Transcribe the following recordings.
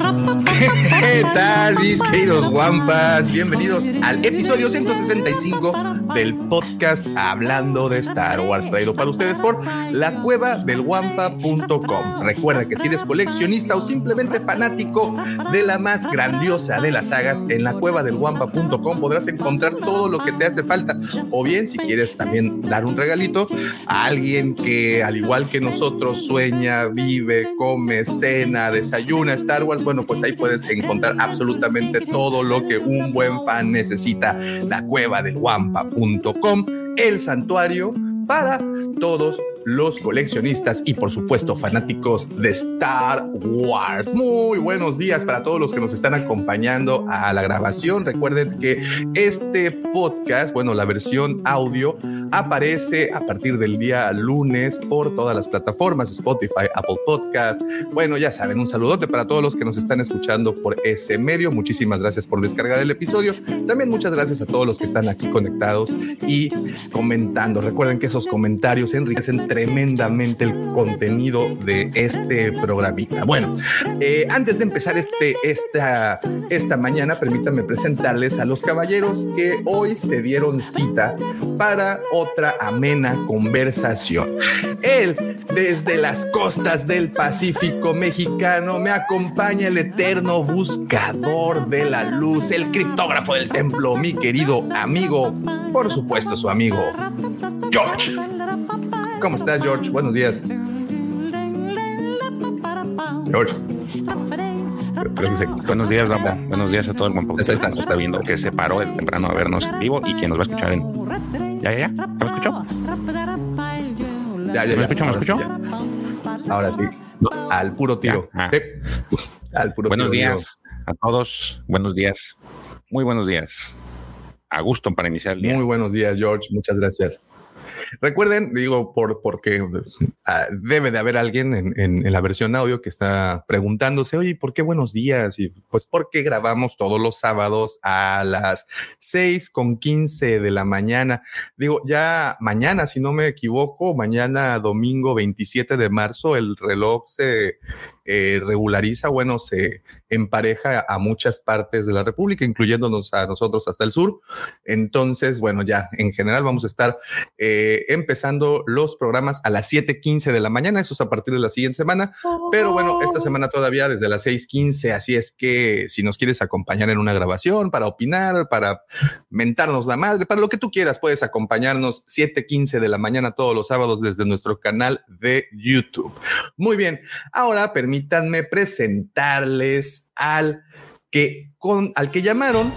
¿Qué tal, mis queridos guampas? Bienvenidos al episodio 165 del podcast Hablando de Star Wars, traído para ustedes por la cueva del guampa.com. Recuerda que si eres coleccionista o simplemente fanático de la más grandiosa de las sagas, en la cueva del guampa.com podrás encontrar todo lo que te hace falta. O bien, si quieres también dar un regalito a alguien que, al igual que nosotros, sueña, vive, come, cena, desayuna Star Wars, bueno, pues ahí puedes encontrar absolutamente todo lo que un buen fan necesita. La cueva del guampa.com, el santuario para todos los coleccionistas y por supuesto fanáticos de Star Wars. Muy buenos días para todos los que nos están acompañando a la grabación. Recuerden que este podcast, bueno, la versión audio aparece a partir del día lunes por todas las plataformas, Spotify, Apple Podcast. Bueno, ya saben, un saludote para todos los que nos están escuchando por ese medio. Muchísimas gracias por descargar el episodio. También muchas gracias a todos los que están aquí conectados y comentando. Recuerden que esos comentarios enriquecen tremendamente el contenido de este programita. Bueno, eh, antes de empezar este, esta, esta mañana, permítanme presentarles a los caballeros que hoy se dieron cita para otra amena conversación. Él, desde las costas del Pacífico mexicano, me acompaña el eterno buscador de la luz, el criptógrafo del templo, mi querido amigo, por supuesto su amigo, George. ¿Cómo estás, George? Buenos días. George. Se- Buenos días, Rambo. Buenos días a todo el buen público está, está viendo, que se paró desde temprano a vernos en vivo y quien nos va a escuchar en. ¿Ya, ya, ya? ¿Ya me escuchó? Ya, ya, ¿Me ya. escucho, me escucho? Ahora sí. Al puro tiro. Ah. Sí. Al puro Buenos tiro, días a todos. Buenos días. Muy buenos días. A gusto para iniciar el día. Muy buenos días, George. Muchas gracias. Recuerden, digo, por, porque ah, debe de haber alguien en, en- en la versión audio que está preguntándose, oye, ¿por qué buenos días? Y pues porque grabamos todos los sábados a las 6 con 15 de la mañana. Digo, ya mañana, si no me equivoco, mañana domingo 27 de marzo, el reloj se eh, regulariza, bueno, se empareja a muchas partes de la República, incluyéndonos a nosotros hasta el sur. Entonces, bueno, ya en general vamos a estar eh, empezando los programas a las 7:15 de la mañana, eso es a partir de la siguiente semana, pero bueno, esta semana todavía desde las 6:15, así es que si nos quieres acompañar en una grabación para opinar, para mentarnos la madre, para lo que tú quieras, puedes acompañarnos 7:15 de la mañana todos los sábados desde nuestro canal de YouTube. Muy bien, ahora permítanme presentarles al que con al que llamaron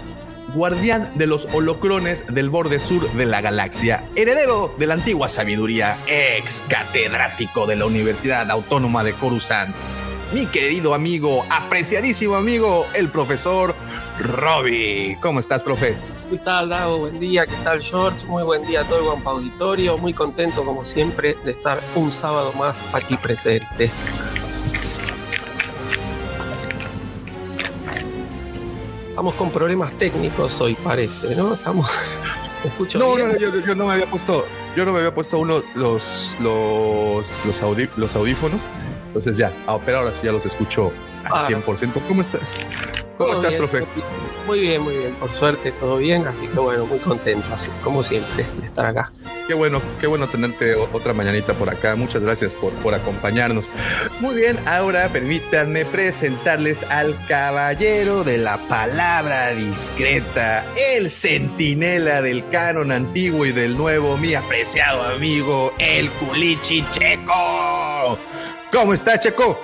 guardián de los holocrones del borde sur de la galaxia, heredero de la antigua sabiduría, ex catedrático de la Universidad Autónoma de Coruscant, mi querido amigo, apreciadísimo amigo, el profesor Robbie. ¿Cómo estás, profe? ¿Qué tal, Dago? Buen día, ¿qué tal, George? Muy buen día a todo el Guampa Auditorio. Muy contento, como siempre, de estar un sábado más aquí presente. Estamos con problemas técnicos hoy, parece, ¿no? Estamos. ¿Me escucho No, bien? no, no, yo, yo no me había puesto, yo no me había puesto uno los los los, audí- los audífonos. Entonces ya, ah, pero ahora sí ya los escucho al Ah. 100%. ¿Cómo estás? ¿Cómo estás, profe? Muy bien, muy bien. Por suerte, todo bien. Así que bueno, muy contento, así, como siempre, de estar acá. Qué bueno, qué bueno tenerte otra mañanita por acá. Muchas gracias por, por acompañarnos. Muy bien, ahora permítanme presentarles al caballero de la palabra discreta, el centinela del canon antiguo y del nuevo, mi apreciado amigo, el culichi checo. ¿Cómo está, Checo?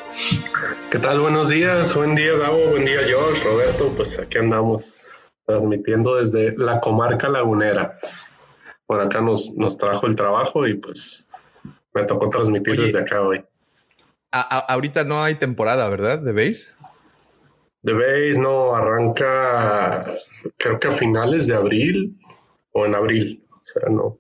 ¿Qué tal? Buenos días, buen día, Gabo, buen día, George, Roberto. Pues aquí andamos transmitiendo desde la comarca lagunera. Por acá nos, nos trajo el trabajo y pues me tocó transmitir desde acá hoy. ahorita no hay temporada, ¿verdad? ¿De base? De base no arranca, creo que a finales de abril o en abril. O sea, no.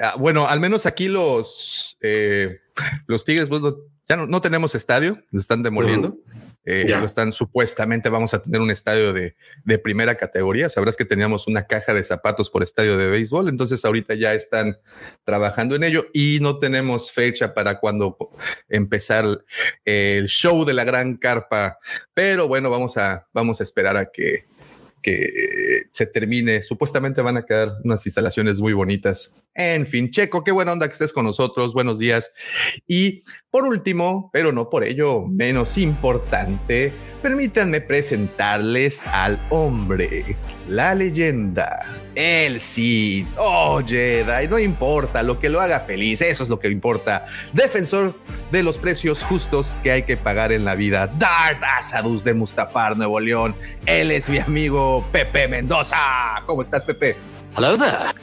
Ah, bueno, al menos aquí los, eh, los Tigres, pues, ya no, tenemos estadio, lo están demoliendo. Eh, lo están supuestamente vamos a tener un estadio de, de, primera categoría. Sabrás que teníamos una caja de zapatos por estadio de béisbol, entonces ahorita ya están trabajando en ello y no tenemos fecha para cuando empezar el show de la gran carpa. Pero bueno, vamos a, vamos a esperar a que que se termine. Supuestamente van a quedar unas instalaciones muy bonitas. En fin, Checo, qué buena onda que estés con nosotros. Buenos días. Y por último, pero no por ello menos importante, permítanme presentarles al hombre, la leyenda, el Cid, oh no importa lo que lo haga feliz, eso es lo que importa. Defensor de los precios justos que hay que pagar en la vida, Darth Asadus de Mustafar, Nuevo León. Él es mi amigo Pepe Mendoza. ¿Cómo estás, Pepe? Hello there.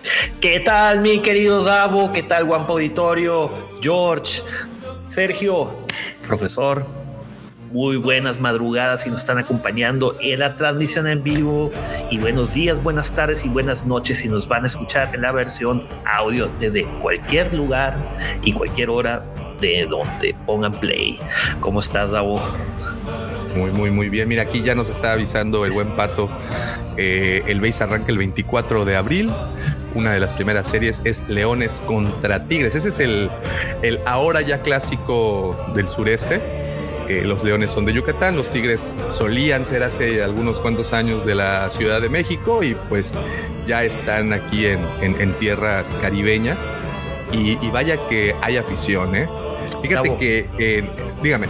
¿Qué tal, mi querido Davo? ¿Qué tal, Guampa Auditorio? George, Sergio, profesor, muy buenas madrugadas y nos están acompañando en la transmisión en vivo. Y buenos días, buenas tardes y buenas noches si nos van a escuchar en la versión audio desde cualquier lugar y cualquier hora de donde pongan play. ¿Cómo estás, Davo? Muy, muy, muy bien. Mira, aquí ya nos está avisando el buen pato. Eh, el base arranca el 24 de abril. Una de las primeras series es Leones contra Tigres. Ese es el, el ahora ya clásico del sureste los leones son de Yucatán, los tigres solían ser hace algunos cuantos años de la Ciudad de México y pues ya están aquí en, tierras caribeñas y, vaya que hay afición, ¿eh? Fíjate que, dígame.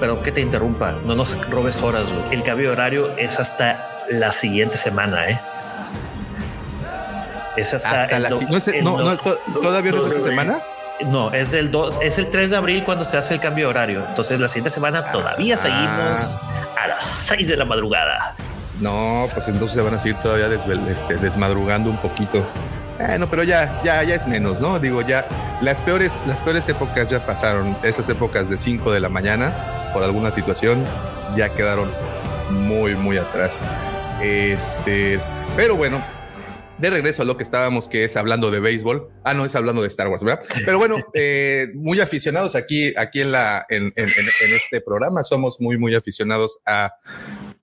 Perdón que te interrumpa, no nos robes horas, el cambio horario es hasta la siguiente semana, ¿eh? Es hasta, la, no, todavía no es esta semana. No, es el 2, es el 3 de abril cuando se hace el cambio de horario. Entonces la siguiente semana todavía ah. seguimos a las 6 de la madrugada. No, pues entonces se van a seguir todavía este, desmadrugando un poquito. Bueno, pero ya, ya, ya es menos, ¿no? Digo, ya las peores, las peores épocas ya pasaron. Esas épocas de 5 de la mañana, por alguna situación, ya quedaron muy, muy atrás. Este, pero bueno, de regreso a lo que estábamos, que es hablando de béisbol. Ah, no, es hablando de Star Wars, ¿verdad? Pero bueno, eh, muy aficionados aquí, aquí en la, en, en, en, este programa. Somos muy, muy aficionados a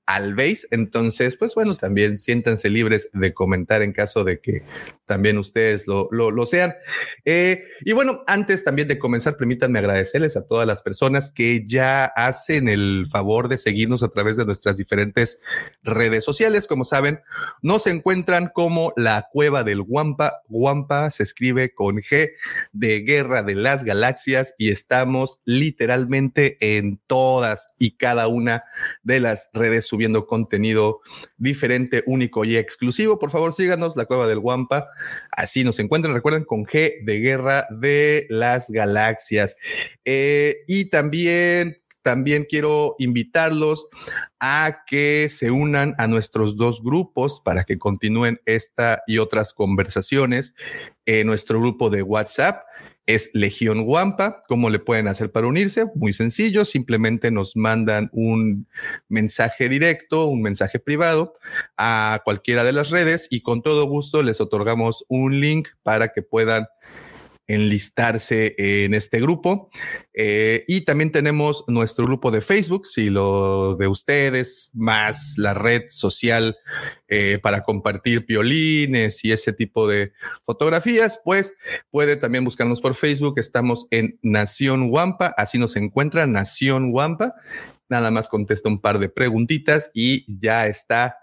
al base. Entonces, pues bueno, también siéntanse libres de comentar en caso de que también ustedes lo, lo, sean. Eh, y bueno, antes también de comenzar, permítanme agradecerles a todas las personas que ya hacen el favor de seguirnos a través de nuestras diferentes redes sociales. Como saben, nos encuentran como la cueva del Guampa. Guampa se escribe con G de Guerra de las Galaxias y estamos literalmente en todas y cada una de las redes subiendo contenido diferente, único y exclusivo. Por favor, síganos, la Cueva del Guampa. Así nos encuentran, recuerden, con G de Guerra de las Galaxias. Eh, y también también quiero invitarlos a que se unan a nuestros dos grupos para que continúen esta y otras conversaciones. en nuestro grupo de WhatsApp es Legión Guampa. ¿Cómo le pueden hacer para unirse? Muy sencillo, simplemente nos mandan un mensaje directo, un mensaje privado a cualquiera de las redes y con todo gusto les otorgamos un link para que puedan enlistarse en este grupo. Eh, y también tenemos nuestro grupo de Facebook, si lo de ustedes, más la red social eh, para compartir violines y ese tipo de fotografías, pues puede también buscarnos por Facebook. Estamos en Nación Wampa, así nos encuentra Nación Wampa. Nada más contesta un par de preguntitas y ya está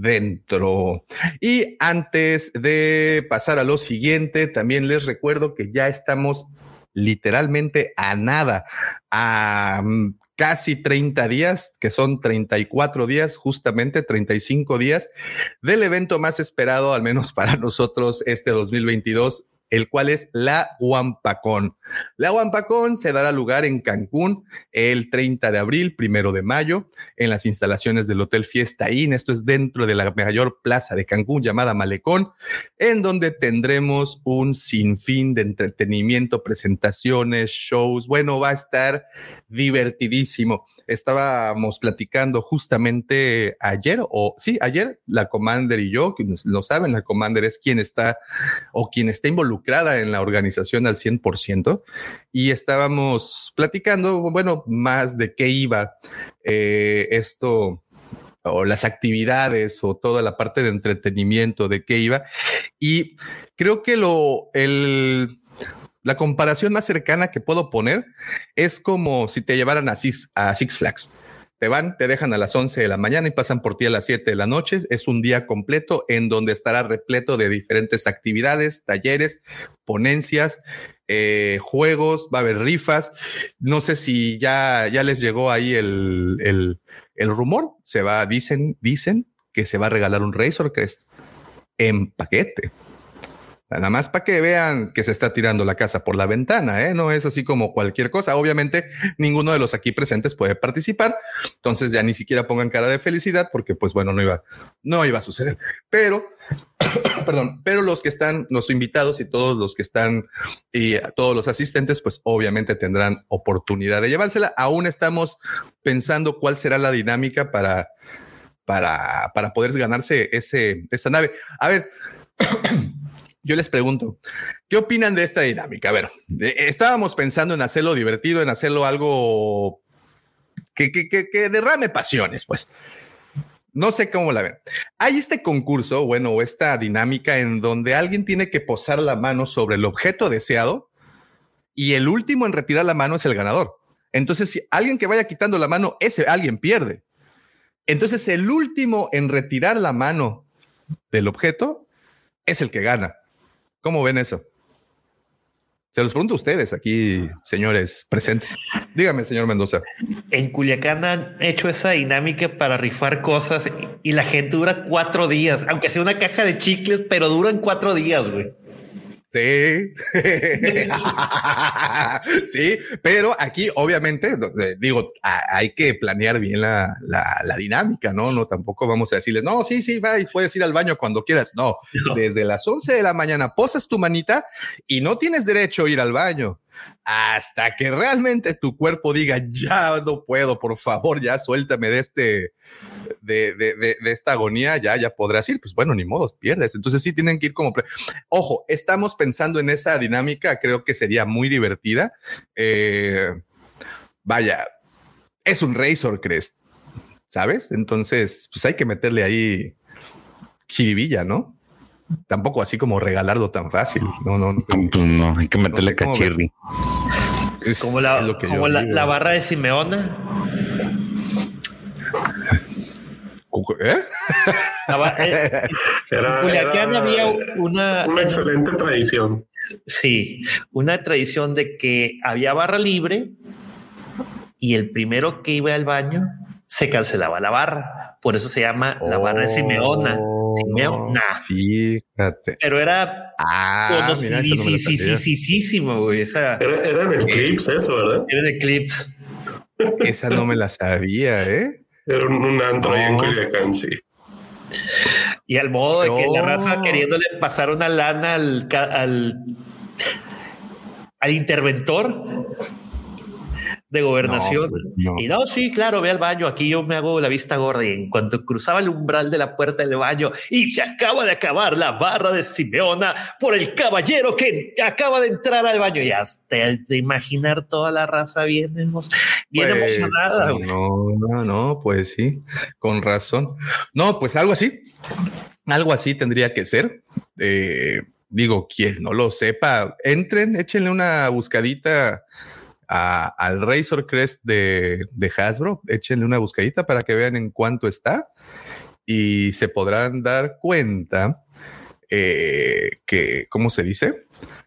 dentro. Y antes de pasar a lo siguiente, también les recuerdo que ya estamos literalmente a nada, a mm, casi 30 días, que son 34 días, justamente 35 días del evento más esperado, al menos para nosotros, este 2022 el cual es la Wampacón. La Wampacón se dará lugar en Cancún el 30 de abril, primero de mayo, en las instalaciones del Hotel Fiesta Inn. Esto es dentro de la mayor plaza de Cancún llamada Malecón, en donde tendremos un sinfín de entretenimiento, presentaciones, shows. Bueno, va a estar divertidísimo. Estábamos platicando justamente ayer, o sí, ayer, la Commander y yo, quienes lo saben, la Commander es quien está o quien está involucrada en la organización al 100%, y estábamos platicando, bueno, más de qué iba eh, esto o las actividades o toda la parte de entretenimiento de qué iba. Y creo que lo, el, la comparación más cercana que puedo poner es como si te llevaran a Six, a Six Flags. Te van, te dejan a las 11 de la mañana y pasan por ti a las 7 de la noche. Es un día completo en donde estará repleto de diferentes actividades, talleres, ponencias, eh, juegos, va a haber rifas. No sé si ya, ya les llegó ahí el, el, el rumor. Se va, dicen, dicen que se va a regalar un Razor Crest en paquete. Nada más para que vean que se está tirando la casa por la ventana, ¿eh? No es así como cualquier cosa. Obviamente, ninguno de los aquí presentes puede participar. Entonces ya ni siquiera pongan cara de felicidad porque, pues bueno, no iba, no iba a suceder. Pero, perdón, pero los que están, los invitados y todos los que están y todos los asistentes, pues obviamente tendrán oportunidad de llevársela. Aún estamos pensando cuál será la dinámica para, para, para poder ganarse ese, esa nave. A ver. Yo les pregunto, ¿qué opinan de esta dinámica? A ver, estábamos pensando en hacerlo divertido, en hacerlo algo que, que, derrame pasiones, pues. No sé cómo la ven. Hay este concurso, bueno, esta dinámica en donde alguien tiene que posar la mano sobre el objeto deseado y el último en retirar la mano es el ganador. Entonces, si alguien que vaya quitando la mano, ese alguien pierde. Entonces, el último en retirar la mano del objeto es el que gana. ¿Cómo ven eso? Se los pregunto a ustedes aquí, señores presentes. Dígame, señor Mendoza. En Culiacán han hecho esa dinámica para rifar cosas y la gente dura cuatro días, aunque sea una caja de chicles, pero duran cuatro días, güey. Sí. sí, pero aquí obviamente, digo, hay que planear bien la, la, la, dinámica, ¿no? No, tampoco vamos a decirles, no, sí, sí, va y puedes ir al baño cuando quieras. No, no, desde las 11 de la mañana posas tu manita y no tienes derecho a ir al baño hasta que realmente tu cuerpo diga, ya no puedo, por favor, ya suéltame de este, de, de, de, de, esta agonía, ya, ya podrás ir. Pues bueno, ni modo, pierdes. Entonces sí tienen que ir como, ojo, estamos pensando en esa dinámica, creo que sería muy divertida. Eh, vaya, es un Razor Crest, ¿sabes? Entonces, pues hay que meterle ahí jiribilla, ¿no? tampoco así como regalarlo tan fácil. No, no, no, pues no hay que meterle no cachirri. Como la, es como la, la, barra de Simeona. ¿Eh? Era, en Culiacán era había una, una excelente tradición. Sí, una tradición de que había barra libre y el primero que iba al baño se cancelaba la barra. Por eso se llama la barra de Simeona. Simeona. Fíjate. Pero era ah, güey. Esa, era, era en Eclipse eso, ¿verdad? Era en Eclipse. Esa no me la sabía, ¿eh? Era un, un antro ahí en Culiacán, sí. Y al modo de que la raza queriéndole pasar una lana al, al, al interventor de gobernación. No, pues no. Y no, sí, claro, ve al baño. Aquí yo me hago la vista gorda. Y en cuanto cruzaba el umbral de la puerta del baño, y se acaba de acabar la barra de Simeona por el caballero que acaba de entrar al baño. Y hasta de imaginar toda la raza bien, bien pues, emocionada. No, no, no, pues sí, con razón. No, pues algo así. Algo así tendría que ser. Eh, digo, quien no lo sepa, entren, échenle una buscadita al Razor Crest de, Hasbro. Échenle una buscadita para que vean en cuánto está y se podrán dar cuenta eh, que, ¿cómo se dice?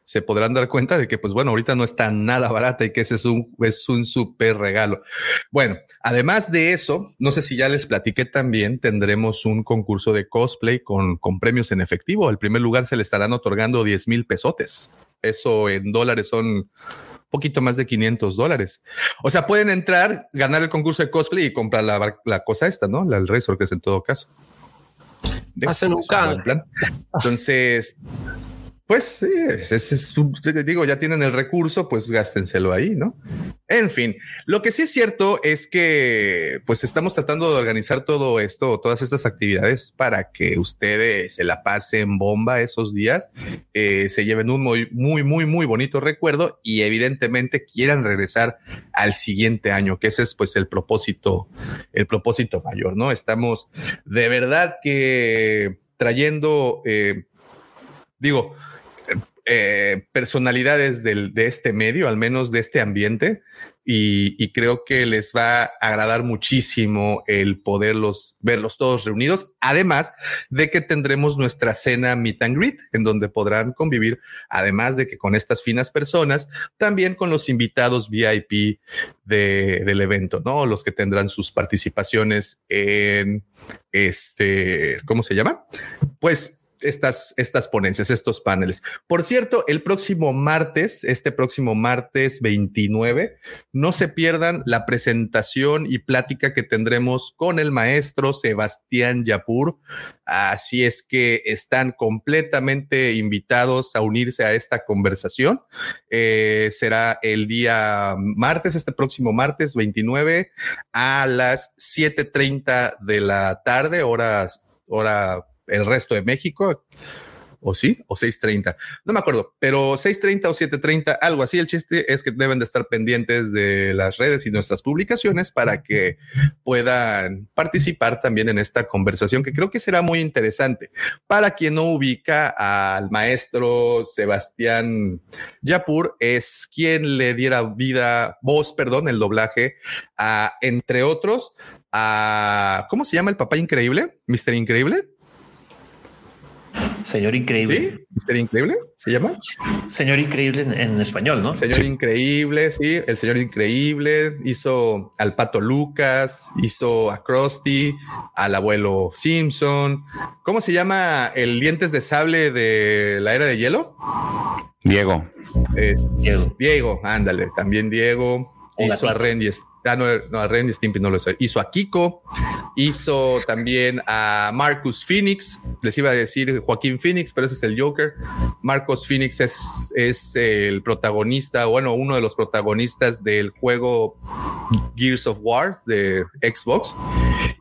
se podrán dar cuenta de que, pues bueno, ahorita no está nada barata y que ese es un, es un súper regalo. Bueno, además de eso, no sé si ya les platiqué también, tendremos un concurso de cosplay con, con premios en efectivo. El primer lugar se le estarán otorgando 10 mil pesotes. Eso en dólares son poquito más de 500 dólares. O sea, pueden entrar, ganar el concurso de cosplay y comprar la, la cosa esta, ¿no? La, el Resort, que es en todo caso. Hacen un canje. Entonces, pues sí, es, digo, ya tienen el recurso, pues gástenselo ahí, ¿no? En fin, lo que sí es cierto es que pues estamos tratando de organizar todo esto, todas estas actividades para que ustedes se la pasen bomba esos días, eh, se lleven un muy, muy, muy, muy bonito recuerdo y evidentemente quieran regresar al siguiente año, que ese es pues el propósito, el propósito mayor, ¿no? Estamos de verdad que trayendo, eh, digo, eh, personalidades del, de este medio, al menos de este ambiente, y, creo que les va a agradar muchísimo el poderlos verlos todos reunidos, además de que tendremos nuestra cena meet and greet, en donde podrán convivir, además de que con estas finas personas, también con los invitados VIP de, del evento, ¿no? Los que tendrán sus participaciones en este, ¿cómo se llama? Pues estas, estas ponencias, estos paneles. Por cierto, el próximo martes, este próximo martes 29, no se pierdan la presentación y plática que tendremos con el maestro Sebastián Yapur. Así es que están completamente invitados a unirse a esta conversación. Eh, será el día martes, este próximo martes 29 a las 7.30 de la tarde, horas, hora el resto de México. ¿O sí? ¿O 6.30? No me acuerdo, pero 6.30 o 7.30, algo así. El chiste es que deben de estar pendientes de las redes y nuestras publicaciones para que puedan participar también en esta conversación que creo que será muy interesante. Para quien no ubica al maestro Sebastián Yapur, es quien le diera vida, voz, perdón, el doblaje a, entre otros, a, ¿cómo se llama el papá increíble? Mister Increíble. Señor Increíble. ¿Sí? ¿Mister Increíble se llama? Señor Increíble en, español, ¿no? Señor Increíble, sí. El Señor Increíble hizo al Pato Lucas, hizo a Krusty, al abuelo Simpson. ¿Cómo se llama el dientes de sable de la era de hielo? Diego. Eh, Diego. Diego, ándale. También Diego. hizo a Ren y Ah, no, no, a Ren Stimpy no lo sé. Hizo a Kiko, hizo también a Marcus Phoenix. Les iba a decir Joaquín Phoenix, pero ese es el Joker. Marcus Phoenix es, es el protagonista, bueno, uno de los protagonistas del juego Gears of War de Xbox.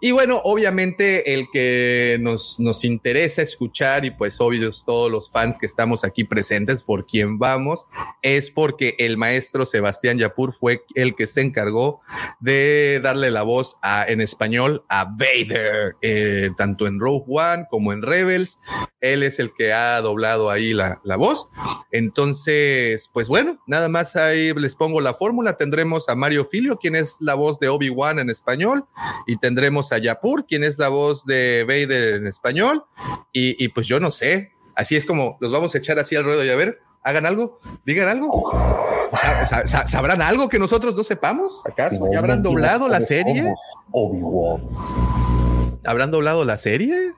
Y bueno, obviamente el que nos, nos interesa escuchar y pues obvios todos los fans que estamos aquí presentes por quien vamos, es porque el maestro Sebastián Yapur fue el que se encargó de darle la voz en español a Vader, eh, tanto en Rogue One como en Rebels. Él es el que ha doblado ahí la, la voz. Entonces, pues bueno, nada más ahí les pongo la fórmula. Tendremos a Mario Filio, quien es la voz de Obi-Wan en español, y tendremos a Yapur, quien es la voz de Vader en español. Y, y pues yo no sé, así es como los vamos a echar así al ruedo y a ver hagan algo, digan algo. ¿Sabrán algo que nosotros no sepamos? ¿Acaso? ¿Ya habrán doblado la serie? ¿Habrán doblado la serie?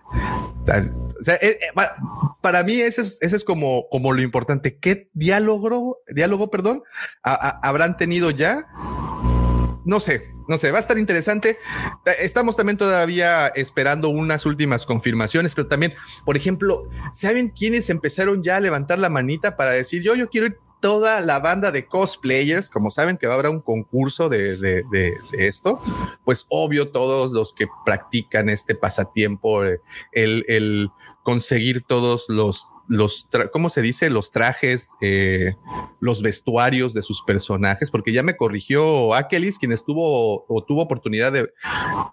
para mí ese es, ese es como, como lo importante. ¿Qué diálogo, diálogo, perdón, habrán tenido ya? No sé, no sé, va a estar interesante. Eh, estamos también todavía esperando unas últimas confirmaciones, pero también, por ejemplo, ¿saben quiénes empezaron ya a levantar la manita para decir yo, yo quiero ir toda la banda de cosplayers, como saben que va a haber un concurso de, de, de, esto, pues obvio todos los que practican este pasatiempo, eh, el, el conseguir todos los los, ¿cómo se dice? Los trajes, eh, los vestuarios de sus personajes, porque ya me corrigió Akelis, quien estuvo o tuvo oportunidad de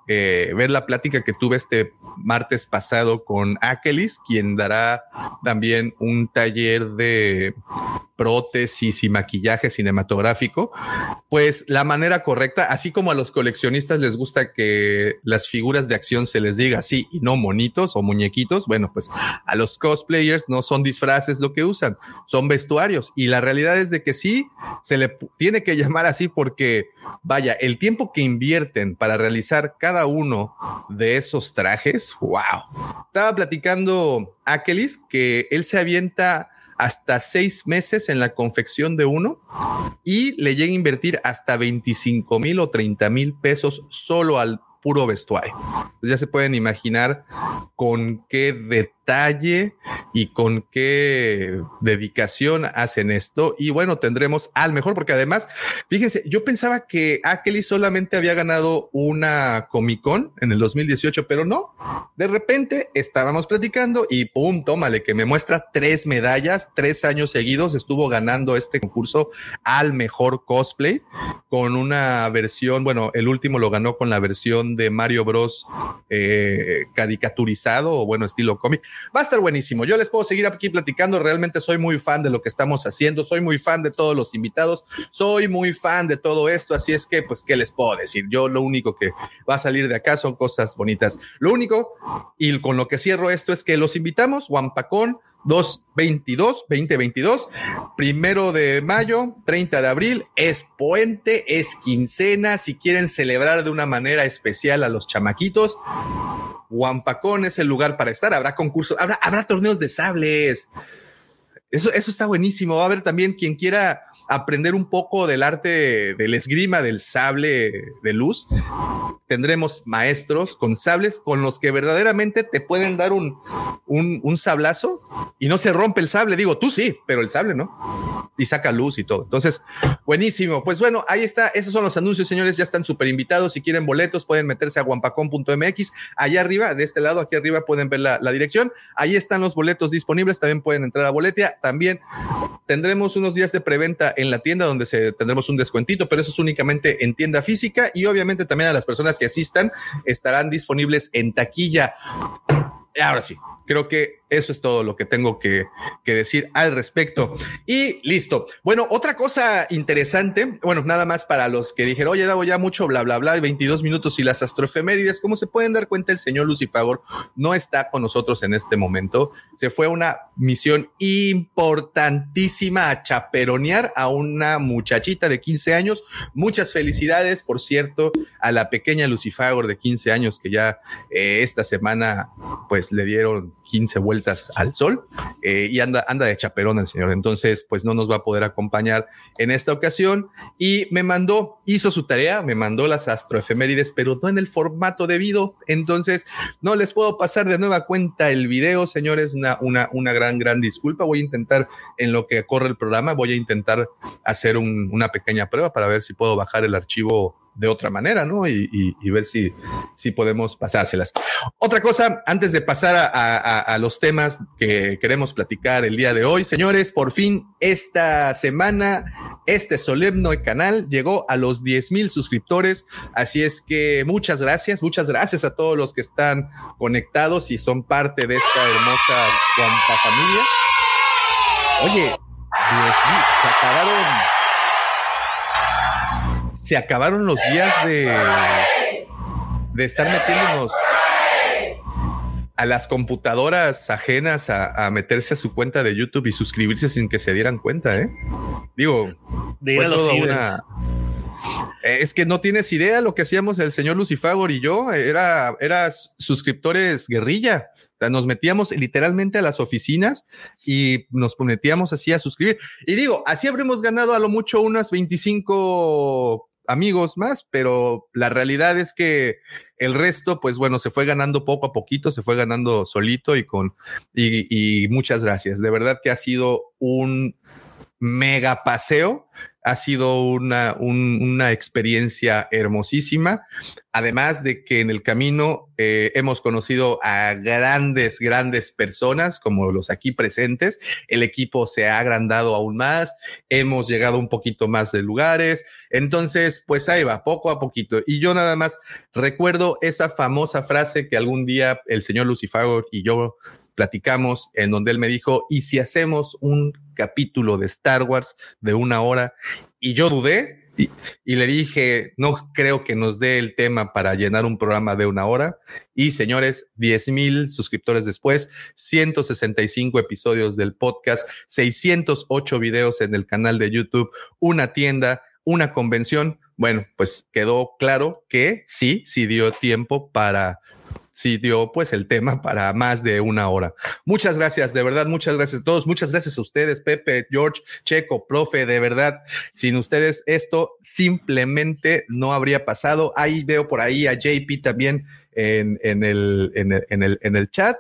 eh, ver la plática que tuve este martes pasado con Akelis, quien dará también un taller de prótesis y maquillaje cinematográfico, pues la manera correcta, así como a los coleccionistas les gusta que las figuras de acción se les diga así y no monitos o muñequitos, bueno, pues a los cosplayers nos son disfraces lo que usan, son vestuarios. Y la realidad es de que sí, se le tiene que llamar así porque, vaya, el tiempo que invierten para realizar cada uno de esos trajes, wow. Estaba platicando Akelis que él se avienta hasta seis meses en la confección de uno y le llega a invertir hasta 25 mil o 30 mil pesos solo al puro vestuario. ya se pueden imaginar con qué detalle y con qué dedicación hacen esto. Y bueno, tendremos al mejor, porque además, fíjense, yo pensaba que Akeli solamente había ganado una Comic Con en el 2018, pero no. De repente estábamos platicando y pum, tómale, que me muestra tres medallas, tres años seguidos estuvo ganando este concurso al mejor cosplay con una versión, bueno, el último lo ganó con la versión de Mario Bros. Eh, caricaturizado o bueno, estilo cómic. Va a estar buenísimo. Yo les puedo seguir aquí platicando. Realmente soy muy fan de lo que estamos haciendo. Soy muy fan de todos los invitados. Soy muy fan de todo esto. Así es que, pues, ¿qué les puedo decir? Yo lo único que va a salir de acá son cosas bonitas. Lo único, y con lo que cierro esto, es que los invitamos, Wampacón, 222, 2022, primero de mayo, 30 de abril, es puente, es quincena, si quieren celebrar de una manera especial a los chamaquitos, Huampacón es el lugar para estar, habrá concursos, habrá, habrá torneos de sables. Eso, eso está buenísimo. Va a haber también quien quiera aprender un poco del arte del esgrima, del sable de luz. Tendremos maestros con sables con los que verdaderamente te pueden dar un, un, un, sablazo y no se rompe el sable. Digo, tú sí, pero el sable no. Y saca luz y todo. Entonces, buenísimo. Pues bueno, ahí está. Esos son los anuncios, señores. Ya están súper invitados. Si quieren boletos, pueden meterse a guampacón.mx. Allá arriba, de este lado, aquí arriba, pueden ver la, la dirección. Ahí están los boletos disponibles. También pueden entrar a Boletia. También tendremos unos días de preventa en la tienda donde se, tendremos un descuentito, pero eso es únicamente en tienda física y obviamente también a las personas que asistan estarán disponibles en taquilla. Ahora sí, creo que eso es todo lo que tengo que, decir al respecto. Y listo. Bueno, otra cosa interesante, bueno, nada más para los que dijeron, oye, Davo, ya mucho bla, bla, bla, 22 minutos y las astroefemérides, como se pueden dar cuenta, el señor Lucifagor no está con nosotros en este momento. Se fue una misión importantísima a chaperonear a una muchachita de 15 años. Muchas felicidades, por cierto, a la pequeña Lucifagor de 15 años que ya eh, esta semana pues le dieron 15 vueltas al sol eh, y anda, anda de chaperón el señor. Entonces, pues no nos va a poder acompañar en esta ocasión. Y me mandó, hizo su tarea, me mandó las astroefemérides, pero no en el formato debido. Entonces, no les puedo pasar de nueva cuenta el video, señores. Una, una, una gran, gran disculpa. Voy a intentar, en lo que corre el programa, voy a intentar hacer un, una pequeña prueba para ver si puedo bajar el archivo de otra manera, ¿no? Y, y, ver si, si podemos pasárselas. Otra cosa, antes de pasar a, a, a, los temas que queremos platicar el día de hoy, señores, por fin esta semana, este solemno canal llegó a los 10 mil suscriptores, así es que muchas gracias, muchas gracias a todos los que están conectados y son parte de esta hermosa Guampa familia. Oye, 10 mil, se acabaron se acabaron los días de, de estar metiéndonos a las computadoras ajenas a, a, meterse a su cuenta de YouTube y suscribirse sin que se dieran cuenta, ¿eh? Digo, de ir a los una... Es que no tienes idea lo que hacíamos el señor Lucifagor y yo, era, era suscriptores guerrilla. O sea, nos metíamos literalmente a las oficinas y nos metíamos así a suscribir. Y digo, así habremos ganado a lo mucho unas 25 amigos más, pero la realidad es que el resto, pues bueno, se fue ganando poco a poquito, se fue ganando solito y con, y, y muchas gracias. De verdad que ha sido un mega paseo. Ha sido una, un, una experiencia hermosísima. Además de que en el camino eh, hemos conocido a grandes, grandes personas como los aquí presentes. El equipo se ha agrandado aún más. Hemos llegado un poquito más de lugares. Entonces, pues ahí va, poco a poquito. Y yo nada más recuerdo esa famosa frase que algún día el señor Lucifago y yo platicamos en donde él me dijo, ¿y si hacemos un capítulo de Star Wars de una hora? Y yo dudé, y, le dije, no creo que nos dé el tema para llenar un programa de una hora. Y señores, 10 mil suscriptores después, 165 episodios del podcast, 608 videos en el canal de YouTube, una tienda, una convención. Bueno, pues quedó claro que sí, sí dio tiempo para sí dio pues el tema para más de una hora. Muchas gracias, de verdad, muchas gracias a todos, muchas gracias a ustedes, Pepe, George, Checo, profe, de verdad, sin ustedes esto simplemente no habría pasado. Ahí veo por ahí a JP también en, en, el, en, el, en, el, en el chat.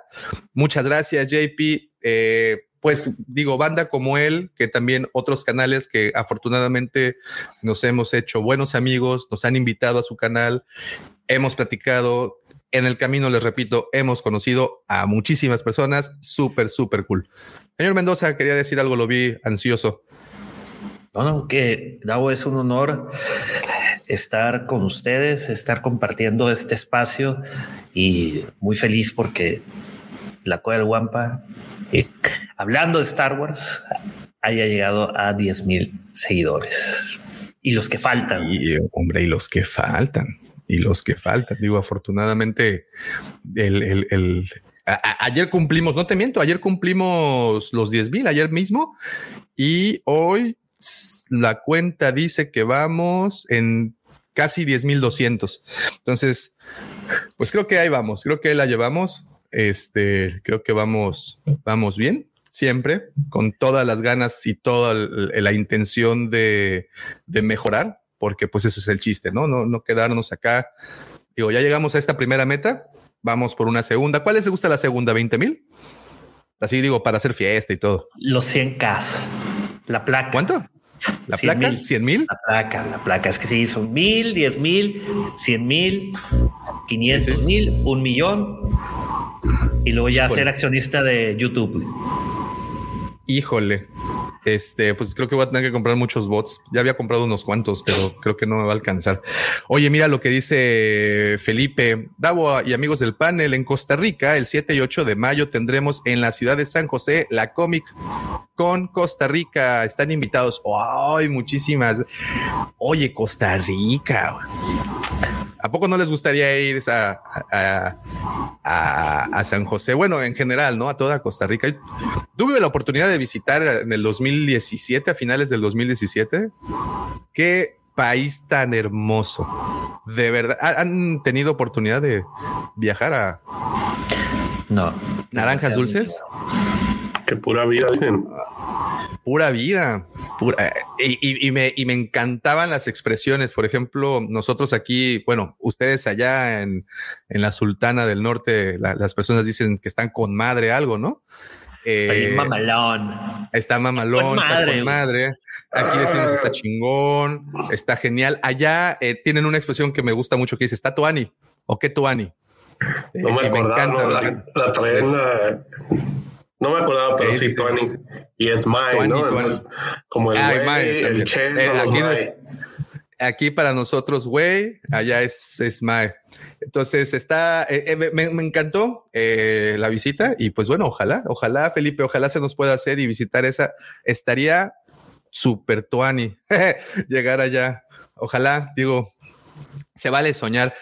Muchas gracias, JP. Eh, pues digo, banda como él, que también otros canales que afortunadamente nos hemos hecho buenos amigos, nos han invitado a su canal, hemos platicado, en el camino, les repito, hemos conocido a muchísimas personas. Súper, súper cool. Señor Mendoza, quería decir algo, lo vi ansioso. No, no, que Davo es un honor estar con ustedes, estar compartiendo este espacio y muy feliz porque la Cueva del Guampa, eh, hablando de Star Wars, haya llegado a 10 mil seguidores. Y los que faltan. hombre, y los que faltan y los que faltan. Digo, afortunadamente, el, el, ayer cumplimos, no te miento, ayer cumplimos los 10 mil, ayer mismo, y hoy la cuenta dice que vamos en casi 10 mil 200. Entonces, pues creo que ahí vamos, creo que la llevamos. Este, creo que vamos, vamos bien siempre, con todas las ganas y toda la intención de, de mejorar porque pues ese es el chiste, ¿no? No, no quedarnos acá. Digo, ya llegamos a esta primera meta, vamos por una segunda. ¿Cuál les gusta la segunda? ¿20 mil? Así digo, para hacer fiesta y todo. Los 100K. La placa. ¿Cuánto? ¿La placa? ¿100 mil? La placa, la placa. Es que sí, son mil, diez mil, cien mil, quinientos mil, un millón. Y luego ya ser accionista de YouTube. Híjole. Este, pues creo que voy a tener que comprar muchos bots. Ya había comprado unos cuantos, pero creo que no me va a alcanzar. Oye, mira lo que dice Felipe. Davo y amigos del panel, en Costa Rica, el 7 y 8 de mayo tendremos en la ciudad de San José la Comic con Costa Rica. Están invitados. ¡Ay, muchísimas! Oye, Costa Rica. ¿A poco no les gustaría ir a, a, San José? Bueno, en general, ¿no? A toda Costa Rica. Tuve la oportunidad de visitar en el 2017, a finales del 2017. Qué país tan hermoso. De verdad. ¿Han tenido oportunidad de viajar a... No. ¿Naranjas dulces? Qué pura vida dicen. Pura vida. Pura, y, me, y me encantaban las expresiones. Por ejemplo, nosotros aquí, bueno, ustedes allá en, en la Sultana del Norte, las personas dicen que están con madre algo, ¿no? Está eh, mamalón. Está mamalón, está con madre. Aquí decimos está chingón, está genial. Allá eh, tienen una expresión que me gusta mucho que dice está tuani o qué tuani. No me, encanta, la, la traen no me acordaba, pero sí, Tony. Y es Mai, ¿no? como el ah, el Chess, eh, aquí, para nosotros, güey, allá es, es Mai. Entonces está, eh, eh, me, encantó la visita y pues bueno, ojalá, ojalá Felipe, ojalá se nos pueda hacer y visitar esa. Estaría súper tuani llegar allá. Ojalá, digo, se vale soñar.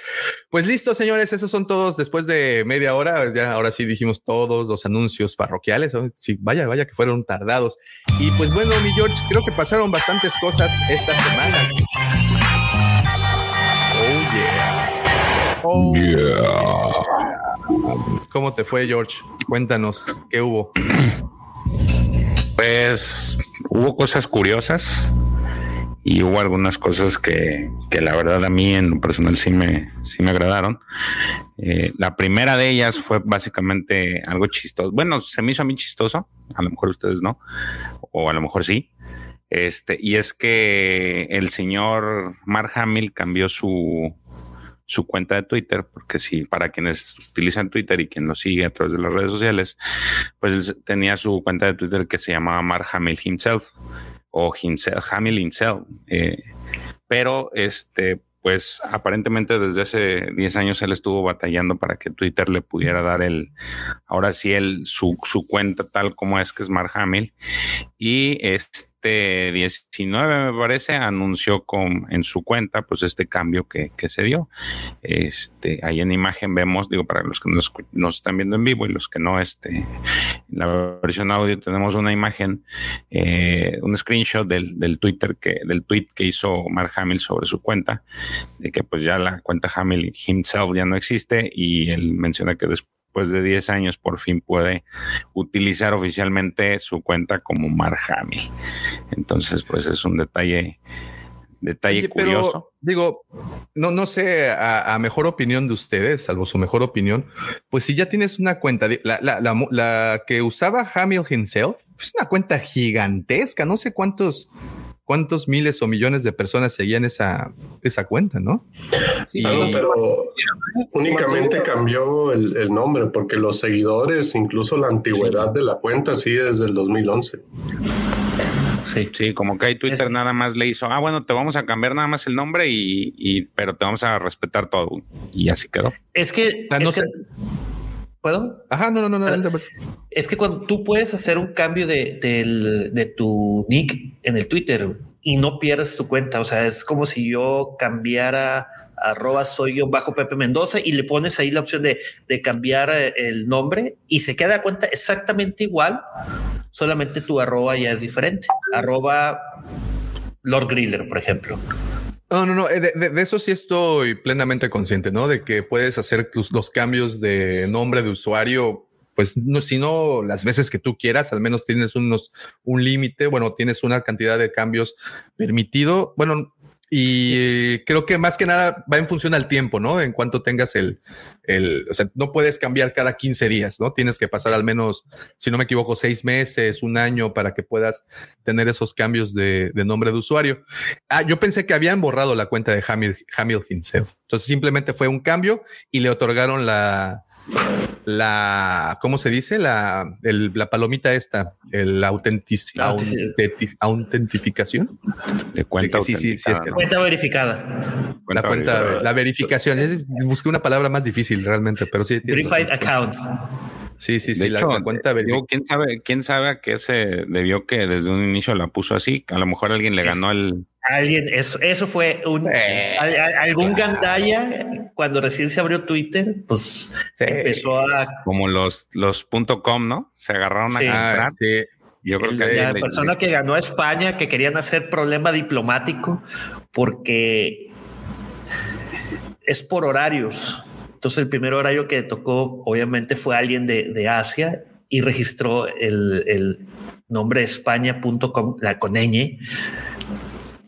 Pues listo, señores, esos son todos después de media hora. Ya ahora sí dijimos todos los anuncios parroquiales. Sí, vaya, vaya que fueron tardados. Y pues bueno, mi George, creo que pasaron bastantes cosas esta semana. Oh yeah. Oh yeah. ¿Cómo te fue, George? Cuéntanos, ¿qué hubo? Pues hubo cosas curiosas y hubo algunas cosas que, que, la verdad a mí en lo personal sí me, sí me agradaron. Eh, la primera de ellas fue básicamente algo chistoso. Bueno, se me hizo a mí chistoso, a lo mejor ustedes no, o a lo mejor sí. Este, y es que el señor Mark Hamill cambió su, su cuenta de Twitter, porque si para quienes utilizan Twitter y quien lo sigue a través de las redes sociales, pues tenía su cuenta de Twitter que se llamaba Mark Hamill himself o himself, Hamill himself. Eh, pero este, pues aparentemente desde hace 10 años él estuvo batallando para que Twitter le pudiera dar el, ahora sí, el, su, su cuenta tal como es que es Mark Hamill. Y este, este 19, me parece, anunció con, en su cuenta pues este cambio que, que se dio. Este, ahí en imagen vemos, digo, para los que nos, nos están viendo en vivo y los que no, este, en la versión audio tenemos una imagen, eh, un screenshot del, del Twitter que, del tweet que hizo Mark Hamill sobre su cuenta, de que pues ya la cuenta Hamill himself ya no existe y él menciona que después después de 10 años por fin puede utilizar oficialmente su cuenta como Mark Hamill. Entonces, pues es un detalle detalle Oye, curioso. Pero digo, no, no sé, a, a, mejor opinión de ustedes, salvo su mejor opinión, pues si ya tienes una cuenta, la, la, la, la que usaba Hamill himself, es una cuenta gigantesca, no sé cuántos cuántos miles o millones de personas seguían esa, esa cuenta, ¿no? Sí, y, pero únicamente cambió el, el, nombre porque los seguidores, incluso la antigüedad sí. de la cuenta, sigue desde el 2011. Sí, sí, como que hay Twitter es... nada más le hizo, ah, bueno, te vamos a cambiar nada más el nombre y, y pero te vamos a respetar todo. Y así quedó. Es que, ah, no es que ¿Puedo? Ajá, no, no, no, no, no. Es que cuando tú puedes hacer un cambio de, de, de, tu nick en el Twitter y no pierdes tu cuenta, o sea, es como si yo cambiara arroba soy yo bajo Pepe Mendoza y le pones ahí la opción de, de cambiar eh, el nombre y se queda cuenta exactamente igual, solamente tu arroba ya es diferente. Arroba Lord Griller, por ejemplo. No, no, no, de, de, de, eso sí estoy plenamente consciente, ¿no? De que puedes hacer los, los cambios de nombre de usuario, pues no, si no las veces que tú quieras, al menos tienes unos, un límite, bueno, tienes una cantidad de cambios permitido. Bueno, y creo que más que nada va en función al tiempo, ¿no? En cuanto tengas el, el, o sea, no puedes cambiar cada 15 días, ¿no? Tienes que pasar al menos, si no me equivoco, seis meses, un año para que puedas tener esos cambios de, de nombre de usuario. Ah, yo pensé que habían borrado la cuenta de Hamil, Hamil himself. Entonces simplemente fue un cambio y le otorgaron la, la, ¿cómo se dice? La, el, la palomita esta, el autentic, autentic, autentificación. De cuenta, sí, sí, sí, es que cuenta verificada. La cuenta, verificada. la verificación. Es, busqué una palabra más difícil realmente, pero sí. Verified account. Sí, sí, sí. De la, hecho, la, cuenta digo, ¿quién sabe, quién sabe a qué se debió que desde un inicio la puso así? A lo mejor alguien le ganó el. Alguien, eso, eso fue un eh, algún claro. gandaya cuando recién se abrió Twitter, pues sí. empezó a como los los .com, ¿no? Se agarraron a sí. comprar. Ah, sí. Yo creo que la persona le... que ganó a España que querían hacer problema diplomático porque es por horarios. Entonces el primer horario que tocó obviamente fue alguien de, Asia y registró el, nombre españa.com, la con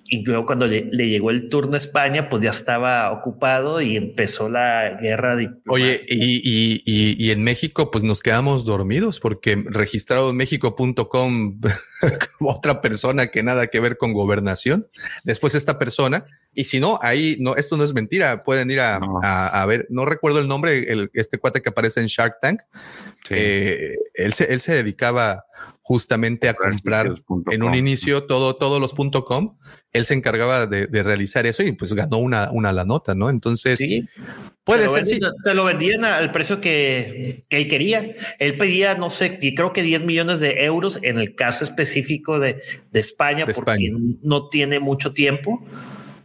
y luego cuando le, le, llegó el turno a España, pues ya estaba ocupado y empezó la guerra diplomática. Oye, y, y, y, y, en México, pues nos quedamos dormidos porque registrado en México.com otra persona que nada que ver con gobernación. Después esta persona, y si no, ahí no, esto no es mentira, pueden ir a, no. a, a ver, no recuerdo el nombre, el, este cuate que aparece en Shark Tank. Sí. Eh, él, se, él se dedicaba justamente a comprar en un inicio todo, todos los .com. Él se encargaba de, de, realizar eso y pues ganó una, una la nota, ¿no? Entonces, sí. puede te ser. Vendían, sí. Te lo vendían al precio que, que, él quería. Él pedía, no sé, creo que 10 millones de euros en el caso específico de, de España, de porque España. no tiene mucho tiempo.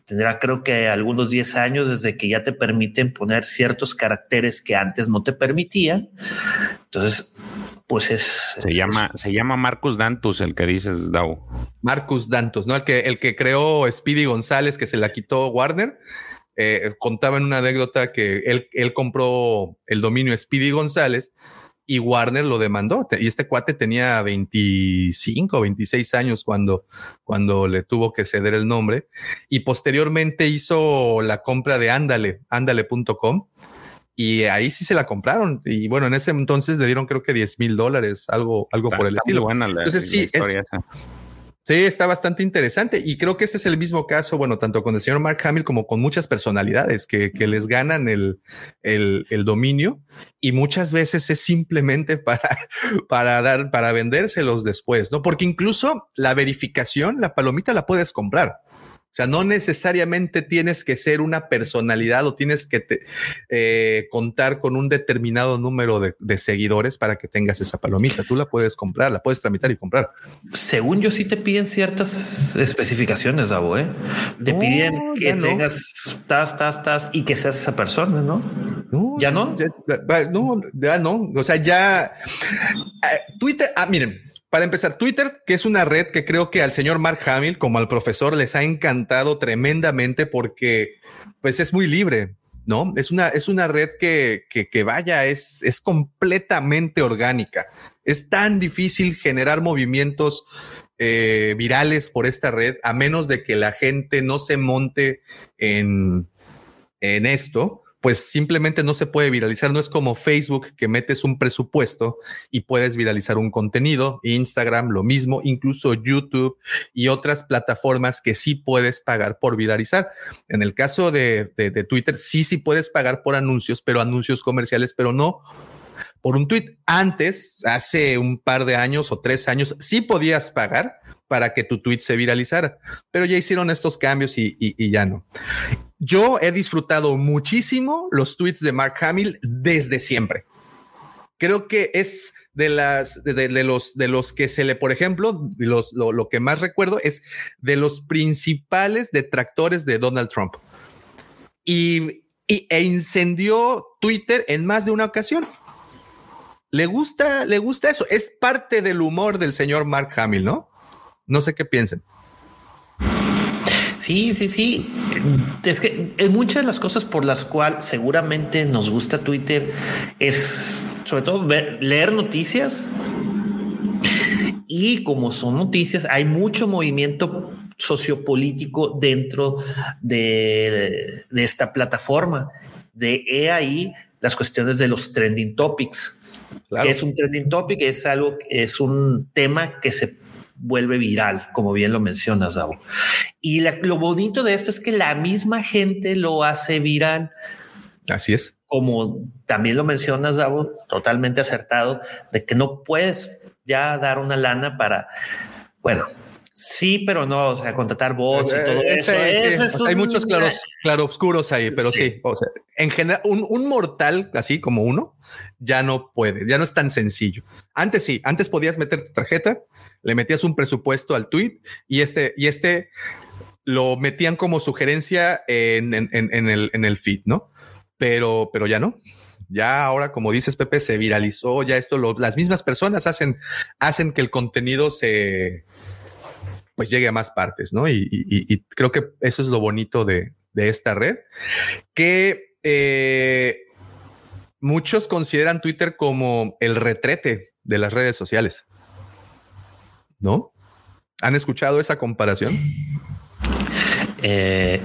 Tendrá creo que algunos 10 años desde que ya te permiten poner ciertos caracteres que antes no te permitían. Entonces, pues es. Se es, llama, es, se llama Marcus Dantus, el que dices, Dau. Marcus Dantus, ¿no? El que, el que creó Speedy González, que se la quitó Warner. Eh, contaba en una anécdota que él, él compró el dominio Speedy González y Warner lo demandó. Y este cuate tenía 25, 26 años cuando, cuando le tuvo que ceder el nombre. Y posteriormente hizo la compra de Ándale, ándale.com y ahí sí se la compraron. Y bueno, en ese entonces le dieron creo que 10 mil dólares, algo, algo está, por el estilo. Buena la, entonces sí, es, sí, está bastante interesante. Y creo que ese es el mismo caso, bueno, tanto con el señor Mark Hamill como con muchas personalidades que, que les ganan el, el, el, dominio y muchas veces es simplemente para, para dar, para vendérselos después, ¿no? Porque incluso la verificación, la palomita la puedes comprar. O sea, no necesariamente tienes que ser una personalidad o tienes que te, eh, contar con un determinado número de, de, seguidores para que tengas esa palomita. Tú la puedes comprar, la puedes tramitar y comprar. Según yo, sí te piden ciertas especificaciones, Davo. ¿eh? Te No, piden que no. tengas tas, tas, tas y que seas esa persona, ¿no? ¿Ya no? Ya, ya- no, ya no. O sea, ya eh, Twitter. Ah, miren, para empezar, Twitter, que es una red que creo que al señor Mark Hamill, como al profesor, les ha encantado tremendamente porque, pues, es muy libre. No es una, es una red que, que, vaya, es, es completamente orgánica. Es tan difícil generar movimientos eh, virales por esta red, a menos de que la gente no se monte en, en esto, pues simplemente no se puede viralizar. No es como Facebook que metes un presupuesto y puedes viralizar un contenido. Instagram lo mismo, incluso YouTube y otras plataformas que sí puedes pagar por viralizar. En el caso de, de- Twitter, sí, sí puedes pagar por anuncios, pero anuncios comerciales, pero no por un tweet. Antes, hace un par de años o tres años, sí podías pagar para que tu tweet se viralizara, pero ya hicieron estos cambios y, ya no. Yo he disfrutado muchísimo los tweets de Mark Hamill desde siempre. Creo que es de las de, los de los que se le, por ejemplo, los, lo, lo que más recuerdo es de los principales detractores de Donald Trump. Y, y- e incendió Twitter en más de una ocasión. Le gusta, le gusta eso. Es parte del humor del señor Mark Hamill, ¿no? No sé qué piensen. Sí, sí, sí. Es que en muchas de las cosas por las cuales seguramente nos gusta Twitter es sobre todo ver- leer noticias y como son noticias, hay mucho movimiento sociopolítico dentro de, de esta plataforma. De he ahí las cuestiones de los trending topics. Claro. ¿Qué es un trending topic? Es algo, es un tema que se vuelve viral, como bien lo mencionas, Davo. Y la- lo bonito de esto es que la misma gente lo hace viral, Así es. como también lo mencionas, Davo, totalmente acertado, de que no puedes ya dar una lana para, bueno, sí, pero no, o sea, contratar bots y todo Eh, eso. Ese es hay muchos claros, claroscuros ahí, pero sí. Sí. o sea, en general, un, un mortal así como uno ya no puede, ya no es tan sencillo. Antes sí, antes podías meter tu tarjeta, le metías un presupuesto al tweet y este, y este lo metían como sugerencia en, en- el, en el feed, ¿no? Pero, pero ya no. Ya ahora, como dices, Pepe, se viralizó, ya esto, las mismas personas hacen, hacen que el contenido se, pues llegue a más partes, ¿no? Y creo que eso es lo bonito de, de esta red, que eh, muchos consideran Twitter como el retrete de las redes sociales, ¿no? ¿Han escuchado esa comparación? Eh,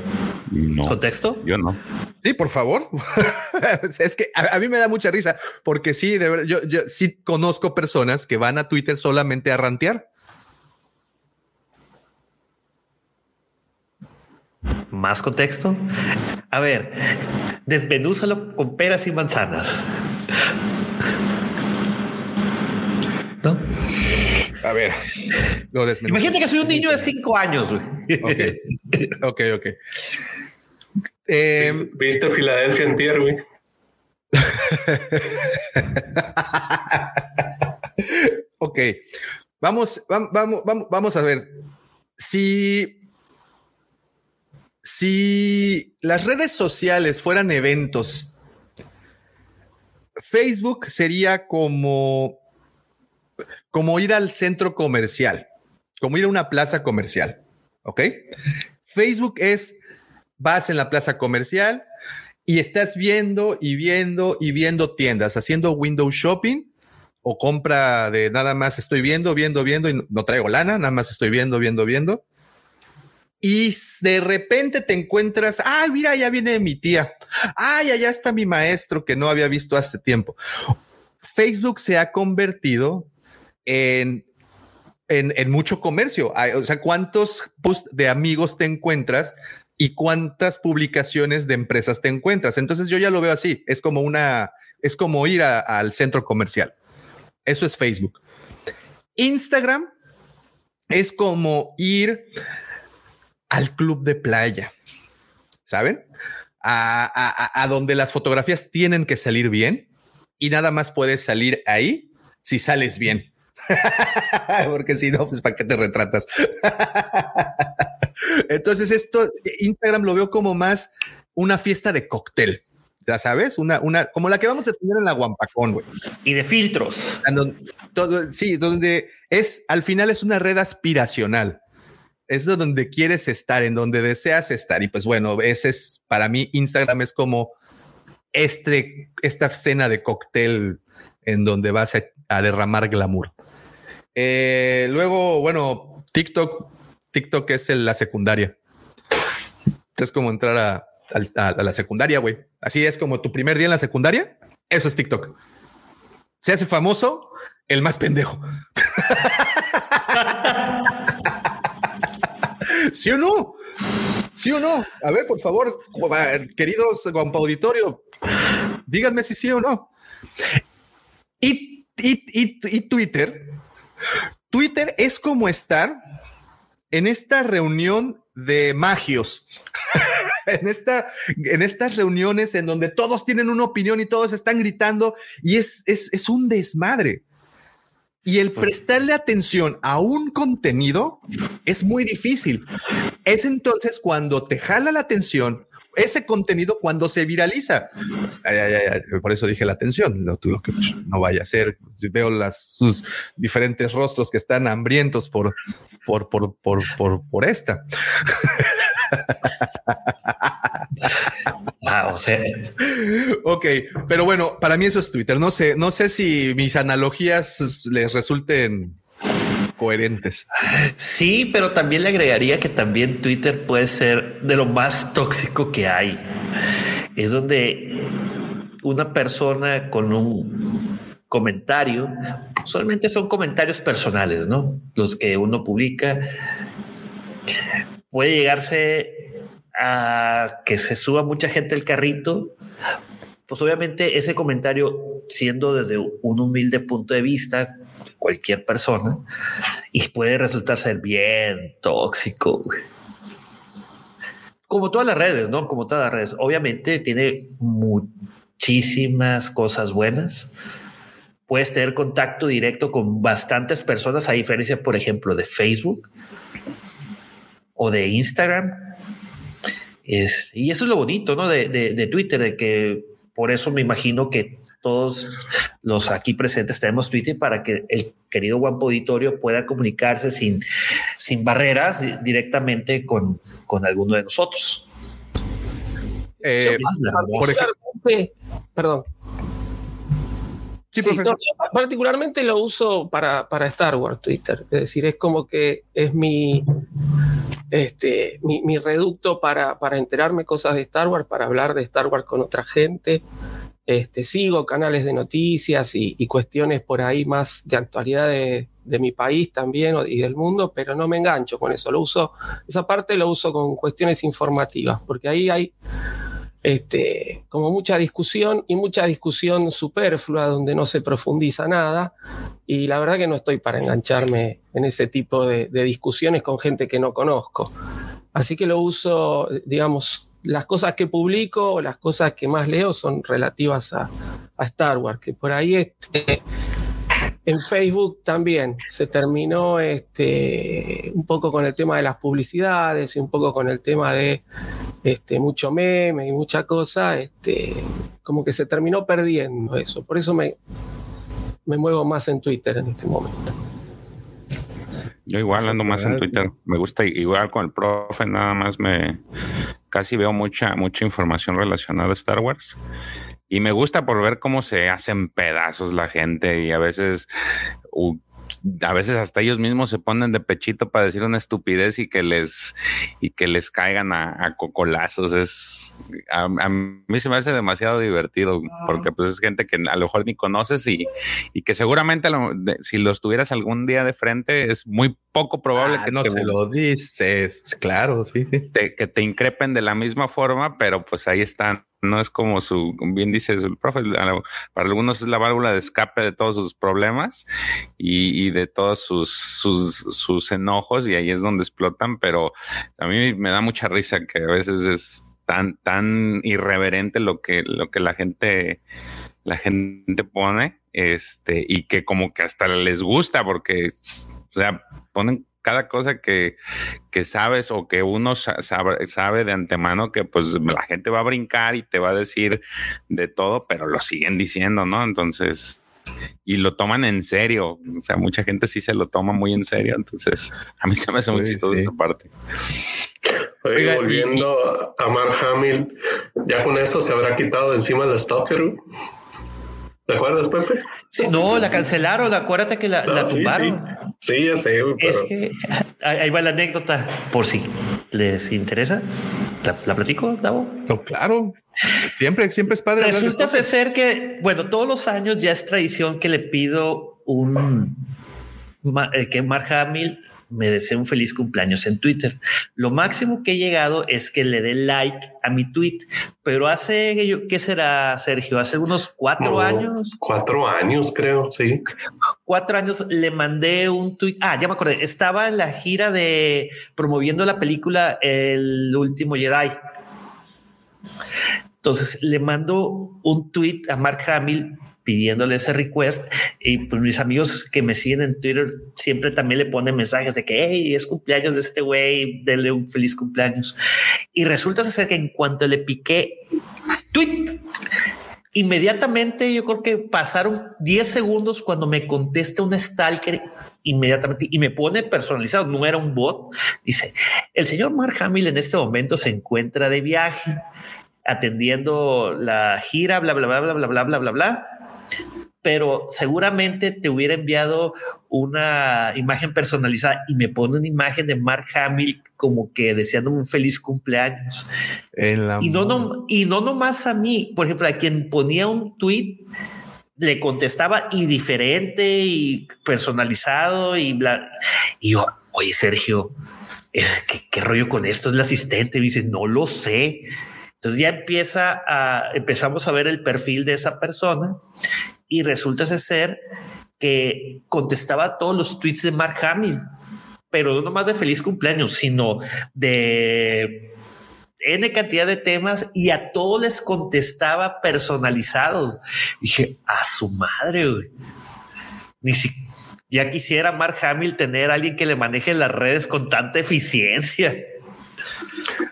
No, ¿Contexto? yo no. Sí, por favor. es que a, a mí me da mucha risa porque sí, de verdad, yo, yo sí conozco personas que van a Twitter solamente a rantear. ¿Más contexto? A ver, desmenúzalo con peras y manzanas. A ver, lo desmenuzo. Imagínate que soy un niño de cinco años. güey. Ok, ok, ok. Eh, ¿Viste Filadelfia en tier, güey? ok, vamos, vam- vamos, vamos, vamos a ver. Si, si las redes sociales fueran eventos, Facebook sería como, como ir al centro comercial, como ir a una plaza comercial. ¿Ok? Facebook es, vas en la plaza comercial y estás viendo y viendo y viendo tiendas, haciendo window shopping o compra de nada más estoy viendo, viendo, viendo y no, traigo lana, nada más estoy viendo, viendo, viendo. Y de repente te encuentras, ah, mira, ya viene mi tía. Ay, allá está mi maestro que no había visto hace tiempo. Facebook se ha convertido en, en, mucho comercio. O sea, ¿cuántos posts de amigos te encuentras y cuántas publicaciones de empresas te encuentras? Entonces yo ya lo veo así. Es como una, es como ir a- al centro comercial. Eso es Facebook. Instagram es como ir al club de playa, ¿saben? A, a, donde las fotografías tienen que salir bien y nada más puedes salir ahí si sales bien. Porque si no, pues para qué te retratas. Entonces, esto Instagram lo veo como más una fiesta de cóctel. Ya sabes, una, una, como la que vamos a tener en la Guampacón, güey. Y de filtros. Todo, sí, donde es, al final es una red aspiracional. Es donde quieres estar, en donde deseas estar. Y pues bueno, ese es, para mí, Instagram es como este, esta cena de cóctel en donde vas a, derramar glamour. Eh, luego, bueno, TikTok, TikTok es la secundaria. Es como entrar a, la secundaria, güey. Así es como tu primer día en la secundaria. Eso es TikTok. Se hace famoso el más pendejo. ¿Sí o no? ¿Sí o no? A ver, por favor, queridos Guampa Auditorio, díganme si sí o no. Y, y Twitter, Twitter es como estar en esta reunión de magios. en, esta, en estas reuniones en donde todos tienen una opinión y todos están gritando y es, es, un desmadre. Y el pues prestarle atención a un contenido es muy difícil. Es entonces cuando te jala la atención ese contenido cuando se viraliza. por eso dije la atención, no, lo que no vaya a ser. veo las, sus diferentes rostros que están hambrientos por, por, por, por, por, por esta. Ah, o sea. Ok, pero bueno, para mí eso es Twitter. No sé, no sé si mis analogías les resulten coherentes. Sí, pero también le agregaría que también Twitter puede ser de lo más tóxico que hay. Es donde una persona con un comentario, solamente son comentarios personales, ¿no? Los que uno publica, puede llegarse a que se suba mucha gente al carrito. Pues obviamente ese comentario, siendo desde un humilde punto de vista, cualquier persona y puede resultar ser bien tóxico. Como todas las redes, ¿no? Como todas las redes. Obviamente tiene muchísimas cosas buenas. Puedes tener contacto directo con bastantes personas, a diferencia, por ejemplo, de Facebook o de Instagram. Y eso es lo bonito, ¿no? De, de Twitter, de que por eso me imagino que todos los aquí presentes tenemos Twitter para que el querido Guampo Auditorio pueda comunicarse sin, sin barreras directamente con, con alguno de nosotros. Eh, por perdón. Sí, particularmente lo uso para, para, Star Wars Twitter. Es decir, es como que es mi, este, mi, mi reducto para, para enterarme cosas de Star Wars, para hablar de Star Wars con otra gente. Este, sigo canales de noticias y, cuestiones por ahí más de actualidad de, mi país también y del mundo, pero no me engancho con eso. Lo uso, esa parte lo uso con cuestiones informativas, porque ahí hay este, como mucha discusión y mucha discusión superflua donde no se profundiza nada. Y la verdad que no estoy para engancharme en ese tipo de discusiones con gente que no conozco. Así que lo uso, digamos, las cosas que publico o las cosas que más leo son relativas a, Star Wars, que por ahí este, en Facebook también se terminó este, un poco con el tema de las publicidades y un poco con el tema de este, mucho meme y mucha cosa, este, como que se terminó perdiendo eso. Por eso me, me muevo más en Twitter en este momento. Yo igual ando más en Twitter. Me gusta igual con el profe, nada más me casi veo mucha, mucha información relacionada a Star Wars. Y me gusta por ver cómo se hacen pedazos la gente y a veces a veces hasta ellos mismos se ponen de pechito para decir una estupidez y que les y que les caigan a, cocolazos. Es a, mí se me hace demasiado divertido porque pues es gente que a lo mejor ni conoces y, y que seguramente si los tuvieras algún día de frente es muy poco probable ah, que no se lo dices. Claro, sí. que te increpen de la misma forma, pero pues ahí están no es como su, bien dice el profe, para algunos es la válvula de escape de todos sus problemas y, de todos sus, sus, sus, enojos y ahí es donde explotan, pero a mí me da mucha risa que a veces es tan, tan irreverente lo que, lo que la gente, la gente pone, este, y que como que hasta les gusta porque, o sea, ponen cada cosa que, que sabes o que uno sabe, sabe, de antemano que pues la gente va a brincar y te va a decir de todo, pero lo siguen diciendo, ¿no? Entonces, y lo toman en serio. O sea, mucha gente sí se lo toma muy en serio. Entonces, a mí se me hace muy chistoso esa parte. volviendo a Mark Hamill, ya con eso se habrá quitado de encima la Stalker. ¿Te acuerdas, Pepe? Sí, no, la cancelaron. Acuérdate que la, la tumbaron. Sí, ya sé. Es que ahí va la anécdota, por si les interesa. ¿La, platico, Davo? No, claro. Siempre, siempre es padre. Resulta ser que, bueno, todos los años ya es tradición que le pido un eh, que Mark Hamill me desea un feliz cumpleaños en Twitter. Lo máximo que he llegado es que le dé like a mi tweet, pero hace, ¿qué será, Sergio? Hace unos cuatro años. Cuatro años, creo, sí. Cuatro años le mandé un tweet. Ah, ya me acordé. Estaba en la gira de promoviendo la película El último Jedi. Entonces le mando un tweet a Mark Hamill pidiéndole ese request y pues mis amigos que me siguen en Twitter siempre también le ponen mensajes de que hey, es cumpleaños de este güey, denle un feliz cumpleaños. Y resulta ser que en cuanto le piqué tweet, inmediatamente yo creo que pasaron 10 segundos cuando me contesta un stalker inmediatamente y me pone personalizado, no era un bot. Dice, el señor Mark Hamill en este momento se encuentra de viaje atendiendo la gira, bla, bla, bla, bla, bla, bla, bla, bla, bla pero seguramente te hubiera enviado una imagen personalizada y me pone una imagen de Mark Hamill como que deseando un feliz cumpleaños. y, no, no, y no nomás a mí, por ejemplo, a quien ponía un tweet le contestaba y diferente y personalizado y bla. Y yo, oye, Sergio, ¿qué, rollo con esto? Es el asistente. Y dice, no lo sé. Entonces ya empieza a, empezamos a ver el perfil de esa persona y resulta ser que contestaba todos los tweets de Mark Hamill, pero no nomás de feliz cumpleaños, sino de N cantidad de temas y a todos les contestaba personalizados. dije, a su madre, güey. Ni si ya quisiera Mark Hamill tener a alguien que le maneje las redes con tanta eficiencia.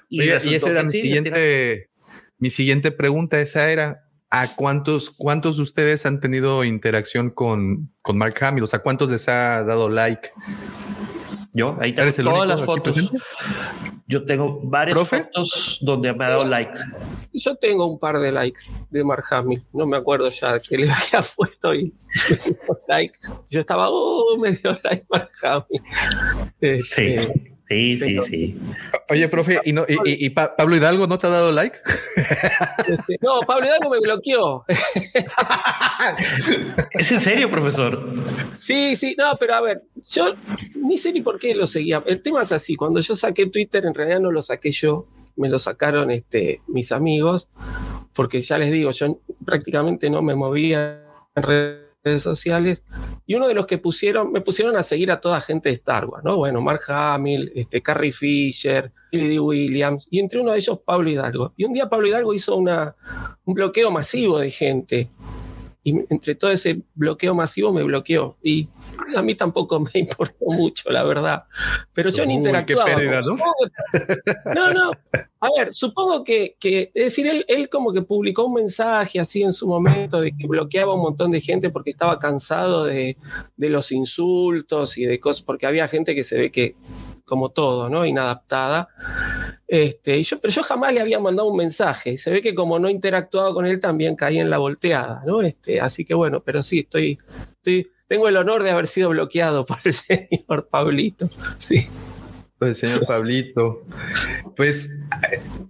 Y, esa era mi siguiente, mi siguiente pregunta. Esa era, ¿a cuántos, cuántos de ustedes han tenido interacción con, con Mark Hamill? O sea, ¿cuántos les ha dado like? Yo, ahí tengo todas las fotos. Yo tengo varias fotos donde me ha dado likes. Yo tengo un par de likes de Mark Hamill. No me acuerdo ya que le había puesto y like. Yo estaba, oh, me dio like Mark Hamill. sí. Este, Sí, sí, sí. Oye, profe, ¿y, no, y, Pablo Hidalgo no te ha dado like? Este, no, Pablo Hidalgo me bloqueó. ¿Es en serio, profesor? Sí, sí, no, pero a ver, yo ni sé ni por qué lo seguía. El tema es así, cuando yo saqué Twitter, en realidad no lo saqué yo, me lo sacaron este, mis amigos, porque ya les digo, yo prácticamente no me movía en redes redes sociales, y uno de los que pusieron, me pusieron a seguir a toda gente de Star Wars, ¿no? Bueno, Mark Hamill, este, Carrie Fisher, Lily Williams, y entre uno de ellos Pablo Hidalgo. Y un día Pablo Hidalgo hizo una, un bloqueo masivo de gente y entre todo ese bloqueo masivo me bloqueó. Y a mí tampoco me importó mucho, la verdad. Pero yo ni interactuaba. ¿no? ¿no? no, A ver, supongo que, que es decir, él, él, como que publicó un mensaje así en su momento de que bloqueaba un montón de gente porque estaba cansado de, de los insultos y de cosas, porque había gente que se ve que como todo, ¿no? Inadaptada. Este, y yo, pero yo jamás le había mandado un mensaje. Se ve que como no interactuaba con él, también caí en la volteada, ¿no? Este, así que bueno, pero sí, estoy, estoy, tengo el honor de haber sido bloqueado por el señor Pablito. Sí. Pues señor Pablito. Pues,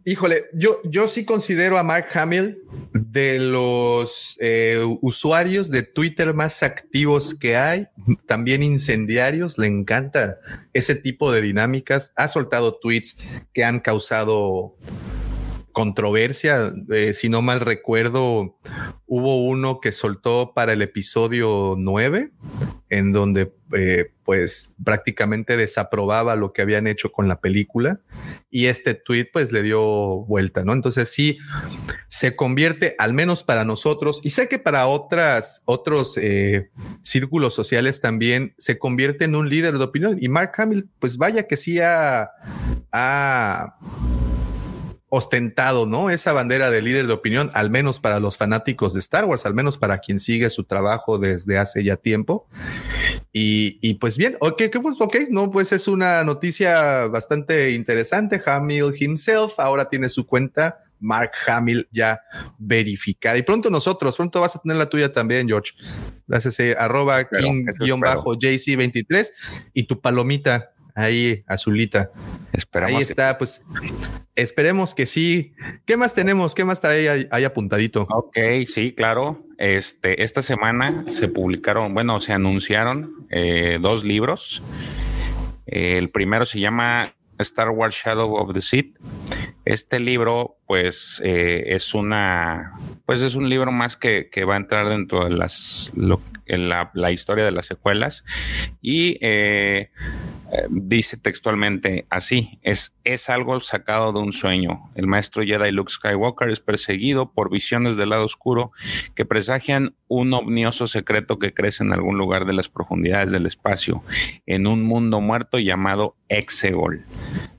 híjole, yo, yo sí considero a Mark Hamill de los eh, usuarios de Twitter más activos que hay, también incendiarios. Le encanta ese tipo de dinámicas. Ha soltado tweets que han causado controversia. Eh, si no mal recuerdo, hubo uno que soltó para el episodio 9, en donde eh, pues prácticamente desaprobaba lo que habían hecho con la película y este tweet pues le dio vuelta, ¿no? Entonces sí se convierte, al menos para nosotros, y sé que para otras, otros eh, círculos sociales también se convierte en un líder de opinión y Mark Hamill pues vaya que sí ha ostentado, ¿no? Esa bandera de líder de opinión, al menos para los fanáticos de Star Wars, al menos para quien sigue su trabajo desde hace ya tiempo. Y, pues bien, ok, pues, ok, no, pues es una noticia bastante interesante. Hamill himself ahora tiene su cuenta. Mark Hamill ya verificada. Y pronto nosotros, pronto vas a tener la tuya también, George. Gracias, arroba king-jc23 y tu palomita ahí, azulita. Esperamos. Ahí está, pues esperemos que sí. ¿Qué más tenemos? ¿Qué más trae ahí, apuntadito? Ok, sí, claro. Este, esta semana se publicaron, bueno, se anunciaron eh, dos libros. el primero se llama Star Wars Shadow of the Sith. Este libro, pues, eh, es una, pues es un libro más que, que va a entrar dentro de las, en la, la, historia de las secuelas y eh, dice textualmente así, es, es algo sacado de un sueño. El maestro Jedi Luke Skywalker es perseguido por visiones del lado oscuro que presagian un omnioso secreto que crece en algún lugar de las profundidades del espacio, en un mundo muerto llamado Exegol.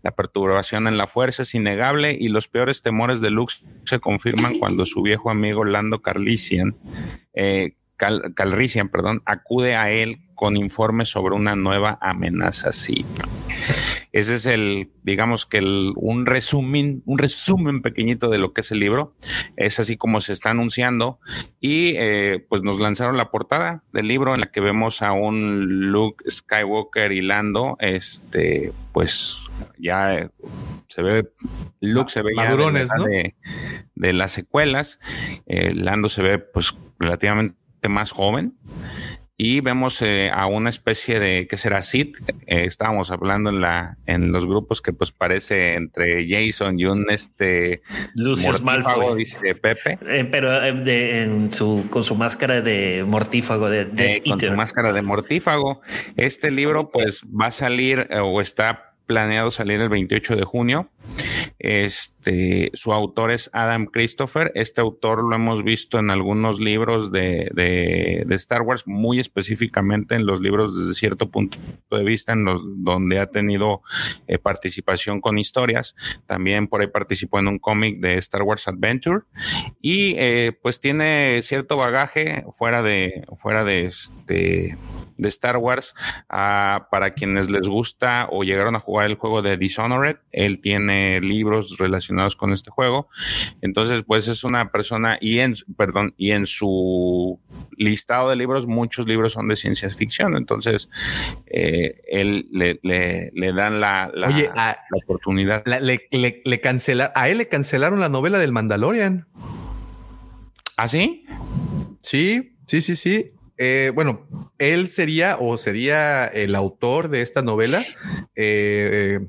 La perturbación en la fuerza es innegable y los peores temores de Luke se confirman cuando su viejo amigo Lando Carlisian eh, Calrissian, perdón, acude a él con informes sobre una nueva amenaza sí. Ese es el, digamos que el, un resumen, un resumen pequeñito de lo que es el libro. Es así como se está anunciando. Y eh, pues nos lanzaron la portada del libro en la que vemos a un Luke Skywalker hilando, este, pues ya eh, se ve, Luke se ve ya de, de, las secuelas. Eh, Lando se ve pues relativamente más joven y vemos eh, a una especie de que será Sid. Eh, estábamos hablando en la en los grupos que pues parece entre Jason y un este Lucius Malfoy, dice Pepe, eh, pero de, en su con su máscara de mortífago de, con su máscara de mortífago. Este libro pues va a salir o está planeado salir el 28 de junio. Este, su autor es Adam Christopher. Este autor lo hemos visto en algunos libros de, Star Wars, muy específicamente en los libros desde cierto punto de vista, en los donde ha tenido eh, participación con historias. También por ahí participó en un cómic de Star Wars Adventure y eh, pues tiene cierto bagaje fuera de, fuera de este de Star Wars ah, para quienes les gusta o llegaron a jugar el juego de Dishonored. Él tiene libros relacionados con este juego. Entonces, pues es una persona y en, perdón, y en su listado de libros, muchos libros son de ciencia ficción. Entonces, eh, él le, le, dan la, la, oportunidad. le, le cancela, a él le cancelaron la novela del Mandalorian. ¿Ah, sí? Sí, sí, sí, sí. Eh, bueno, él sería o sería el autor de esta novela eh,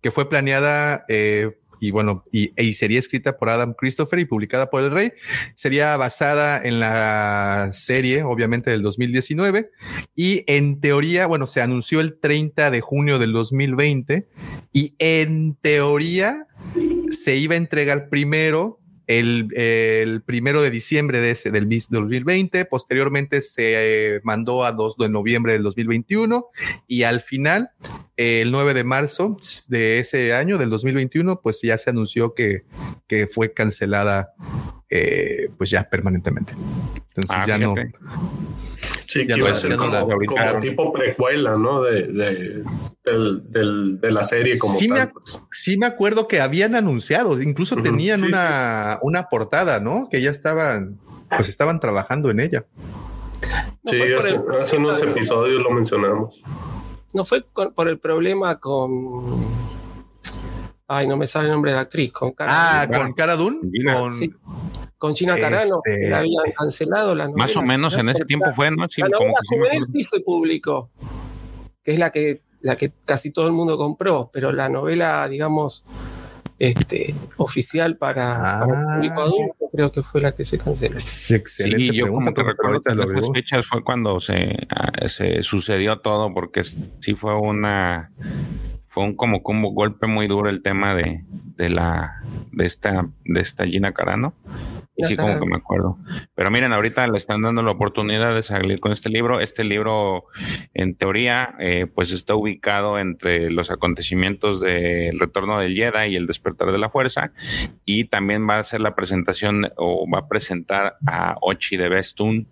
que fue planeada eh, y bueno, y, sería escrita por Adam Christopher y publicada por el Rey. Sería basada en la serie, obviamente, del 2019. Y en teoría, bueno, se anunció el 30 de junio del 2020 y en teoría se iba a entregar primero el, primero de diciembre de ese, del 2020, posteriormente se eh, mandó a 2 de noviembre del 2021 y al final, el 9 de marzo de ese año, del 2021, pues ya se anunció que, que fue cancelada eh, pues ya permanentemente. Entonces ah, ya no Sí, que iba a ser como, tipo precuela, ¿no? De, de, de, la serie como sí tal. Me, pues. sí me acuerdo que habían anunciado, incluso tenían una, una portada, ¿no? Que ya estaban, pues estaban trabajando en ella. sí, hace, unos episodios lo mencionamos. No fue por el problema con... Ay, no me sale el nombre de la actriz. Con Cara ah, con Cara Dune. Con con China Carano, que la habían cancelado la novela. Más o menos en ese tiempo fue, ¿no? Sí, la novela juvenil sí se publicó, que es la que, la que casi todo el mundo compró, pero la novela, digamos, este, oficial para, el público ah. adulto, creo que fue la que se canceló. Es excelente. Sí, yo como que recuerdo que las fechas fue cuando se, ah, se sucedió todo, porque sí fue una fue un como, como golpe muy duro el tema de, de la de esta de esta Gina Carano y sí, como que me acuerdo. Pero miren, ahorita le están dando la oportunidad de salir con este libro. Este libro, en teoría, eh, pues está ubicado entre los acontecimientos del retorno del Jedi y el despertar de la fuerza. Y también va a ser la presentación o va a presentar a Ochi de Bestun,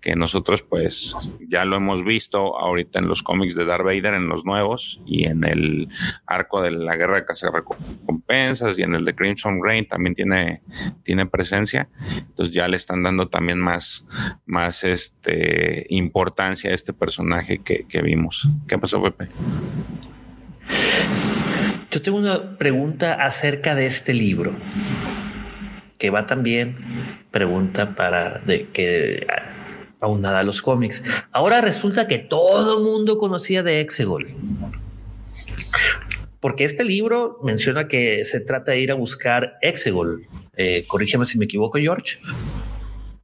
que nosotros pues ya lo hemos visto ahorita en los cómics de Darth Vader, en los nuevos y en el arco de la guerra de recompensas y en el de Crimson Rain también tiene, tiene presencia. Entonces ya le están dando también más, más este, importancia a este personaje que, que vimos. ¿Qué pasó, Pepe? Yo tengo una pregunta acerca de este libro, que va también, pregunta para que aunada a los cómics. Ahora resulta que todo el mundo conocía de Exegol. Porque este libro menciona que se trata de ir a buscar Exegol. Eh, corrígeme si me equivoco, George.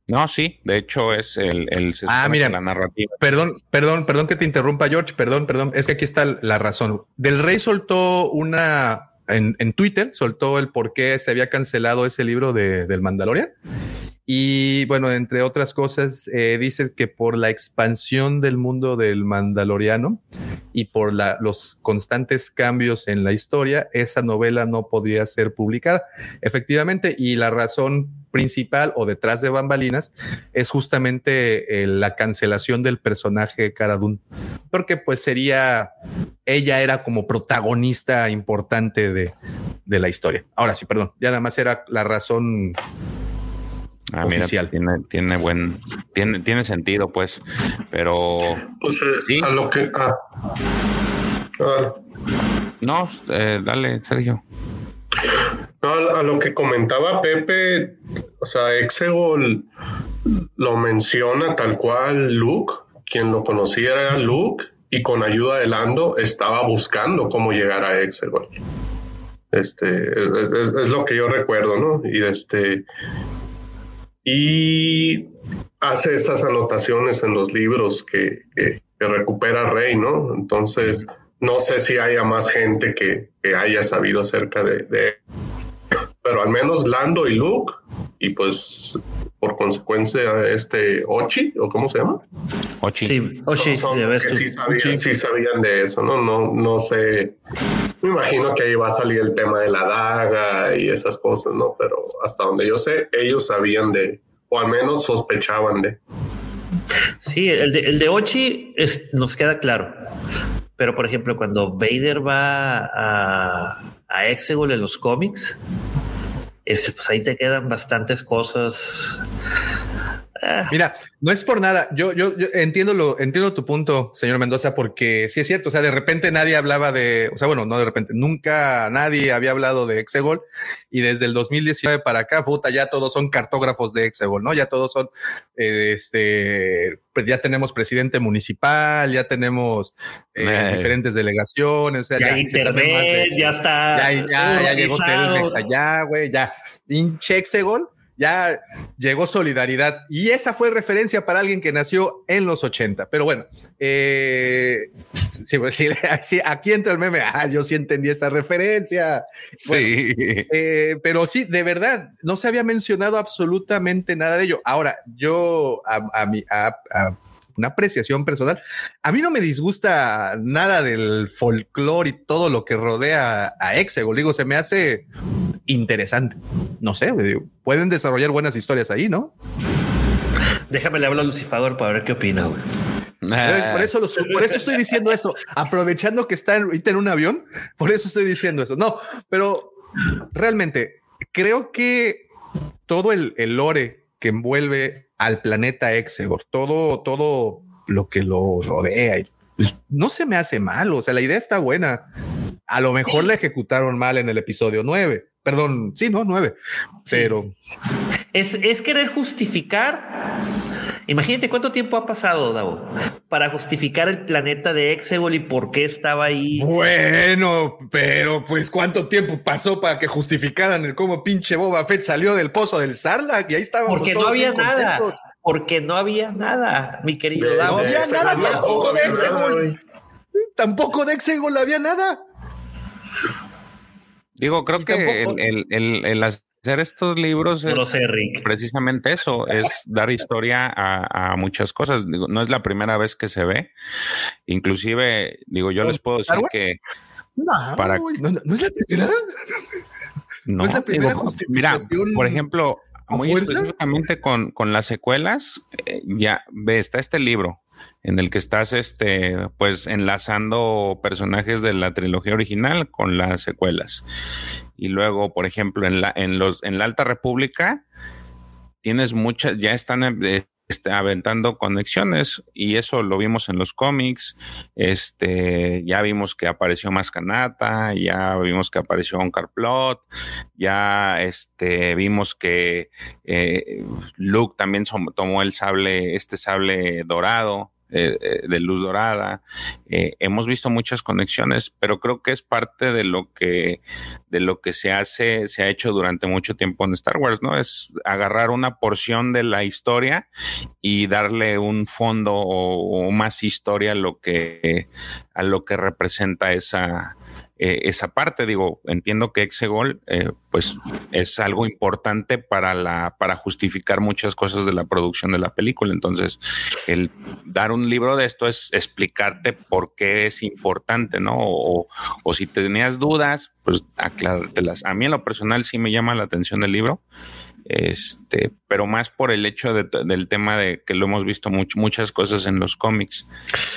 No, sí, de hecho es el, el ah, mira, la narrativa. Perdón, perdón, perdón que te interrumpa, George, perdón, perdón, es que aquí está la razón. Del Rey soltó una en, en Twitter, soltó el por qué se había cancelado ese libro de, del Mandalorian. Y bueno, entre otras cosas, eh, dice que por la expansión del mundo del Mandaloriano y por los constantes cambios en la historia, esa novela no podría ser publicada. Efectivamente, y la razón principal o detrás de bambalinas es justamente eh, la cancelación del personaje Cara porque pues sería, ella era como protagonista importante de, de la historia. Ahora sí, perdón, ya nada más era la razón Ah, mira, tiene, tiene buen, tiene, tiene sentido, pues, pero. Pues ¿sí? a lo que. Ah. No, eh, dale, Sergio. No, a, lo que comentaba Pepe, o sea, Exegol lo menciona tal cual Luke, quien lo conocía era Luke, y con ayuda de Lando estaba buscando cómo llegar a Exegol. Este es, es, lo que yo recuerdo, ¿no? Y este y hace esas anotaciones en los libros que, recupera Rey, ¿no? Entonces, no sé si haya más gente que, haya sabido acerca de, pero al menos Lando y Luke, y pues por consecuencia este Ochi, o cómo se llama? Ochi. Sí, Ochi. que sí sabían, de eso, ¿no? No, no sé. Me imagino que ahí va a salir el tema de la daga y esas cosas, ¿no? Pero hasta donde yo sé, ellos sabían de, o al menos sospechaban de. Sí, el de, el de Ochi nos queda claro. Pero, por ejemplo, cuando Vader va a, a Exegol en los cómics, pues ahí te quedan bastantes cosas. Ah. Mira, no es por nada. Yo, yo, entiendo lo, entiendo tu punto, señor Mendoza, porque sí es cierto. O sea, de repente nadie hablaba de, o sea, bueno, no de repente, nunca nadie había hablado de Exegol y desde el 2019 para acá, puta, ya todos son cartógrafos de Exegol, ¿no? Ya todos son, eh, este, pues ya tenemos presidente municipal, ya tenemos eh, eh. diferentes delegaciones. O sea, ya, internet, ya está. Ya, ya, ya llegó Telmex allá, güey, ya. Pinche Exegol ya llegó solidaridad y esa fue referencia para alguien que nació en los 80. Pero bueno, eh, pues, sí, aquí entra el meme. Ah, yo sí entendí esa referencia. sí. Eh, pero sí, de verdad, no se había mencionado absolutamente nada de ello. Ahora, yo a, mi, a, una apreciación personal. A mí no me disgusta nada del folclore y todo lo que rodea a Exegol. Digo, se me hace interesante. No sé, pueden desarrollar buenas historias ahí, ¿no? Déjame le hablar a Lucifer para ver qué opina. Por eso, por eso estoy diciendo esto, aprovechando que está ahorita en un avión, por eso estoy diciendo eso. No, pero realmente creo que todo el, el lore que envuelve al planeta Exegor, todo, todo lo que lo rodea, pues, no se me hace mal. O sea, la idea está buena. A lo mejor la ejecutaron mal en el episodio 9. Perdón, sí, no, 9. Pero es, es querer justificar Imagínate cuánto tiempo ha pasado, Davo, para justificar el planeta de Exegol y por qué estaba ahí. Bueno, pero pues cuánto tiempo pasó para que justificaran el cómo pinche Boba Fett salió del pozo del Sarlacc y ahí estaba. Porque no había nada. Porque no había nada, mi querido Davo. No había nada tampoco de Exegol. Tampoco de Exegol había nada. Digo, creo que el, el, el, hacer estos libros es precisamente eso, es dar historia a, muchas cosas. no es la primera vez que se ve. Inclusive, digo, yo les puedo decir que... No, para... no, es la primera. No, es la primera Mira, por ejemplo, muy específicamente con, con, las secuelas, eh, ya ve, está este libro en el que estás este pues enlazando personajes de la trilogía original con las secuelas. Y luego, por ejemplo, en la, en los, en la Alta República, tienes muchas, ya están eh, este, aventando conexiones y eso lo vimos en los cómics. Este, ya vimos que apareció Mascanata, ya vimos que apareció un Carplot, ya este, vimos que eh, Luke también tomó el sable, este sable dorado. Eh, eh, de luz dorada. Eh, hemos visto muchas conexiones, pero creo que es parte de lo que de lo que se hace, se ha hecho durante mucho tiempo en Star Wars, ¿no? Es agarrar una porción de la historia y darle un fondo o, más historia a lo que a lo que representa esa eh, esa parte. Digo, entiendo que Exegol, eh, pues es algo importante para la, para justificar muchas cosas de la producción de la película. Entonces, el dar un libro de esto es explicarte por qué es importante, ¿no? O, o si tenías dudas, pues aclarártelas. A mí en lo personal sí me llama la atención el libro este, pero más por el hecho del tema de que lo hemos visto muchas cosas en los cómics.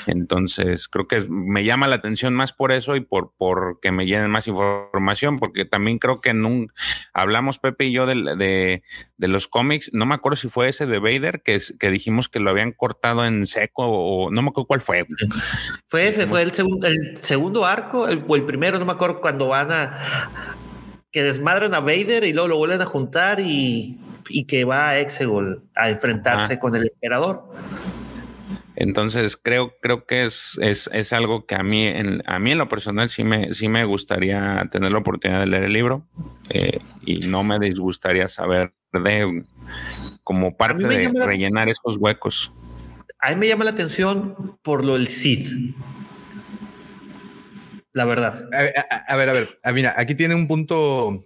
Entonces, creo que me llama la atención más por eso y por porque me llenen más información, porque también creo que hablamos Pepe y yo de, de, los cómics, no me acuerdo si fue ese de Vader, que, que dijimos que lo habían cortado en seco o no me acuerdo cuál fue. Fue ese, fue el, el segundo arco, o el primero, no me acuerdo cuando van a que desmadran a Vader y luego lo vuelven a juntar y, que va a Exegol a enfrentarse con el emperador. Entonces creo, creo que es, es, algo que a mí, en, a mí en lo personal sí me, sí me gustaría tener la oportunidad de leer el libro eh, y no me disgustaría saber de como parte de rellenar esos huecos. A mí me llama la atención por lo del Sith la verdad. A, ver, a ver, mira, aquí tiene un punto,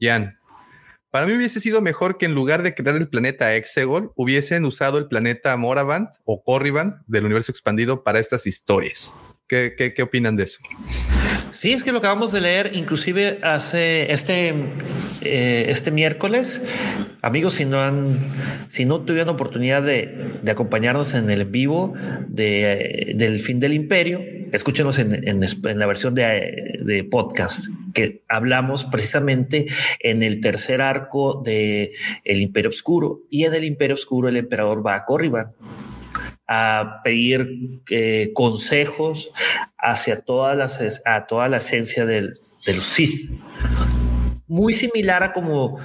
Jan. Para mí hubiese sido mejor que en lugar de crear el planeta Exegol, hubiesen usado el planeta Moravant o Corriban del universo expandido para estas historias. ¿Qué, qué, opinan de eso? Sí, es que lo acabamos de leer, inclusive hace este, eh, este miércoles. Amigos, si no han, si no tuvieron oportunidad de, de acompañarnos en el vivo de, del fin del imperio, escúchenos en, en, la versión de, de, podcast que hablamos precisamente en el tercer arco de el Imperio Oscuro y en el Imperio Oscuro el emperador va a Corriban a pedir eh, consejos hacia todas las, a toda la esencia del, del Sith. Muy similar a como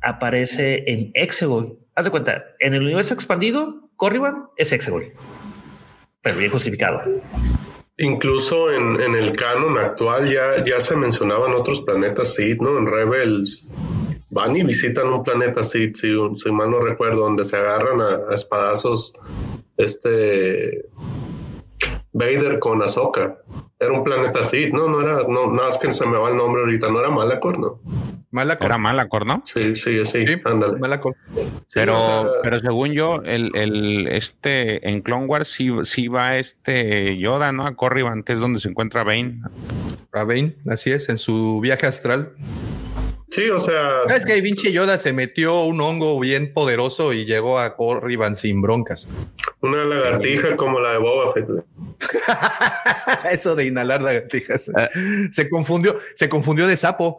aparece en Exegol. Haz de cuenta, en el universo expandido, Corriban es Exegol, pero bien justificado. Incluso en, en, el canon actual ya, ya se mencionaban otros planetas Sith, ¿no? En Rebels van y visitan un planeta Sith, si, si mal no recuerdo, donde se agarran a, a espadazos este Vader con Ahsoka. Era un planeta así, no, no era, no, no es que se me va el nombre ahorita, no era Malacor, ¿no? Malacor. Era Malacor, ¿no? Sí, sí, sí, ándale. Malacor. pero, pero según yo, el, el, este, en Clone Wars sí, sí va este Yoda, ¿no? A Corriban, que es donde se encuentra Bane. A Bane, así es, en su viaje astral. Sí, o sea. Es que Vinci Yoda se metió un hongo bien poderoso y llegó a Corriban sin broncas. Una lagartija como la de Boba Fett. Eso de inhalar lagartijas. Ah. Se confundió, se confundió de sapo.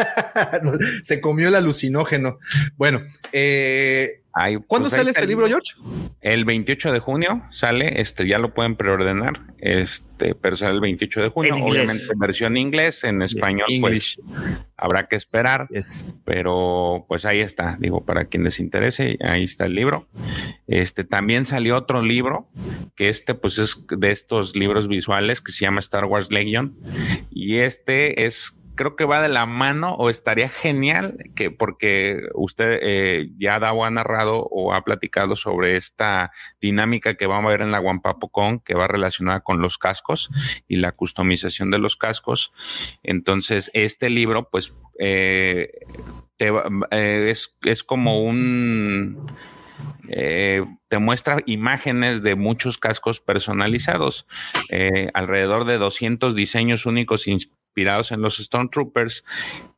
se comió el alucinógeno. Bueno, eh, ¿Cuándo pues, sale este libro, George? El 28 de junio sale, este ya lo pueden preordenar, este, pero sale el 28 de junio, obviamente en versión inglés, en español, pues habrá que esperar, pero pues ahí está, digo, para quien les interese, ahí está el libro. Este también salió otro libro, que este pues es de estos libros visuales que se llama Star Wars Legion, y este es creo que va de la mano o estaría genial que porque usted eh, ya Davo ha narrado o ha platicado sobre esta dinámica que vamos a ver en la Wampapocon que va relacionada con los cascos y la customización de los cascos. Entonces, este libro, pues, eh, eh, es, es como un... te muestra imágenes de muchos cascos personalizados, alrededor de 200 diseños únicos inspirados en los Stormtroopers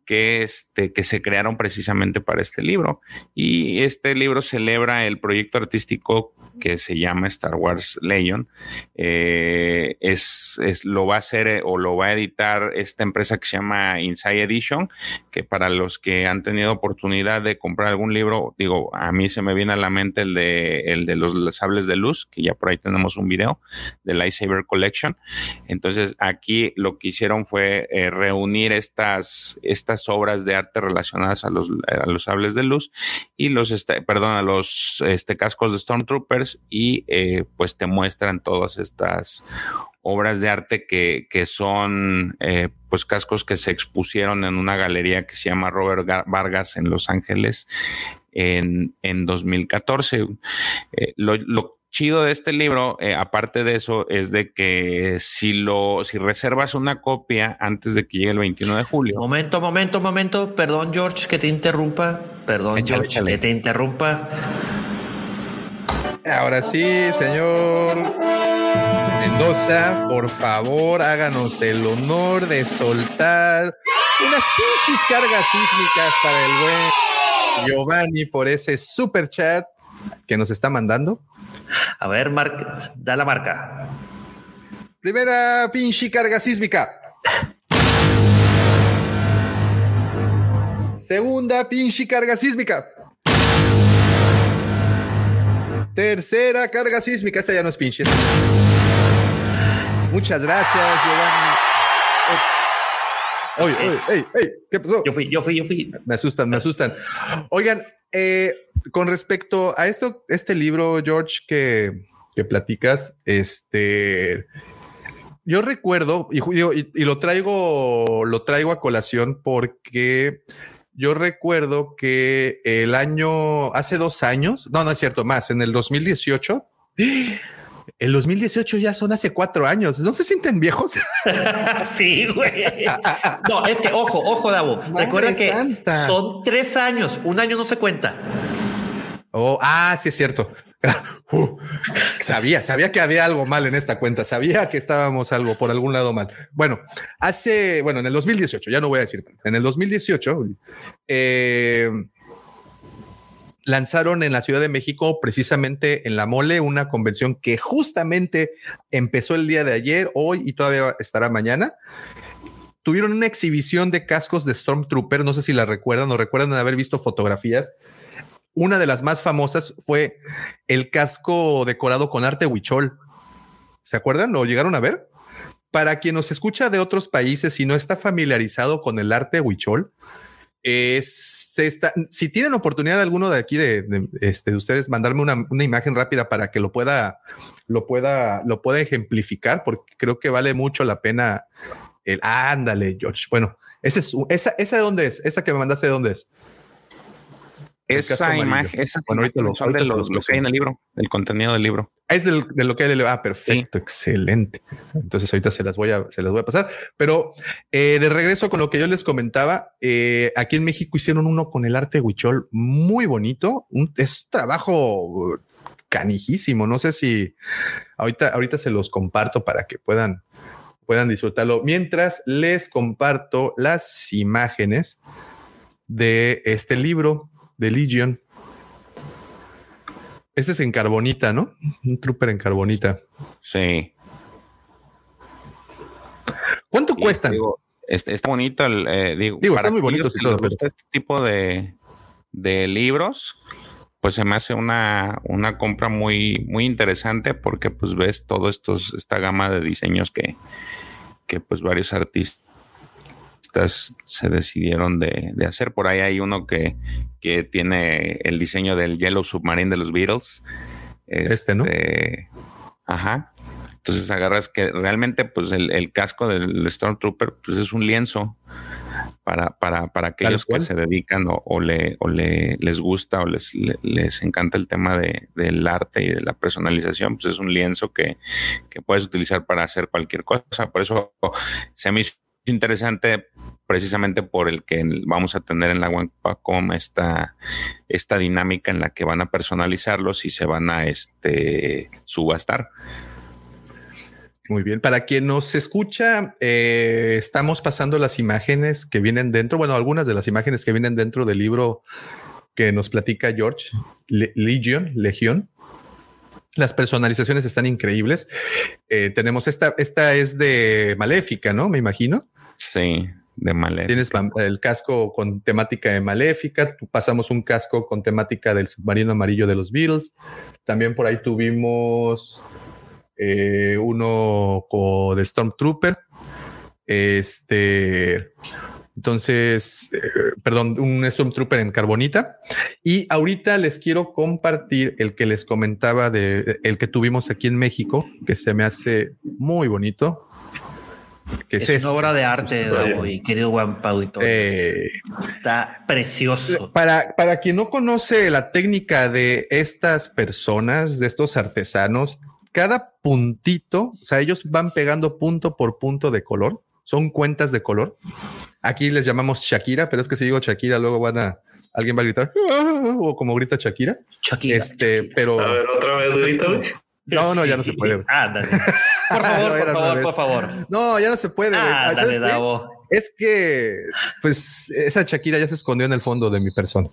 que, este, que se crearon precisamente para este libro. Y este libro celebra el proyecto artístico que se llama Star Wars Legion. Eh, es, lo va a hacer eh, o lo va a editar esta empresa que se llama Inside Edition, que para los que han tenido oportunidad de comprar algún libro, digo, a mí se me viene a la mente el de, el de los sables de luz, que ya por ahí tenemos un video de Lightsaber Collection. Entonces aquí lo que hicieron fue eh, reunir estas, estas obras de arte relacionadas a los, a los sables de luz y los, este, perdón, a los este, cascos de Y eh, pues te muestran todas estas obras de arte que, son eh, pues cascos que se expusieron en una galería que se llama Robert Vargas en Los Ángeles en, 2014. Eh, lo, chido de este libro, aparte de eso, es de que si lo, si reservas una copia antes de que llegue el 21 de julio. Momento, momento, momento. Perdón, George, que te interrumpa. Perdón, George, que te interrumpa. Ahora sí, señor Mendoza, por favor, háganos el honor de soltar unas pinches cargas sísmicas para el buen Giovanni por ese super chat que nos está mandando. A ver, Mark, da la marca. Primera pinche carga sísmica. Segunda pinche carga sísmica. Tercera carga sísmica. Esta ya no es pinche. Muchas gracias, Giovanni. Oye, oye, ey, ¿qué pasó? Yo fui, yo fui, yo fui. Me asustan, me asustan. Oigan, eh, con respecto a esto, este libro, George, que, que platicas, este, yo recuerdo, y, y, y, lo traigo, lo traigo a colación porque yo recuerdo que el año, hace dos años, no, no es cierto, más, en el 2018, el 2018 ya son hace cuatro años. ¿No se sienten viejos? sí, güey. No, es que, ojo, ojo, Davo. Recuerda que son tres años. Un año no se cuenta. Oh, ah, sí es cierto. Uh, sabía, sabía que había algo mal en esta cuenta, sabía que estábamos algo por algún lado mal. Bueno, hace, bueno, en el 2018, ya no voy a decir, en el 2018 eh, lanzaron en la Ciudad de México, precisamente en la Mole, una convención que justamente empezó el día de ayer, hoy y todavía estará mañana. Tuvieron una exhibición de cascos de Stormtrooper, no sé si la recuerdan o recuerdan haber visto fotografías una de las más famosas fue el casco decorado con arte huichol. ¿Se acuerdan? ¿Lo llegaron a ver? Para quien nos escucha de otros países y no está familiarizado con el arte huichol, es, si tienen oportunidad alguno de aquí de, este, de ustedes mandarme una, una, imagen rápida para que lo pueda, lo pueda, lo pueda ejemplificar, porque creo que vale mucho la pena el ándale, George. Bueno, ese es, esa, esa de dónde es, esa que me mandaste de dónde es. Esa imagen, bueno, ahorita lo, son de los, lo que hay en el libro, el contenido del libro. Es de lo que hay en el libro. Ah, perfecto, excelente. Entonces ahorita se las voy a, se las voy a pasar. Pero eh, de regreso con lo que yo les comentaba, eh, aquí en México hicieron uno con el arte huichol muy bonito. Un, es trabajo canijísimo. No sé si ahorita, ahorita se los comparto para que puedan, puedan disfrutarlo. Mientras les comparto las imágenes de este libro de Legion. Este es en carbonita, ¿no? Un trooper en carbonita. Sí. ¿Cuánto cuestan? Este, está bonito el, eh, digo, digo está muy bonito todo, pero... este tipo de, de libros, pues se me hace una, una compra muy, muy interesante porque pues ves todo estos, esta gama de diseños que, que pues varios artistas se decidieron de, hacer. Por ahí hay uno que, que, tiene el diseño del Yellow Submarine de los Beatles. Este, ¿no? Este, ajá. Entonces agarras que realmente pues el, el casco del Stormtrooper pues es un lienzo para, para, para aquellos que se dedican o, le, o le, les gusta o les, les encanta el tema de, del arte y de la personalización, pues es un lienzo que, que puedes utilizar para hacer cualquier cosa. Por eso se me hizo interesante precisamente por el que vamos a tener en la Wampacom esta, esta dinámica en la que van a personalizarlos y se van a este, subastar. Muy bien, para quien nos escucha, eh, estamos pasando las imágenes que vienen dentro, bueno, algunas de las imágenes que vienen dentro del libro que nos platica George, Legion, Legión. Las personalizaciones están increíbles. Eh, tenemos esta, esta es de Maléfica, ¿no? Me imagino. Sí, de Maléfica. Tienes el casco con temática de Maléfica. Pasamos un casco con temática del submarino amarillo de los Beatles. También por ahí tuvimos eh, uno de Stormtrooper. Este. Entonces, eh, perdón, un Stormtrooper en carbonita. Y ahorita les quiero compartir el que les comentaba de el que tuvimos aquí en México, que se me hace muy bonito. Que es, una obra de arte, querido Juan eh, Está precioso. Para, para quien no conoce la técnica de estas personas, de estos artesanos, cada puntito, o sea, ellos van pegando punto por punto de color, son cuentas de color. Aquí les llamamos Shakira, pero es que si digo Shakira, luego van a, alguien va a gritar, ah", o como grita Shakira. Shakira. Este, pero. A ver, otra vez grita. No, no, ya no se puede. Ah, Por favor, por favor, por favor. No, ya no se puede. Ah, dale, es que, pues, esa Shakira ya se escondió en el fondo de mi persona.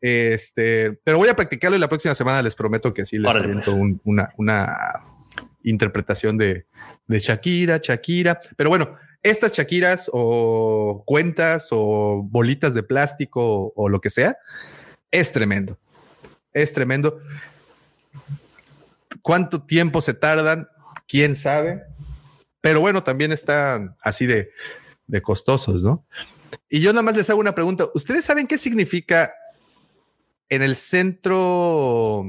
Este, pero voy a practicarlo y la próxima semana les prometo que sí les presento pues. una, una interpretación de, de Shakira, Shakira. Pero bueno, estas Shakiras o cuentas o bolitas de plástico o, lo que sea, es tremendo. Es tremendo. ¿Cuánto tiempo se tardan? ¿Quién sabe? Pero bueno, también están así de, de costosos, ¿no? Y yo nada más les hago una pregunta. ¿Ustedes saben qué significa en el centro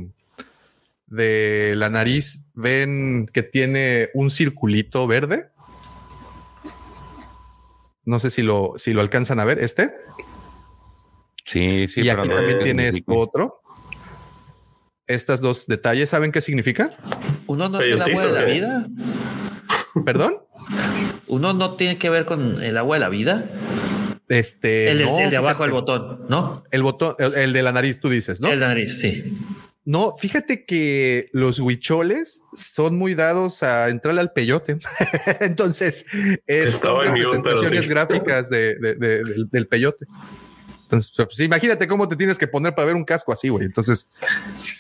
de la nariz ven que tiene un circulito verde. No sé si lo, si lo alcanzan a ver, este. Sí, sí. Y aquí también tiene otro. Estas dos detalles, ¿saben qué significa? Uno no es el agua de la vida. ¿Perdón? Uno no tiene que ver con el agua de la vida. Este. El, de abajo del botón, ¿no? El botón, el, de la nariz, tú dices, ¿no? El de la nariz, sí. No, fíjate que los huicholes son muy dados a entrarle al peyote. Entonces, es representaciones gráficas del, peyote. Entonces, pues, imagínate cómo te tienes que poner para ver un casco así, güey. Entonces,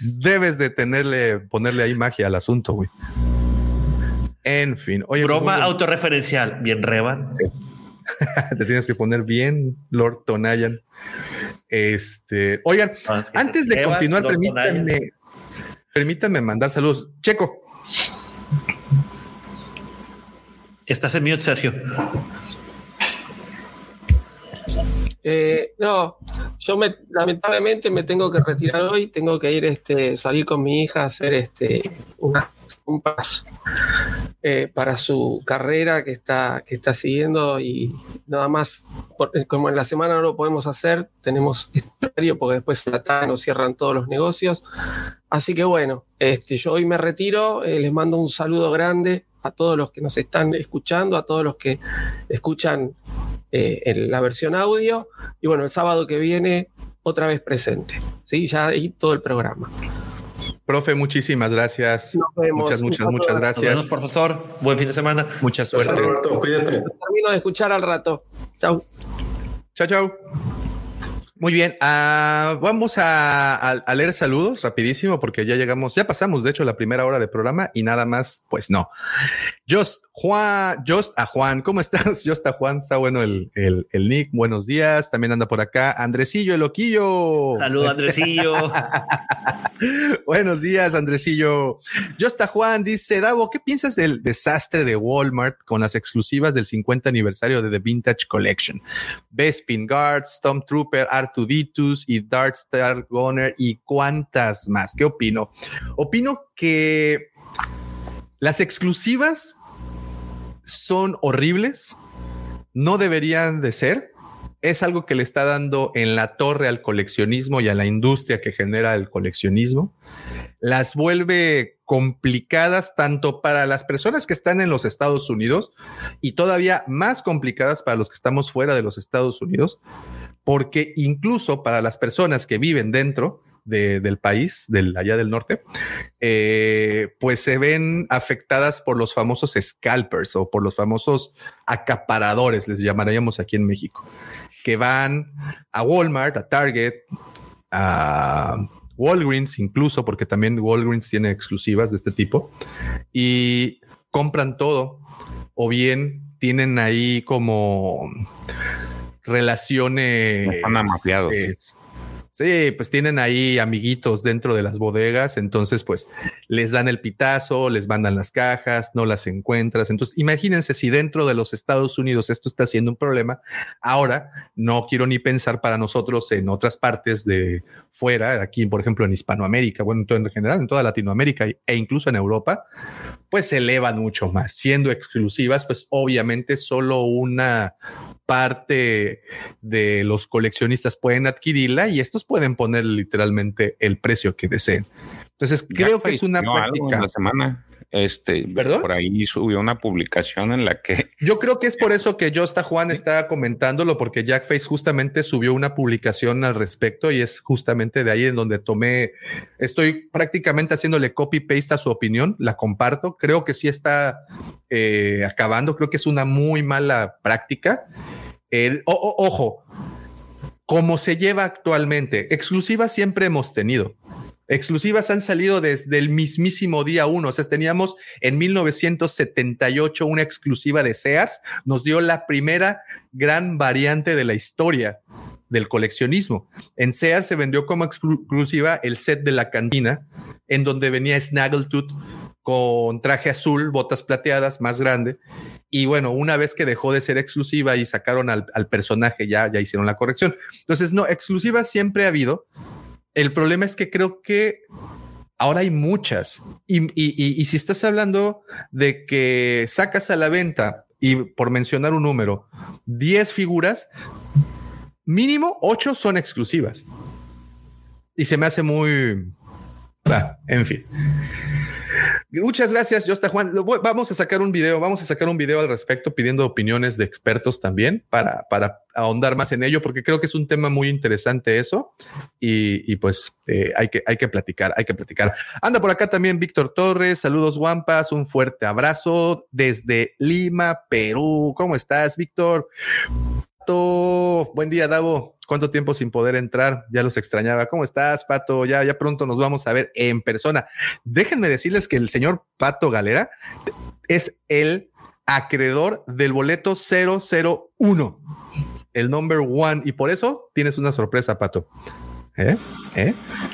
debes de tenerle, ponerle ahí magia al asunto, güey. En fin. Oye, pues, Broma autorreferencial. Bien, Revan. Te tienes que poner bien, Lord Tonayan. Este, oigan, antes de continuar, permítanme, permítanme mandar saludos. Checo. Estás en mute, Sergio. Eh, no, yo me, lamentablemente me tengo que retirar hoy, tengo que ir este, salir con mi hija a hacer este, un paso eh, para su carrera que está, siguiendo y nada más, eh, como en la semana no lo podemos hacer, tenemos horario porque después la tarde nos cierran todos los negocios. Así que bueno, este, yo hoy me retiro, eh, les mando un saludo grande a todos los que nos están escuchando, a todos los que escuchan en la versión audio y bueno, el sábado que viene otra vez presente, ¿sí? ya ahí todo el programa. Profe, muchísimas gracias. Muchas, muchas, muchas gracias. Nos profesor. Buen fin de semana. Mucha suerte. Termino de escuchar al rato. Chau. Chao, chao. Muy bien, uh, vamos a, a, a, leer saludos rapidísimo porque ya llegamos, ya pasamos de hecho la primera hora de programa y nada más, pues no. Just Juan, Just a Juan, ¿cómo estás? Just a Juan, está bueno el, el, el nick, buenos días, también anda por acá Andresillo, el loquillo. Saludos Andresillo. buenos días Andresillo. Just a Juan dice, Davo, ¿qué piensas del desastre de Walmart con las exclusivas del 50 aniversario de The Vintage Collection? Bespin Guard, Stormtrooper, Artuditus y Darkstar Gunner y cuántas más. ¿Qué opino? Opino que las exclusivas son horribles, no deberían de ser. Es algo que le está dando en la torre al coleccionismo y a la industria que genera el coleccionismo. Las vuelve complicadas tanto para las personas que están en los Estados Unidos y todavía más complicadas para los que estamos fuera de los Estados Unidos, porque incluso para las personas que viven dentro, de, del país, del, allá del norte, eh, pues se ven afectadas por los famosos scalpers o por los famosos acaparadores, les llamaríamos aquí en México, que van a Walmart, a Target, a Walgreens incluso, porque también Walgreens tiene exclusivas de este tipo, y compran todo, o bien tienen ahí como relaciones... Eh, Sí, pues tienen ahí amiguitos dentro de las bodegas, entonces pues les dan el pitazo, les mandan las cajas, no las encuentras. Entonces imagínense si dentro de los Estados Unidos esto está siendo un problema. Ahora no quiero ni pensar para nosotros en otras partes de fuera, aquí por ejemplo en Hispanoamérica, bueno, en general en toda Latinoamérica e incluso en Europa, pues se elevan mucho más. Siendo exclusivas, pues obviamente solo una parte de los coleccionistas pueden adquirirla y estos pueden poner literalmente el precio que deseen. Entonces, creo que es una práctica. La semana. Este, ¿Perdón? por ahí subió una publicación en la que yo creo que es por eso que Josta Juan está comentándolo, porque Jack Face justamente subió una publicación al respecto y es justamente de ahí en donde tomé, estoy prácticamente haciéndole copy paste a su opinión, la comparto. Creo que sí está eh, acabando, creo que es una muy mala práctica. El, ojo, como se lleva actualmente, exclusivas siempre hemos tenido. Exclusivas han salido desde el mismísimo día uno. O sea, teníamos en 1978 una exclusiva de Sears. Nos dio la primera gran variante de la historia del coleccionismo. En Sears se vendió como exclusiva el set de la cantina, en donde venía Snaggletooth con traje azul, botas plateadas, más grande. Y bueno, una vez que dejó de ser exclusiva y sacaron al, personaje, ya, ya hicieron la corrección. Entonces, no, exclusiva siempre ha habido. El problema es que creo que ahora hay muchas. Y, si estás hablando de que sacas a la venta, y por mencionar un número, 10 figuras, mínimo 8 son exclusivas. Y se me hace muy... en fin. Muchas gracias, Josta Juan. Vamos a sacar un video, vamos a sacar un video al respecto pidiendo opiniones de expertos también para, para ahondar más en ello, porque creo que es un tema muy interesante eso y, pues eh, hay, que, hay que platicar, hay que platicar. Anda por acá también Víctor Torres, saludos Guampas, un fuerte abrazo desde Lima, Perú. ¿Cómo estás, Víctor? Buen día, Davo. ¿Cuánto tiempo sin poder entrar? Ya los extrañaba. ¿Cómo estás, Pato? Ya, ya pronto nos vamos a ver en persona. Déjenme decirles que el señor Pato Galera es el acreedor del boleto 001, el number one. Y por eso tienes una sorpresa, Pato. ¿Eh? ¿Eh?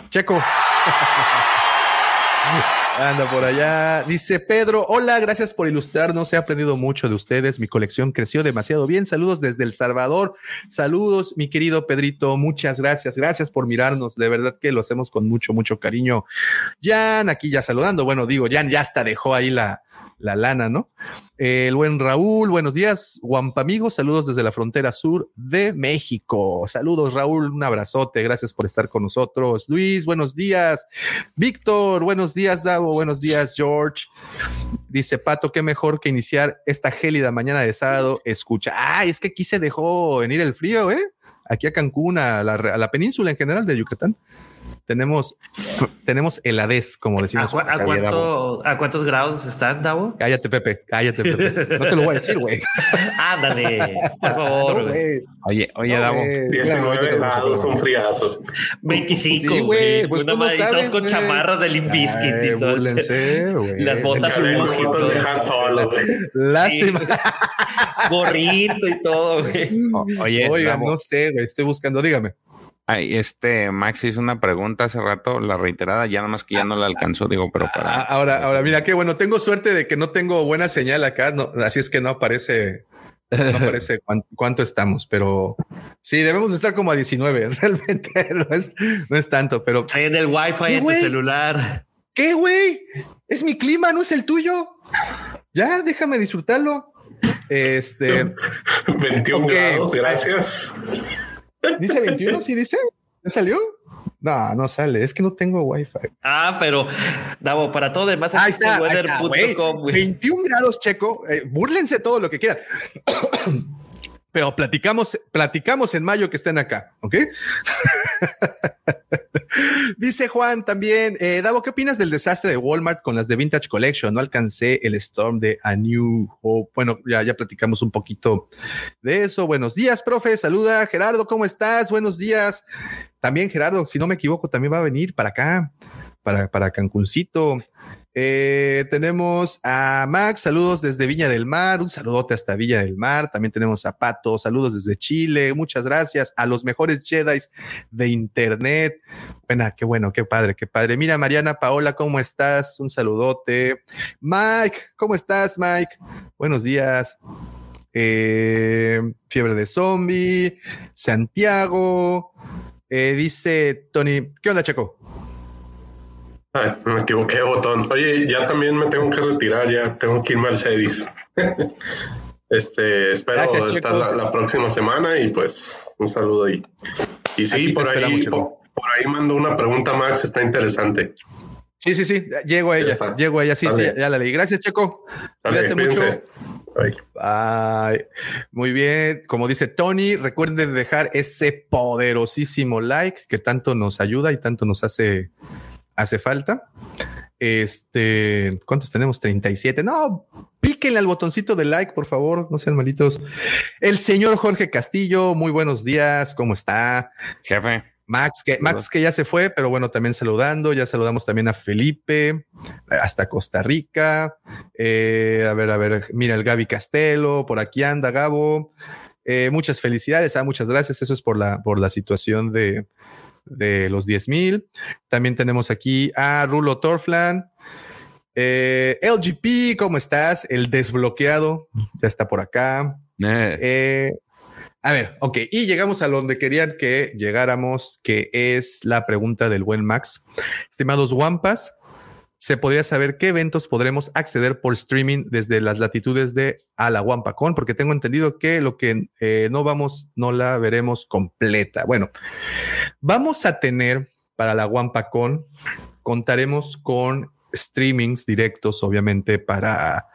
Checo. Anda por allá. Dice Pedro, hola, gracias por ilustrarnos. He aprendido mucho de ustedes. Mi colección creció demasiado bien. Saludos desde El Salvador. Saludos, mi querido Pedrito. Muchas gracias. Gracias por mirarnos. De verdad que lo hacemos con mucho, mucho cariño. Jan, aquí ya saludando. Bueno, digo, Jan ya hasta dejó ahí la, la lana, ¿no? el buen Raúl, buenos días, Guampa amigos, saludos desde la frontera sur de México. Saludos, Raúl, un abrazote, gracias por estar con nosotros. Luis, buenos días. Víctor, buenos días, Davo, buenos días, George. Dice Pato, qué mejor que iniciar esta gélida mañana de sábado. Escucha, ah, es que aquí se dejó venir el frío, ¿eh? Aquí a Cancún, a la península en general de Yucatán tenemos, tenemos heladez, como decimos. ¿A, cuántos grados están, Davo? Cállate, Pepe, cállate, Pepe. No te lo voy a decir, güey. Ándale, por favor. oye, oye, Davo. 19 grados, un friazo. 25, sí, güey. Pues Una sabes, con chamarras de Limpiskit y todo. Las botas de Han Solo, güey. Lástima. Gorrito y todo, güey. Oye, Oiga, no sé, güey. Estoy buscando, dígame. Ay, este Max hizo una pregunta hace rato, la reiterada, ya nada más que ya no la alcanzó, digo, pero para. Ah, ahora, ahora, mira, qué bueno, tengo suerte de que no tengo buena señal acá, no, así es que no aparece, no aparece cuánto, estamos, pero sí, debemos estar como a 19, realmente no es, no es tanto, pero. Ahí en el wifi en tu celular. ¿Qué, güey? Es mi clima, no es el tuyo. Ya, déjame disfrutarlo. Este. 21 grados, gracias. ¿Dice 21? ¿Sí dice? ¿Ya salió? No, no sale. Es que no tengo wifi. Ah, pero Davo, para todo demás, ahí está, weather.com. 21 grados, checo. Eh, búrlense todo lo que quieran. Pero platicamos, platicamos en mayo que estén acá, ¿ok? Dice Juan también, eh, Davo, ¿qué opinas del desastre de Walmart con las de Vintage Collection? No alcancé el Storm de A New. Bueno, ya, ya platicamos un poquito de eso. Buenos días, profe. Saluda, Gerardo, ¿cómo estás? Buenos días. También Gerardo, si no me equivoco, también va a venir para acá, para, para Cancuncito. Eh, tenemos a Max, saludos desde Viña del Mar, un saludote hasta Villa del Mar. También tenemos a Pato, saludos desde Chile, muchas gracias a los mejores Jedi de Internet. Buena, qué bueno, qué padre, qué padre. Mira, Mariana Paola, ¿cómo estás? Un saludote. Mike, ¿cómo estás, Mike? Buenos días. Eh, fiebre de zombie, Santiago. Eh, dice Tony, ¿qué onda, Checo? Ay, me equivoqué botón. Oye, ya también me tengo que retirar, ya tengo que irme al CEDIS. este, espero estar la, próxima semana y pues un saludo ahí. Y sí, por ahí, por, ahí mando una pregunta, Max, está interesante. Sí, sí, sí, llego a ella, llego a ella, sí, sí, ya la leí. Gracias, Checo. Cuídate mucho. Muy bien, como dice Tony, recuerden dejar ese poderosísimo like que tanto nos ayuda y tanto nos hace hace falta. Este, ¿cuántos tenemos? 37. No, píquenle al botoncito de like, por favor, no sean malitos. El señor Jorge Castillo, muy buenos días, ¿cómo está? Jefe. Max, que, Max que ya se fue, pero bueno, también saludando, ya saludamos también a Felipe, hasta Costa Rica. Eh, a ver, a ver, mira el Gaby Castelo, por aquí anda Gabo. Eh, muchas felicidades, ah, muchas gracias. Eso es por la, por la situación de, de los 10 mil. También tenemos aquí a Rulo Torflan. Eh, LGP, ¿cómo estás? El desbloqueado ya está por acá. Eh. Eh, a ver, ok, y llegamos a donde querían que llegáramos, que es la pregunta del buen Max. Estimados Wampas, se podría saber qué eventos podremos acceder por streaming desde las latitudes de Alahuampacón, porque tengo entendido que lo que eh, no vamos, no la veremos completa. Bueno, vamos a tener para la Wampacon, contaremos con streamings directos, obviamente, para,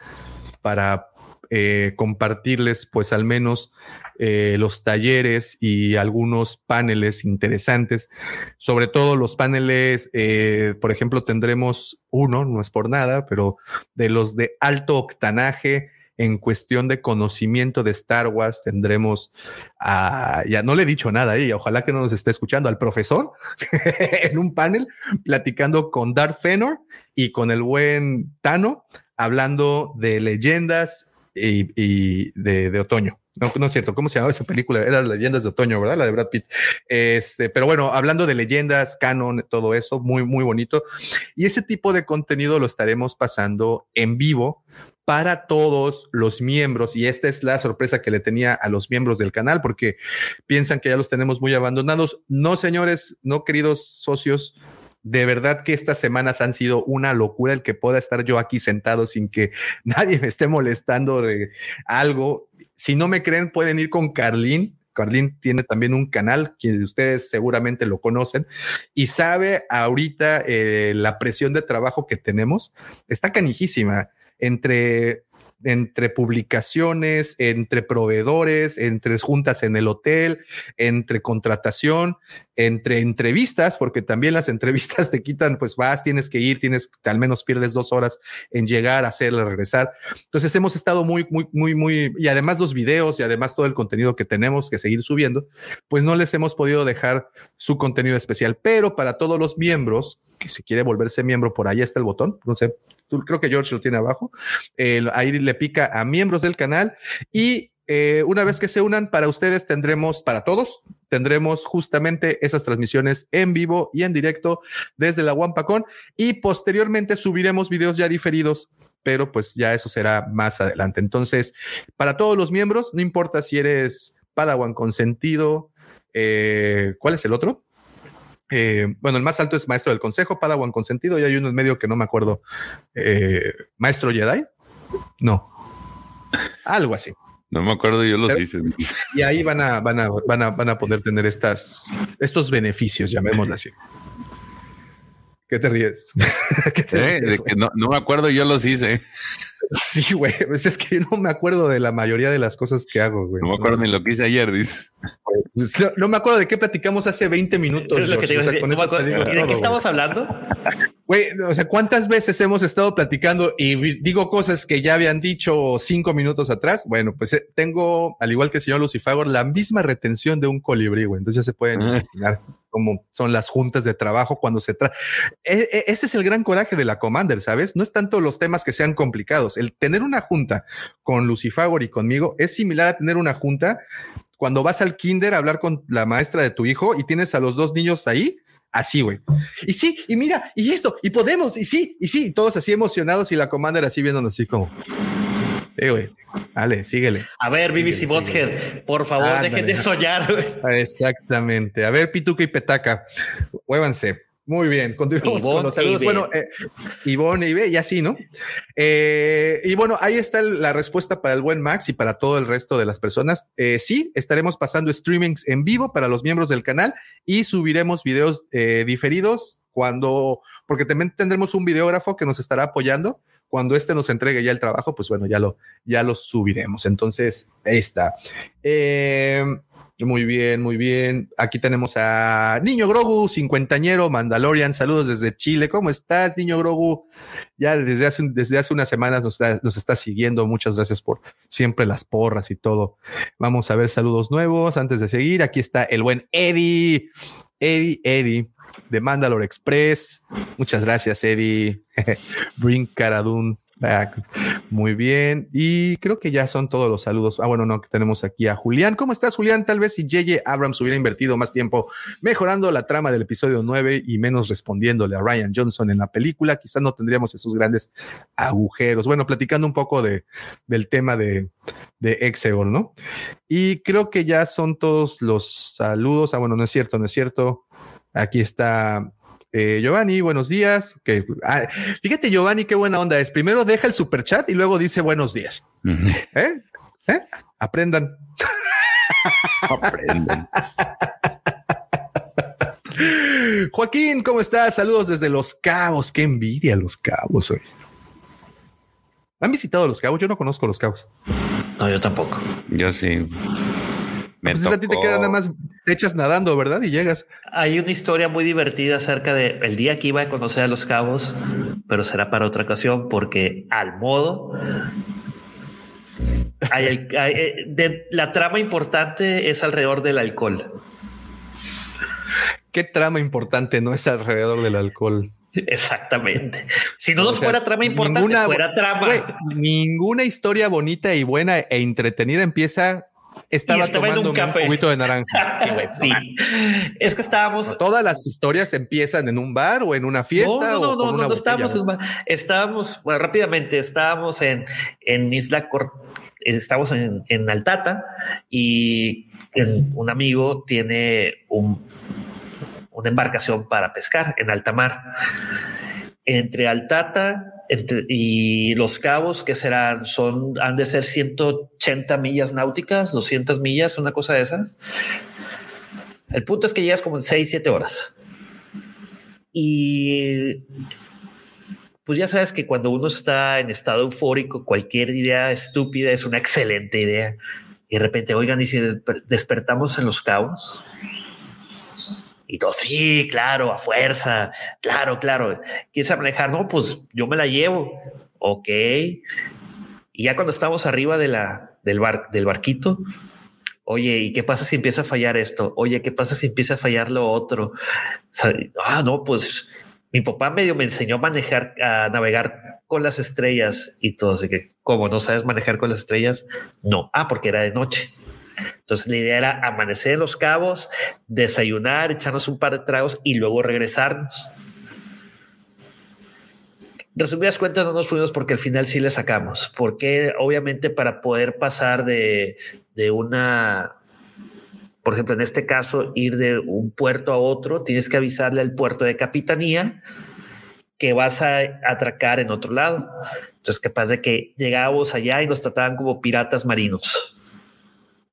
para eh, compartirles, pues al menos eh, los talleres y algunos paneles interesantes. Sobre todo los paneles, eh, por ejemplo, tendremos uno, no es por nada, pero de los de alto octanaje en cuestión de conocimiento de Star Wars tendremos a, ya no le he dicho nada ahí, ojalá que no nos esté escuchando, al profesor en un panel platicando con Darth Fenor y con el buen Tano, hablando de leyendas y, de otoño. No, no es cierto. ¿Cómo se llamaba esa película? Era Leyendas de Otoño, ¿verdad? La de Brad Pitt. Este, pero bueno, hablando de leyendas, canon, todo eso, muy, muy bonito. Y ese tipo de contenido lo estaremos pasando en vivo para todos los miembros. Y esta es la sorpresa que le tenía a los miembros del canal, porque piensan que ya los tenemos muy abandonados. No, señores, no, queridos socios. De verdad que estas semanas han sido una locura el que pueda estar yo aquí sentado sin que nadie me esté molestando de algo si no me creen, pueden ir con Carlín. Carlín tiene también un canal que ustedes seguramente lo conocen y sabe ahorita eh, la presión de trabajo que tenemos. Está canijísima entre entre publicaciones, entre proveedores, entre juntas en el hotel, entre contratación, entre entrevistas, porque también las entrevistas te quitan, pues vas, tienes que ir, tienes, al menos pierdes dos horas en llegar, hacerle, regresar. Entonces hemos estado muy, muy, muy, muy, y además los videos y además todo el contenido que tenemos que seguir subiendo, pues no les hemos podido dejar su contenido especial, pero para todos los miembros, que si quiere volverse miembro, por ahí está el botón, no sé, creo que George lo tiene abajo, ahí le pica a miembros del canal y eh, una vez que se unan, para ustedes tendremos, para todos, tendremos justamente esas transmisiones en vivo y en directo desde la Wampacon y posteriormente subiremos videos ya diferidos pero pues ya eso será más adelante. Entonces, para todos los miembros, no importa si eres Padawan consentido, eh, ¿cuál es el otro? Eh, bueno, el más alto es maestro del consejo, Padawan consentido, y hay uno en medio que no me acuerdo. Eh, maestro Jedi? No. Algo así. No me acuerdo, yo los hice. Y ahí van a, van a, van a, van a poder tener estas, estos beneficios, llamémoslo así. ¿Qué te ríes? Eh, no, no, me acuerdo, yo los hice. Sí, güey. Pues es que no me acuerdo de la mayoría de las cosas que hago, güey. No me acuerdo ni lo que hice ayer, dice. Pues, no, me acuerdo de qué platicamos hace 20 minutos. ¿De qué estamos hablando? Güey, o sea, ¿cuántas veces hemos estado platicando y digo cosas que ya habían dicho cinco minutos atrás? Bueno, pues eh, tengo, al igual que el señor Lucifagor, la misma retención de un colibrí, güey. Entonces ya se pueden ah. imaginar cómo son las juntas de trabajo cuando se trata. E, e, ese es el gran coraje de la Commander, ¿sabes? No es tanto los temas que sean complicados. El tener una junta con Lucifagor y conmigo es similar a tener una junta cuando vas al kinder a hablar con la maestra de tu hijo y tienes a los dos niños ahí Así, güey. Y sí, y mira, y esto, y podemos, y sí, y sí, todos así emocionados y la commander así viéndonos así como. Eh, güey. Dale, síguele. A ver, BBC Bothead, por favor, dejen de soñar. Exactamente. A ver, Pituca y Petaca, muévanse. Muy bien, continuamos con los saludos. Bueno, eh, Ivonne y y así, ¿no? Eh, y bueno, ahí está la respuesta para el buen Max y para todo el resto de las personas. Eh, sí, estaremos pasando streamings en vivo para los miembros del canal y subiremos videos diferidos cuando, porque también tendremos un videógrafo que nos estará apoyando. Cuando este nos entregue ya el trabajo, pues bueno, ya lo, ya lo subiremos. Entonces, ahí está. Eh, muy bien, muy bien. Aquí tenemos a Niño Grogu, cincuentañero, Mandalorian. Saludos desde Chile. ¿Cómo estás, Niño Grogu? Ya desde hace, desde hace unas semanas nos está, nos siguiendo. Muchas gracias por siempre las porras y todo. Vamos a ver saludos nuevos antes de seguir. Aquí está el buen Eddie. Eddie, Eddie de Mandalore Express. Muchas gracias, Eddie. Bring Caradun muy bien. Y creo que ya son todos los saludos. Ah, bueno, no, tenemos aquí a Julián. ¿Cómo estás, Julián? Tal vez si J.J. Abrams hubiera invertido más tiempo mejorando la trama del episodio 9 y menos respondiéndole a Ryan Johnson en la película, quizás no tendríamos esos grandes agujeros. Bueno, platicando un poco de, del tema de, de ¿no? Y creo que ya son todos los saludos. Ah, bueno, no es cierto, no es cierto. Aquí está eh, Giovanni, buenos días. Que, ah, fíjate, Giovanni, qué buena onda es. Primero deja el super chat y luego dice buenos días. ¿Eh? ¿Eh? Aprendan. Aprendan. Joaquín, ¿cómo estás? Saludos desde Los Cabos. Qué envidia Los Cabos hoy. ¿Han visitado Los Cabos? Yo no conozco Los Cabos. No, yo tampoco. Yo sí. Entonces pues a ti te queda nada más, te echas nadando, ¿verdad? Y llegas. Hay una historia muy divertida acerca de el día que iba a conocer a los cabos, pero será para otra ocasión porque al modo eh, de, la trama importante es alrededor del alcohol. ¿Qué trama importante no es alrededor del alcohol? Exactamente. Si no nos fuera trama importante, fuera trama. ninguna historia bonita y buena e entretenida empieza estaba, tomando un, café. juguito de naranja. sí, es que estábamos. Todas las historias empiezan en un bar o en una fiesta. No, no, no, no, no, estábamos, estábamos, bueno, rápidamente, estábamos en, en Isla Cort estamos en, en, Altata y un amigo tiene un, una embarcación para pescar en alta mar. Entre Altata y Los Cabos, que serán, son, han de ser 180 millas náuticas, 200 millas, una cosa de esas. El punto es que llegas como en 6, 7 horas. Y pues ya sabes que cuando uno está en estado eufórico, cualquier idea estúpida es una excelente idea. Y de repente, oigan, ¿y si despertamos en los cabos? Y todo, sí, claro, a fuerza, claro, claro. ¿Quieres manejar? No, pues yo me la llevo. Ok. Y ya cuando estamos arriba de la, del, bar, del barquito, Oye, ¿y qué pasa si empieza a fallar esto? Oye, ¿qué pasa si empieza a fallar lo otro? ah, no, pues mi papá medio me enseñó a manejar, a navegar con las estrellas y todo. Así que, ¿cómo no sabes manejar con las estrellas? No. Ah, porque era de noche. Entonces la idea era amanecer en los cabos, desayunar, echarnos un par de tragos y luego regresarnos. Resumidas cuentas, no nos fuimos porque al final sí le sacamos, porque obviamente para poder pasar de, de una, por ejemplo, en este caso, ir de un puerto a otro, tienes que avisarle al puerto de capitanía que vas a atracar en otro lado. Entonces, ¿qué pasa? De que llegábamos allá y nos trataban como piratas marinos.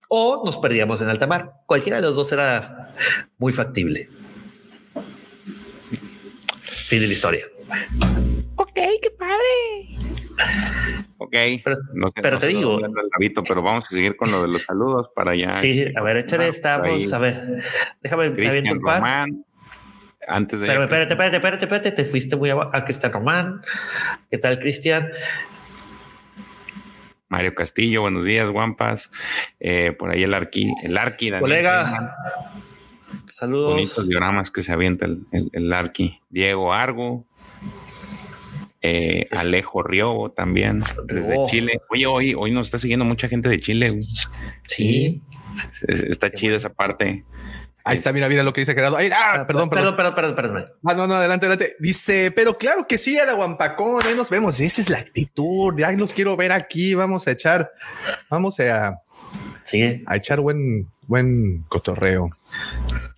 O nos perdíamos en alta mar. Cualquiera de los dos era muy factible. Fin de la historia. Ok, qué padre. Ok, pero, te digo, pero vamos a seguir con lo de los saludos para allá. Sí, a ver, échale, estamos, a ver, déjame un par. antes de. Pero espérate, espérate, espérate, espérate, te fuiste muy abajo. Aquí está Román. ¿Qué tal, Cristian? Mario Castillo, buenos días, Guampas. Eh, por ahí el Arqui, el Arqui, Colega. Saludos. Bonitos dioramas que se avienta el, el, el Arqui. Diego Argo, eh, Alejo Río también, desde Chile. Oye, hoy, hoy nos está siguiendo mucha gente de Chile. Sí. está chido esa parte. Ahí está, mira, mira lo que dice Gerardo. ah, ah perdón, perdón, perdón, perdón, perdón, Ah, no, no, adelante, adelante. Dice, pero claro que sí, a la Guampacón, ahí nos vemos. Esa es la actitud. Ya los quiero ver aquí. Vamos a echar, vamos a, sí. a echar buen, buen cotorreo.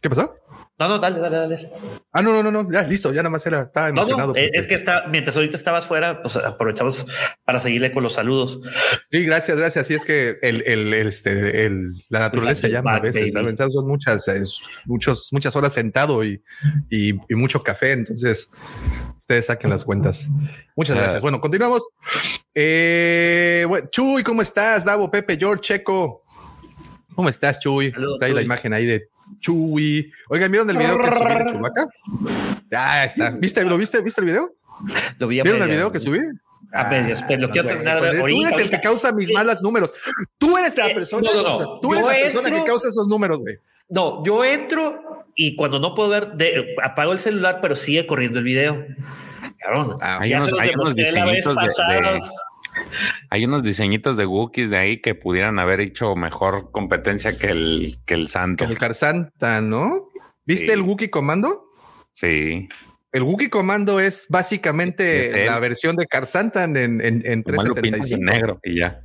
¿Qué pasó? No, no, dale, dale, dale. Ah, no, no, no, no, ya listo, ya nada más era, estaba emocionado. Eh, es que está, mientras ahorita estabas fuera, pues aprovechamos para seguirle con los saludos. Sí, gracias, gracias. Sí, es que el, el, este, el, la naturaleza llama a veces. Son muchas, muchos, muchas horas sentado y, y, mucho café, entonces ustedes saquen las cuentas. Muchas ah. gracias. Bueno, continuamos. Eh, bueno, Chuy, ¿cómo estás? Davo, Pepe, George, Checo. ¿Cómo estás, Chuy? Trae la imagen ahí de Chuy. Oigan, ¿vieron el video que subí de Chubaca? Ya está. ¿Viste, ¿Lo viste? ¿Viste el video? Lo vi ¿Vieron el video que subí? A medias, pero lo quiero terminar de Tú eres el que causa mis malos números. Tú eres la persona, tú eres la persona que causa esos números, güey. No, yo entro y cuando no puedo ver, de, apago el celular, pero sigue corriendo el video. Cabrón, ah, hay unos, hay unos diseñitos de, hay unos diseñitos de Wookiees de ahí que pudieran haber hecho mejor competencia que el, que el Santo. el Carsanta, ¿no? ¿Viste el Wookiee Comando? Sí. El Wookiee Comando es básicamente la versión de Carsanta en, en, en 375. negro y ya.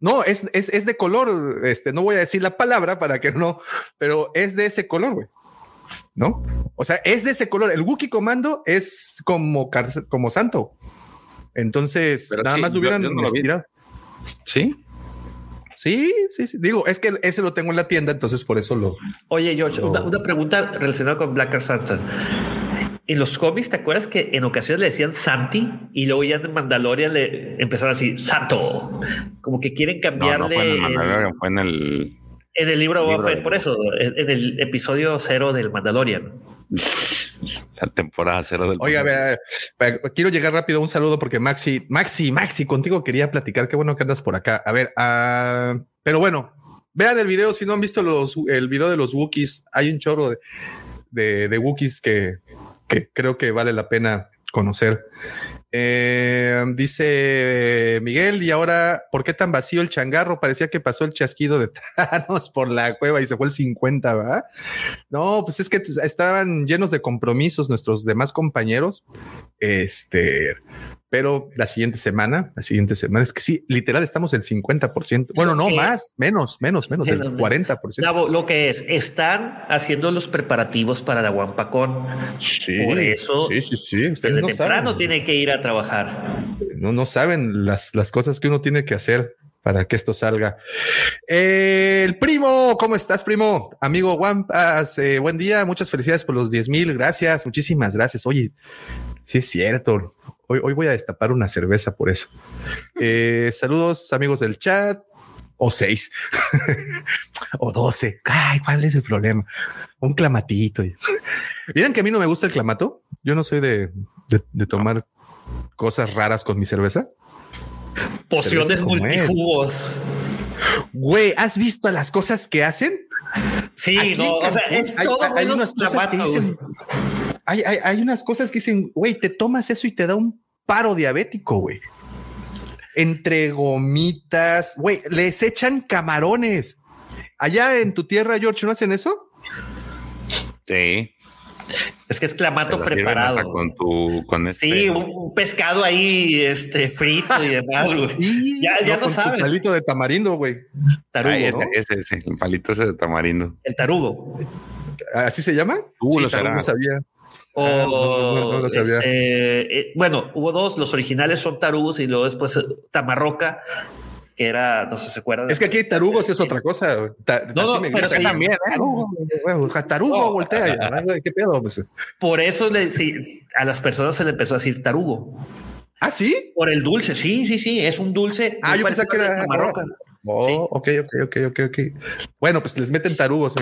No, es, es, es, de color. Este, no voy a decir la palabra para que no, pero es de ese color, güey. ¿No? O sea, es de ese color. El Wookiee Comando es como, como santo. Entonces, nada más lo hubieran Sí. Sí, sí, sí. Digo, es que ese lo tengo en la tienda, entonces por eso lo. Oye, George, una, pregunta relacionada con Black Santa. En los cómics, ¿te acuerdas que en ocasiones le decían Santi y luego ya en Mandalorian le empezaron así, Santo? Como que quieren cambiarle. No, en Mandalorian, fue en el. En el libro de por eso, en el episodio cero del Mandalorian. La temporada cero del. Oiga, quiero llegar rápido. Un saludo porque Maxi, Maxi, Maxi, contigo quería platicar. Qué bueno que andas por acá. A ver, uh, pero bueno, vean el video. Si no han visto los, el video de los Wookiees, hay un chorro de, de, de Wookiees que, que creo que vale la pena conocer. Eh, dice Miguel, y ahora, ¿por qué tan vacío el changarro? Parecía que pasó el chasquido de Thanos por la cueva y se fue el 50, ¿verdad? No, pues es que estaban llenos de compromisos nuestros demás compañeros. Este, pero la siguiente semana, la siguiente semana, es que sí, literal estamos en 50%. Bueno, no más, menos, menos, menos, el 40%. lo que es, están haciendo los preparativos para la Wampacón. Sí, por eso, sí, sí, sí. Ustedes desde temprano tiene que ir a trabajar. No, no saben las, las cosas que uno tiene que hacer para que esto salga. el primo, ¿cómo estás, primo? Amigo Wampas, eh, buen día, muchas felicidades por los 10 mil, gracias, muchísimas gracias. Oye, sí es cierto, Hoy, hoy voy a destapar una cerveza por eso. Eh, saludos amigos del chat. O seis o doce. Ay, ¿cuál es el problema? Un clamatito. Miren que a mí no me gusta el clamato. Yo no soy de, de, tomar cosas raras con mi cerveza. Pociones multijugos. Güey, ¿has visto las cosas que hacen? Sí, no, o sea, es todo hay, unas cosas que dicen, hay, hay, unas cosas que dicen, güey, te tomas eso y te da un paro diabético, güey. Entre gomitas, güey, les echan camarones. Allá en tu tierra, George, ¿no hacen eso? Sí. Es que es clamato preparado. Con tu, con este... Sí, un, pescado ahí, este, frito y demás, güey. ya, ya no, sabes. palito de tamarindo, güey. Tarugo. ese, ese, el palito ese de tamarindo. El tarugo. ¿Así se llama? Tú lo No sabía. O, ah, no, sabía. Este, eh, bueno, hubo dos, los originales son tarugos y luego después eh, tamarroca, que era, no sé, ¿se acuerdan? Es que aquí tarugos es otra cosa. no, no, pero sí, también. ¿eh? Tarugo, tarugo voltea. ¿Qué pedo? Pues. Por eso le, sí, a las personas se le empezó a decir tarugo. ¿Ah, sí? Por el dulce, sí, sí, sí, es un dulce. Ah, yo pensé que era marroca. Oh, ok, ok, ok, ok, ok. Bueno, pues les meten tarugos,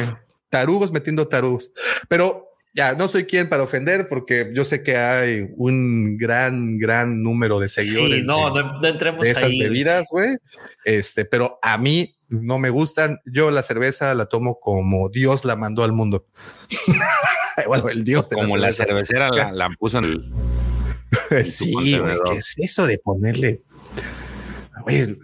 tarugos metiendo tarugos. Pero ya no soy quien para ofender porque yo sé que hay un gran, gran número de seguidores. Sí, no, no, entremos de esas bebidas, güey. Este, pero a mí no me gustan. Yo la cerveza la tomo como Dios la mandó al mundo. bueno, el Dios. como la, cervecera la, puso en el. sí, güey, ¿qué es eso de ponerle? Güey,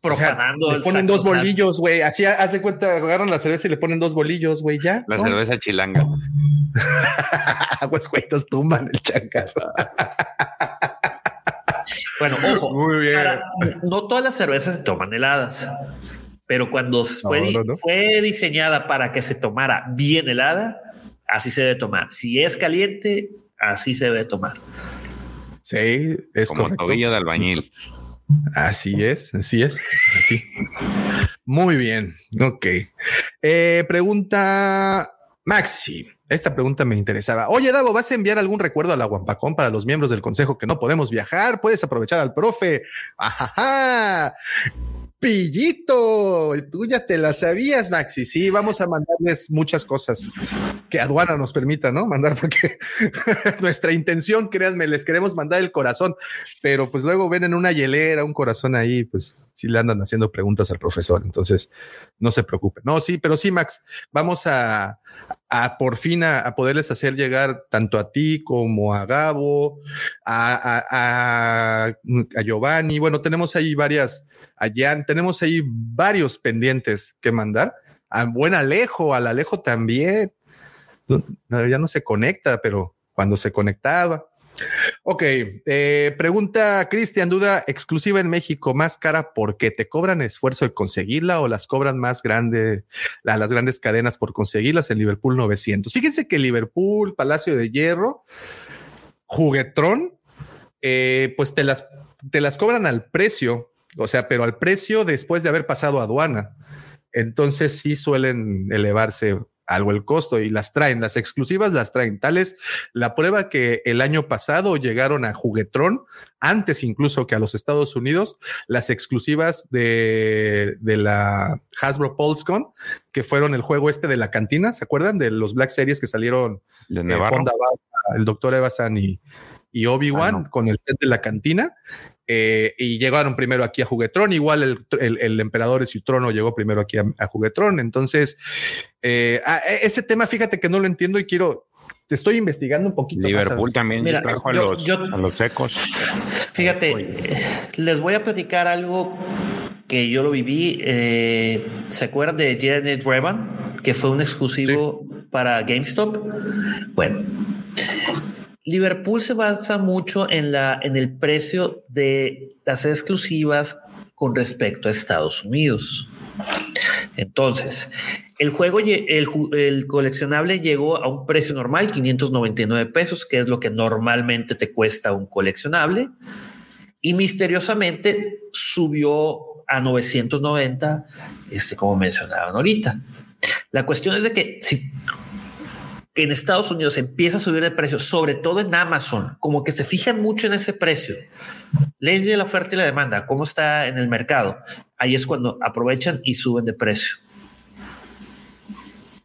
profanando. le ponen dos bolillos, güey. Así hace cuenta, agarran la cerveza y le ponen dos bolillos, güey, ya. La cerveza chilanga. pues, güey, nos tumban el changarro. bueno, ojo. Muy bien. no todas las cervezas se toman heladas, pero cuando fue, fue diseñada para que se tomara bien helada, así se debe tomar. Si es caliente, así se debe tomar. Sí, es como tobillo de albañil. Así es, así es, así. Muy bien, ok. Eh, pregunta Maxi. Esta pregunta me interesaba. Oye, Davo, ¿vas a enviar algún recuerdo a la Guampacón para los miembros del consejo que no podemos viajar? Puedes aprovechar al profe. Ajaja. Pillito, tú ya te la sabías, Maxi. Sí, vamos a mandarles muchas cosas que aduana nos permita, ¿no? Mandar porque nuestra intención, créanme, les queremos mandar el corazón, pero pues luego ven en una hielera un corazón ahí, pues sí le andan haciendo preguntas al profesor. Entonces, no se preocupen. No, sí, pero sí, Max, vamos a, a por fin a, poderles hacer llegar tanto a ti como a Gabo, a, a, a Giovanni. Bueno, tenemos ahí varias allá tenemos ahí varios pendientes que mandar. A buen Alejo, al Alejo también. Ya no se conecta, pero cuando se conectaba. Ok, eh, pregunta Cristian, duda exclusiva en México, más cara porque te cobran esfuerzo de conseguirla o las cobran más grande, las grandes cadenas por conseguirlas en Liverpool 900. Fíjense que Liverpool, Palacio de Hierro, Juguetrón, eh, pues te las, te las cobran al precio o sea, pero al precio después de haber pasado aduana. Entonces sí suelen elevarse algo el costo y las traen, las exclusivas las traen. Tal es la prueba que el año pasado llegaron a Juguetrón, antes incluso que a los Estados Unidos, las exclusivas de, de la Hasbro PulseCon, que fueron el juego este de la cantina, ¿se acuerdan? De los Black Series que salieron de eh, el doctor Evasan y, y Obi-Wan ah, con el set de la cantina. Eh, y llegaron primero aquí a Juguetrón, igual el, el, el emperador y su trono llegó primero aquí a, Juguetrón. Entonces, eh, e, ese tema, fíjate que no lo entiendo y quiero, te estoy investigando un poquito. Liverpool también trajo a, los, a, los, secos. Fíjate, les voy a platicar algo que yo lo viví. Eh, ¿Se acuerdan de Janet Revan? Que fue un exclusivo para GameStop. Bueno, Liverpool se basa mucho en, la, en el precio de las exclusivas con respecto a Estados Unidos. Entonces, el juego, el, coleccionable llegó a un precio normal, 599 pesos, que es lo que normalmente te cuesta un coleccionable, y misteriosamente subió a 990, este, como mencionaban ahorita. La cuestión es de que si en Estados Unidos empieza a subir el precio, sobre todo en Amazon, como que se fijan mucho en ese precio. Ley de la oferta y la demanda, cómo está en el mercado. Ahí es cuando aprovechan y suben de precio.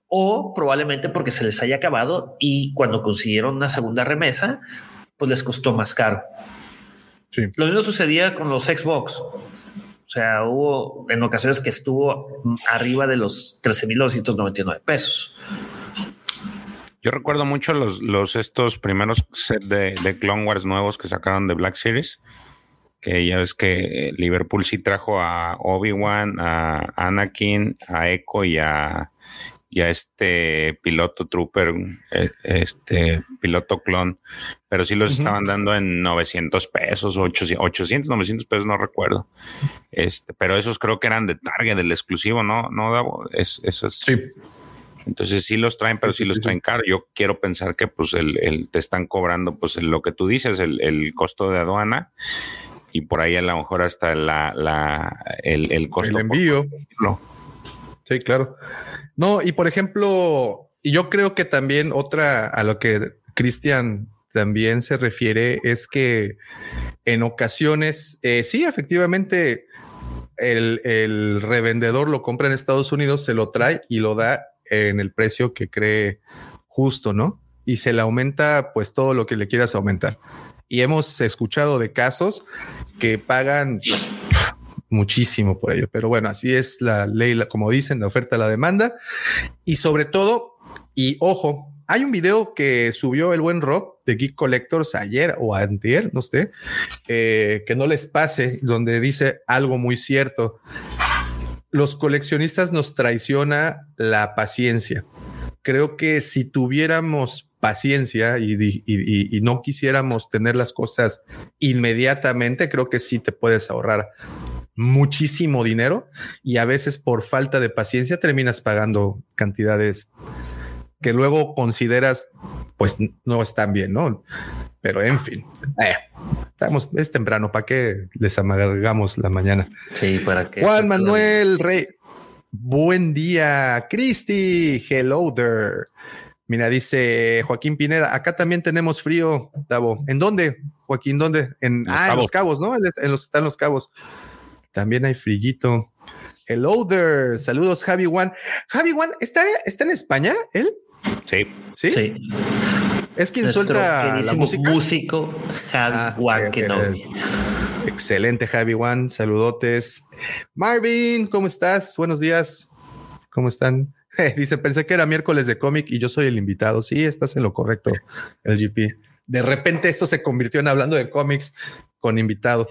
O probablemente porque se les haya acabado y cuando consiguieron una segunda remesa, pues les costó más caro. Lo mismo sucedía con los Xbox. O sea, hubo en ocasiones que estuvo arriba de los 13.999 pesos. Yo recuerdo mucho los, los estos primeros set de, de, Clone Wars nuevos que sacaron de Black Series. Que ya ves que Liverpool sí trajo a Obi-Wan, a Anakin, a Echo y a, y a este piloto trooper, eh, este piloto clon, pero sí los estaban dando en 900 pesos, 800, 800, 900 pesos, no recuerdo. Este, pero esos creo que eran de Target, del exclusivo, ¿no? No, es, esos. Sí. Entonces sí los traen, pero sí los traen caro. Yo quiero pensar que pues el, te están cobrando pues lo que tú dices, el, costo de aduana y por ahí a lo mejor hasta la, la el, el costo. El envío. Sí, claro. No, y por ejemplo, yo creo que también otra a lo que Cristian también se refiere es que en ocasiones, eh, sí, efectivamente, el, el, revendedor lo compra en Estados Unidos, se lo trae y lo da en el precio que cree justo, ¿no? Y se le aumenta pues todo lo que le quieras aumentar. Y hemos escuchado de casos que pagan muchísimo por ello, pero bueno, así es la ley, como dicen, la oferta, la demanda. Y sobre todo, y ojo, hay un video que subió el buen Rob de Geek Collectors ayer o antier, no sé, eh, que no les pase, donde dice algo muy cierto los coleccionistas nos traiciona la paciencia. Creo que si tuviéramos paciencia y, no quisiéramos tener las cosas inmediatamente, creo que sí te puedes ahorrar muchísimo dinero y a veces por falta de paciencia terminas pagando cantidades que luego consideras pues no están bien, ¿no? Pero en fin, eh, estamos, es temprano, ¿para que les amargamos la mañana? Sí, para que. Juan Manuel Rey, buen día. Cristi, hello there. Mira, dice Joaquín Pineda, acá también tenemos frío, Davo. ¿En dónde, Joaquín? ¿Dónde? En, los, ah, cabos. En los cabos, ¿no? En los, están los cabos. También hay frillito. Hello there. Saludos, Javi Juan. Javi Juan, ¿está, ¿está en España él? Sí. Sí. Sí. Es quien suelta la música. Músico Javi ah, Juan Excelente, Javi Juan. Saludotes. Marvin, ¿cómo estás? Buenos días. ¿Cómo están? dice, pensé que era miércoles de cómic y yo soy el invitado. Sí, estás en lo correcto, el GP. De repente esto se convirtió en hablando de cómics con invitado.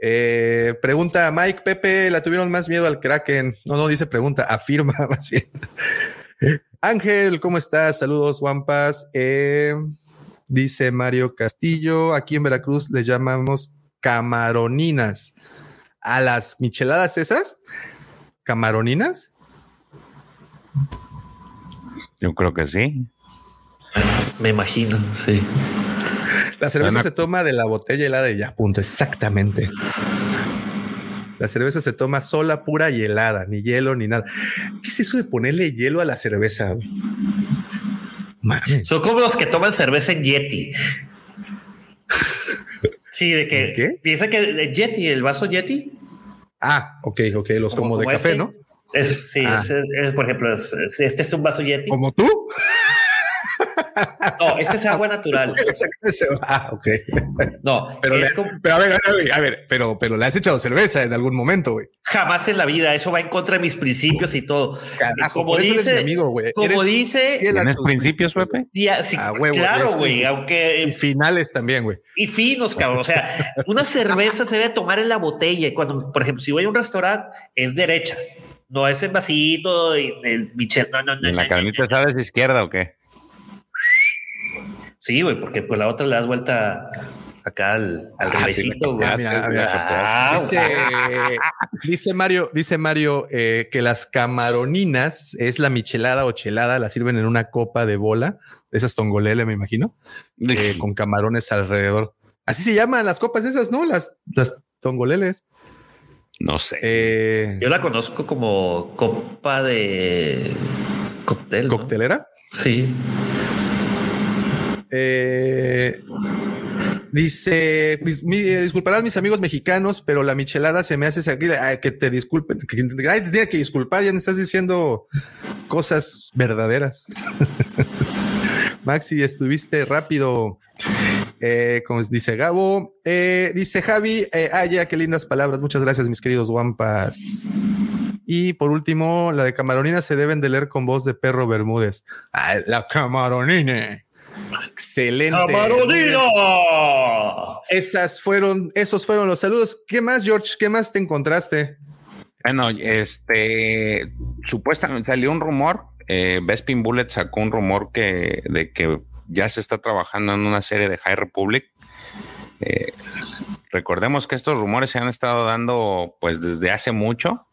Eh, pregunta Mike, Pepe, ¿la tuvieron más miedo al Kraken? No, no dice pregunta, afirma más bien. Ángel, ¿cómo estás? Saludos, Wampas. Eh, dice Mario Castillo, aquí en Veracruz les llamamos camaroninas. ¿A las micheladas esas? ¿Camaroninas? Yo creo que sí. Me imagino, sí. La cerveza se toma de la botella helada y ya, punto, exactamente. La cerveza se toma sola, pura y helada, ni hielo ni nada. ¿Qué es eso de ponerle hielo a la cerveza? Son como los que toman cerveza en Yeti. Sí, de que piensa que el Yeti, el vaso Yeti. Ah, ok, ok, los como, de café, este. ¿no? sí, ah. por ejemplo, este es un vaso Yeti. ¿Como tú? No, este es agua natural. ah, ok. No, pero, pero a ver, a ver, pero, pero le has echado cerveza en algún momento, güey. Jamás en la vida. Eso va en contra de mis principios y todo. como dice, amigo, güey. Como dice, ¿tienes principios, Pepe? sí, ah, claro, güey. Aunque y finales también, güey. Y finos, cabrón. O sea, una cerveza se debe tomar en la botella. Y cuando, por ejemplo, si voy a un restaurante, es derecha. No es en vasito y el Michel. No, no, no. ¿En la carnita sabes izquierda o qué? Sí, güey, porque pues la otra le das vuelta acá al, al ah, ah, dice, Mario, dice Mario eh, que las camaroninas es la michelada o chelada, la sirven en una copa de bola, esas tongolele, me imagino, eh, con camarones alrededor. Así se llaman las copas esas, ¿no? Las, las tongoleles. No sé. Eh, Yo la conozco como copa de cóctel. ¿Coctelera? Sí. Eh, dice, disculparás mis amigos mexicanos, pero la michelada se me hace aquí, que te disculpen, que, te tiene que disculpar, ya me estás diciendo cosas verdaderas. Maxi, estuviste rápido. Eh, dice Gabo, eh, dice Javi, eh, ah, ya, qué lindas palabras. Muchas gracias, mis queridos guampas. Y por último, la de Camaronina se deben de leer con voz de perro Bermúdez. Ah, la Camaronina. Excelente. ¡Camaronina! Esas fueron, esos fueron los saludos. ¿Qué más, George? ¿Qué más te encontraste? Bueno, este supuestamente salió un rumor. Eh, Bespin Bullet sacó un rumor que de que ya se está trabajando en una serie de High Republic. Eh, recordemos que estos rumores se han estado dando pues desde hace mucho.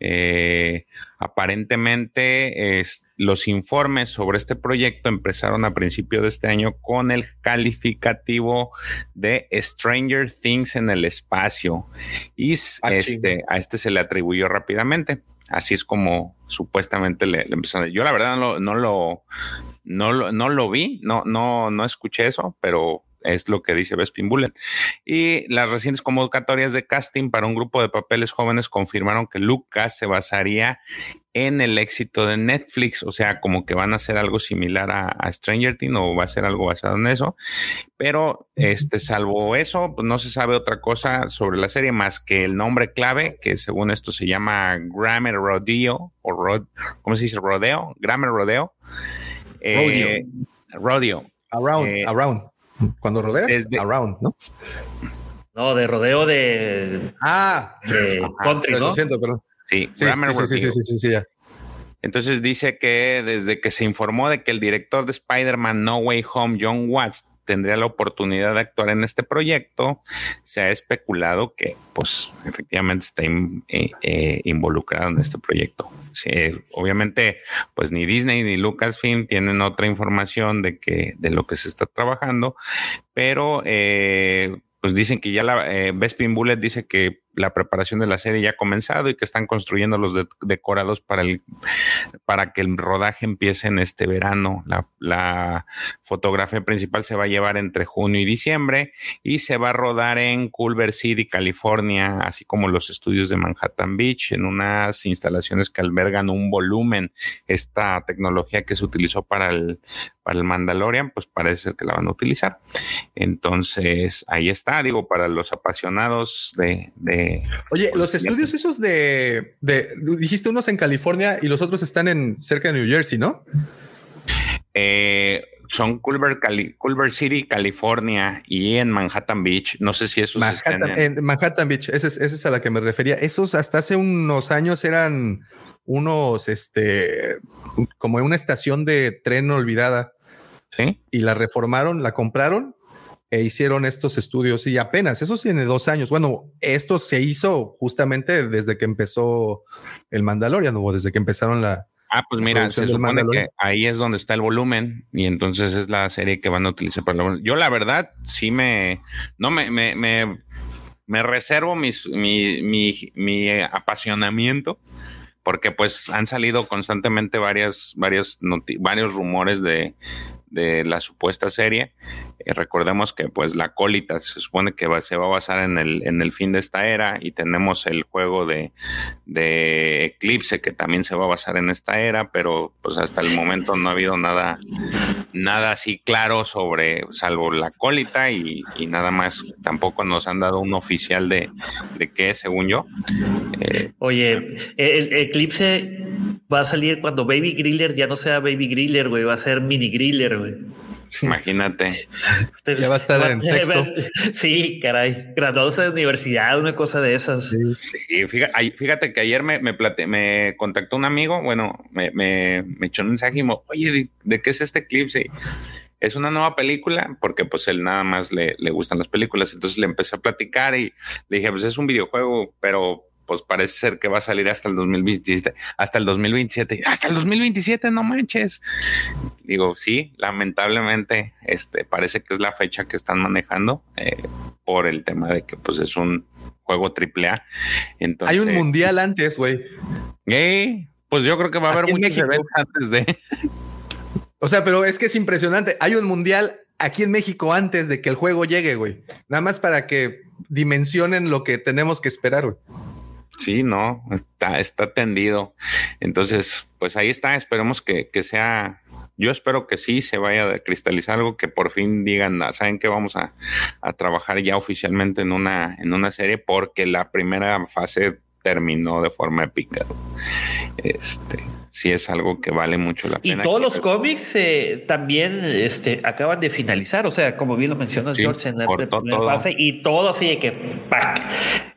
Eh, aparentemente los informes sobre este proyecto empezaron a principio de este año con el calificativo de Stranger Things en el espacio y ah, este, a este se le atribuyó rápidamente. Así es como supuestamente le, empezaron. Yo la verdad no, no lo, no lo, no lo vi, no, no, no escuché eso, pero es lo que dice Bespin Bullet. Y las recientes convocatorias de casting para un grupo de papeles jóvenes confirmaron que Lucas se basaría en el éxito de Netflix, o sea, como que van a hacer algo similar a, Stranger Things o va a ser algo basado en eso. Pero, este, salvo eso, pues no se sabe otra cosa sobre la serie más que el nombre clave, que según esto se llama Grammar Rodeo, o Rod, ¿cómo se dice? Rodeo, Grammar Rodeo. Eh, rodeo. Around, eh, around. Cuando rodeas, around, ¿no? No, de rodeo de. Ah, de country, ¿no? Lo siento, perdón. Sí, sí, sí, sí, sí, sí, ya. Entonces dice que desde que se informó de que el director de Spider-Man No Way Home, John Watts, tendría la oportunidad de actuar en este proyecto, se ha especulado que, pues, efectivamente está eh, eh, involucrado en este proyecto. obviamente, pues ni Disney ni Lucasfilm tienen otra información de que de lo que se está trabajando, pero eh, pues dicen que ya la eh, Bespin Bullet dice que la preparación de la serie ya ha comenzado y que están construyendo los decorados para el para que el rodaje empiece en este verano. La, fotografía principal se va a llevar entre junio y diciembre y se va a rodar en Culver City, California, así como los estudios de Manhattan Beach, en unas instalaciones que albergan un volumen. Esta tecnología que se utilizó para el, para el Mandalorian, pues parece que la van a utilizar. Entonces, ahí está, digo, para los apasionados de... Oye, los estudios esos de, dijiste unos en California y los otros están en cerca de New Jersey, ¿no? Eh, son Culver, Culver City, California y en Manhattan Beach. No sé si esos Manhattan, en... Manhattan Beach, esa es, esa es a la que me refería. Esos hasta hace unos años eran unos, este, como una estación de tren olvidada y la reformaron, la compraron e hicieron estos estudios y apenas, eso tiene dos años. Bueno, esto se hizo justamente desde que empezó el Mandalorian o desde que empezaron la... Ah, pues mira, se supone que ahí es donde está el volumen y entonces es la serie que van a utilizar para el. Yo la verdad sí me, no me, me, me, me reservo mis, mi, mi, mi apasionamiento porque pues han salido constantemente varias, varios, varios rumores de, de la supuesta serie. Eh, recordemos que pues la colita se supone que se va a basar en el, en el fin de esta era y tenemos el juego de, de, Eclipse que también se va a basar en esta era, pero pues hasta el momento no ha habido nada, nada así claro sobre, salvo la colita y, nada más, tampoco nos han dado un oficial de, de qué, según yo. Eh, Oye, el Eclipse va a salir cuando Baby Griller ya no sea Baby Griller, güey, va a ser Mini Griller, güey. Imagínate. ya va a estar en sexto. Sí, caray. Graduados de universidad, una cosa de esas. Sí, fíjate, que ayer me, me, me contactó un amigo, bueno, me, me, echó un mensaje y me oye, ¿de, qué es este clip? Sí. Es una nueva película porque pues él nada más le, le gustan las películas. Entonces le empecé a platicar y le dije, pues es un videojuego, pero pues parece ser que va a salir hasta el 2027, hasta el 2027, hasta el 2027, no manches. Digo, sí, lamentablemente, este parece que es la fecha que están manejando eh, por el tema de que pues es un juego triple A. Entonces, hay un mundial antes, güey. pues yo creo que va a haber muchos eventos antes de. O sea, pero es que es impresionante. Hay un mundial aquí en México antes de que el juego llegue, güey. Nada más para que dimensionen lo que tenemos que esperar, güey. Sí, no, está, está tendido. Entonces, pues ahí está. Esperemos que, que sea yo espero que sí se vaya a cristalizar algo que por fin digan, ah, saben que vamos a, a, trabajar ya oficialmente en una, en una serie porque la primera fase terminó de forma épica. Este sí es algo que vale mucho la pena. Y todos los cómics eh, también este, acaban de finalizar, o sea, como bien lo mencionas, George, en la primera fase, y todo así de que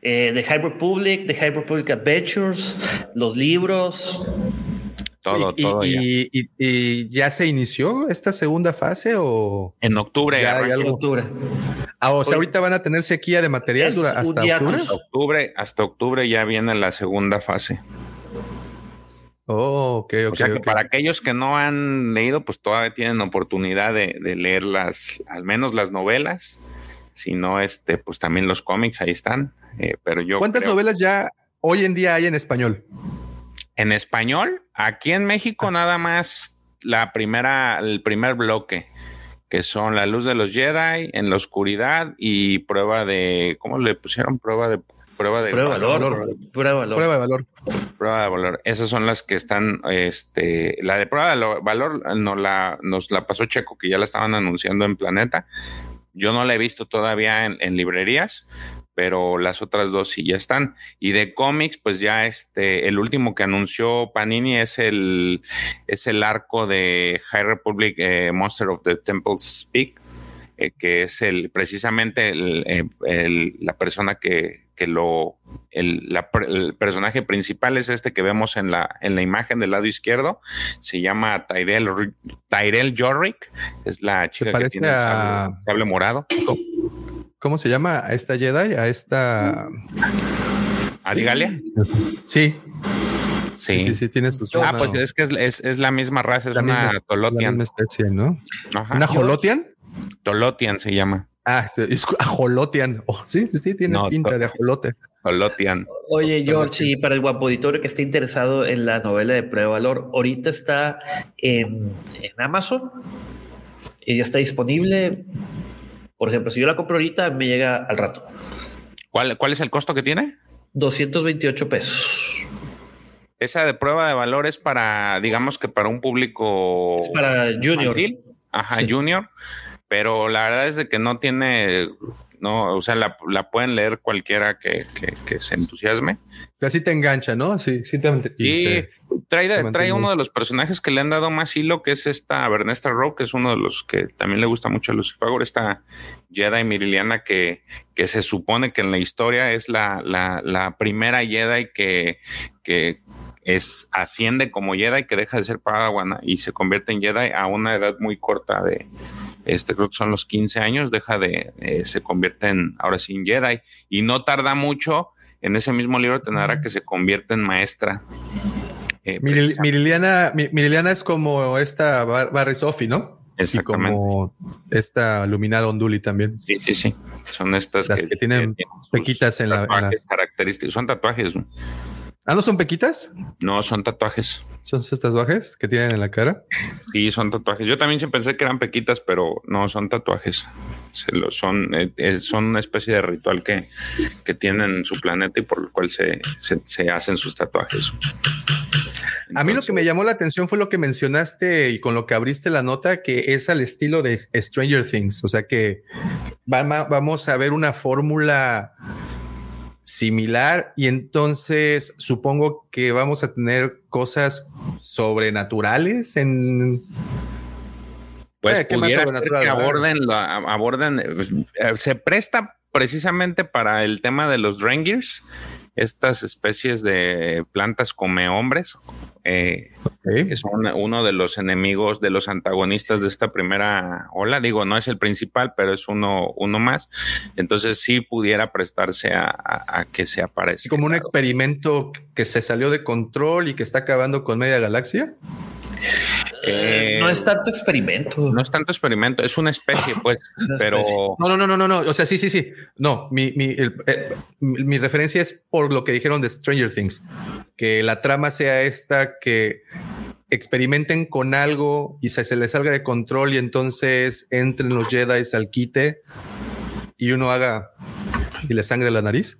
eh, The High Republic, The High Republic Adventures, los libros. Todo, y, todo. Y, ya. Y, ya se inició esta segunda fase o en octubre? Ya hay algo? En octubre. Ah, o sea, ahorita van a tener sequía de material hasta octubre? octubre. Hasta octubre ya viene la segunda fase. Oh, ok, ok. O sea que para aquellos que no han leído, pues todavía tienen oportunidad de, de leer las, al menos las novelas. Si no, este, pues también los cómics ahí están. Eh, pero yo. ¿Cuántas creo... novelas ya hoy en día hay en español? En español, aquí en México nada más la primera, el primer bloque, que son La Luz de los Jedi, En la Oscuridad y prueba de, ¿cómo le pusieron? Prueba de prueba de prueba valor, valor. Prueba, valor. prueba de valor. Prueba de valor. Esas son las que están, este, la de prueba de valor no la, nos la pasó Checo, que ya la estaban anunciando en Planeta. Yo no la he visto todavía en, en librerías, pero las otras dos sí ya están. Y de cómics, pues ya este, el último que anunció Panini es el, es el arco de High Republic eh, Monster of the Temple Speak, eh, que es el, precisamente el, eh, el, la persona que, que lo, la, el, personaje principal es este que vemos en la, en la imagen del lado izquierdo, se llama Tyrell, Tyrell Jorrick, es la chica que tiene a... el sable morado. ¿Cómo se llama a esta Jedi? A esta. ¿Arigalia? Sí. Sí. sí, sí, sí, tiene sus. Ah, pues es que es, es, es, la misma raza, es la una misma, Tolotian. La misma especie, ¿no? Ajá. ¿Una Jolotian? Tolotian se llama. Ah, es Ajolotian. Oh, sí, sí, tiene no, pinta de ajolote. Jolotian. Oye, George, y para el guapo auditorio que esté interesado en la novela de Prueba Valor, ahorita está en, en Amazon y ya está disponible. Por ejemplo, si yo la compro ahorita, me llega al rato. ¿Cuál, cuál es el costo que tiene? 228 pesos. Esa de prueba de valor es para, digamos que para un público. Es para junior. Infantil. Ajá, sí. junior. Pero la verdad es de que no tiene. No, o sea, la, la pueden leer cualquiera que, que, que, se entusiasme. Así te engancha, ¿no? Sí, sí te. Y te, trae, te trae uno de los personajes que le han dado más hilo, que es esta Bernesta Rowe, que es uno de los que también le gusta mucho a Lucifer, esta Jedi Miriliana que, que se supone que en la historia es la, la, la primera Jedi que, que es asciende como Jedi, que deja de ser Padawan y se convierte en Jedi a una edad muy corta de, este creo que son los 15 años, deja de, eh, se convierte en, ahora sí, en Jedi, y no tarda mucho, en ese mismo libro tendrá que se convierte en maestra. Eh, Miril, Miriliana, Miriliana es como esta Bar Barry Sophie, ¿no? Exactamente. Y como esta Luminada Onduli también. Sí, sí, sí. Son estas Las que, que tienen, que tienen pequitas en la, en la, características. Son tatuajes. ¿no? ¿Ah, no son pequitas? No, son tatuajes. ¿Son esos tatuajes que tienen en la cara? Sí, son tatuajes. Yo también pensé que eran pequitas, pero no, son tatuajes. Se lo, son, eh, son una especie de ritual que, que tienen en su planeta y por el cual se, se, se hacen sus tatuajes. Entonces, a mí lo que me llamó la atención fue lo que mencionaste y con lo que abriste la nota, que es al estilo de Stranger Things. O sea que vamos a ver una fórmula similar y entonces supongo que vamos a tener cosas sobrenaturales en pues eh, pudiera ser que aborden, aborden eh, se presta precisamente para el tema de los Drangirs estas especies de plantas come hombres eh, okay. que son uno de los enemigos de los antagonistas de esta primera ola. Digo, no es el principal, pero es uno, uno más. Entonces sí pudiera prestarse a, a, a que se aparezca. Como un experimento que se salió de control y que está acabando con media galaxia. Eh, no es tanto experimento. No es tanto experimento, es una especie, pues, una pero. Especie. No, no, no, no, no, no. O sea, sí, sí, sí. No, mi, mi, el, eh, mi referencia es por lo que dijeron de Stranger Things, que la trama sea esta que experimenten con algo y se, se les salga de control y entonces entren los Jedi al quite y uno haga y le sangre la nariz?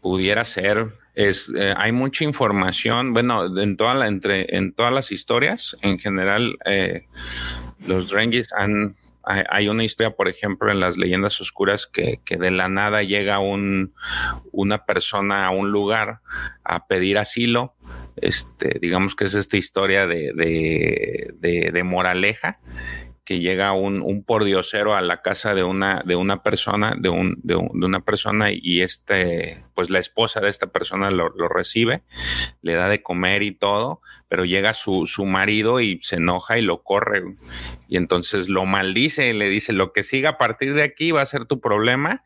Pudiera ser. Es, eh, hay mucha información, bueno, en, toda la, entre, en todas las historias, en general, eh, los Rangis han hay una historia, por ejemplo, en las leyendas oscuras que, que de la nada llega un, una persona a un lugar a pedir asilo. Este, digamos que es esta historia de, de, de, de moraleja que llega un, un pordiosero a la casa de una, de una persona, de, un, de, una persona y este, pues la esposa de esta persona lo, recibe, le da de comer y todo, pero llega su, su marido y se enoja y lo corre. Y entonces lo maldice y le dice lo que siga a partir de aquí va a ser tu problema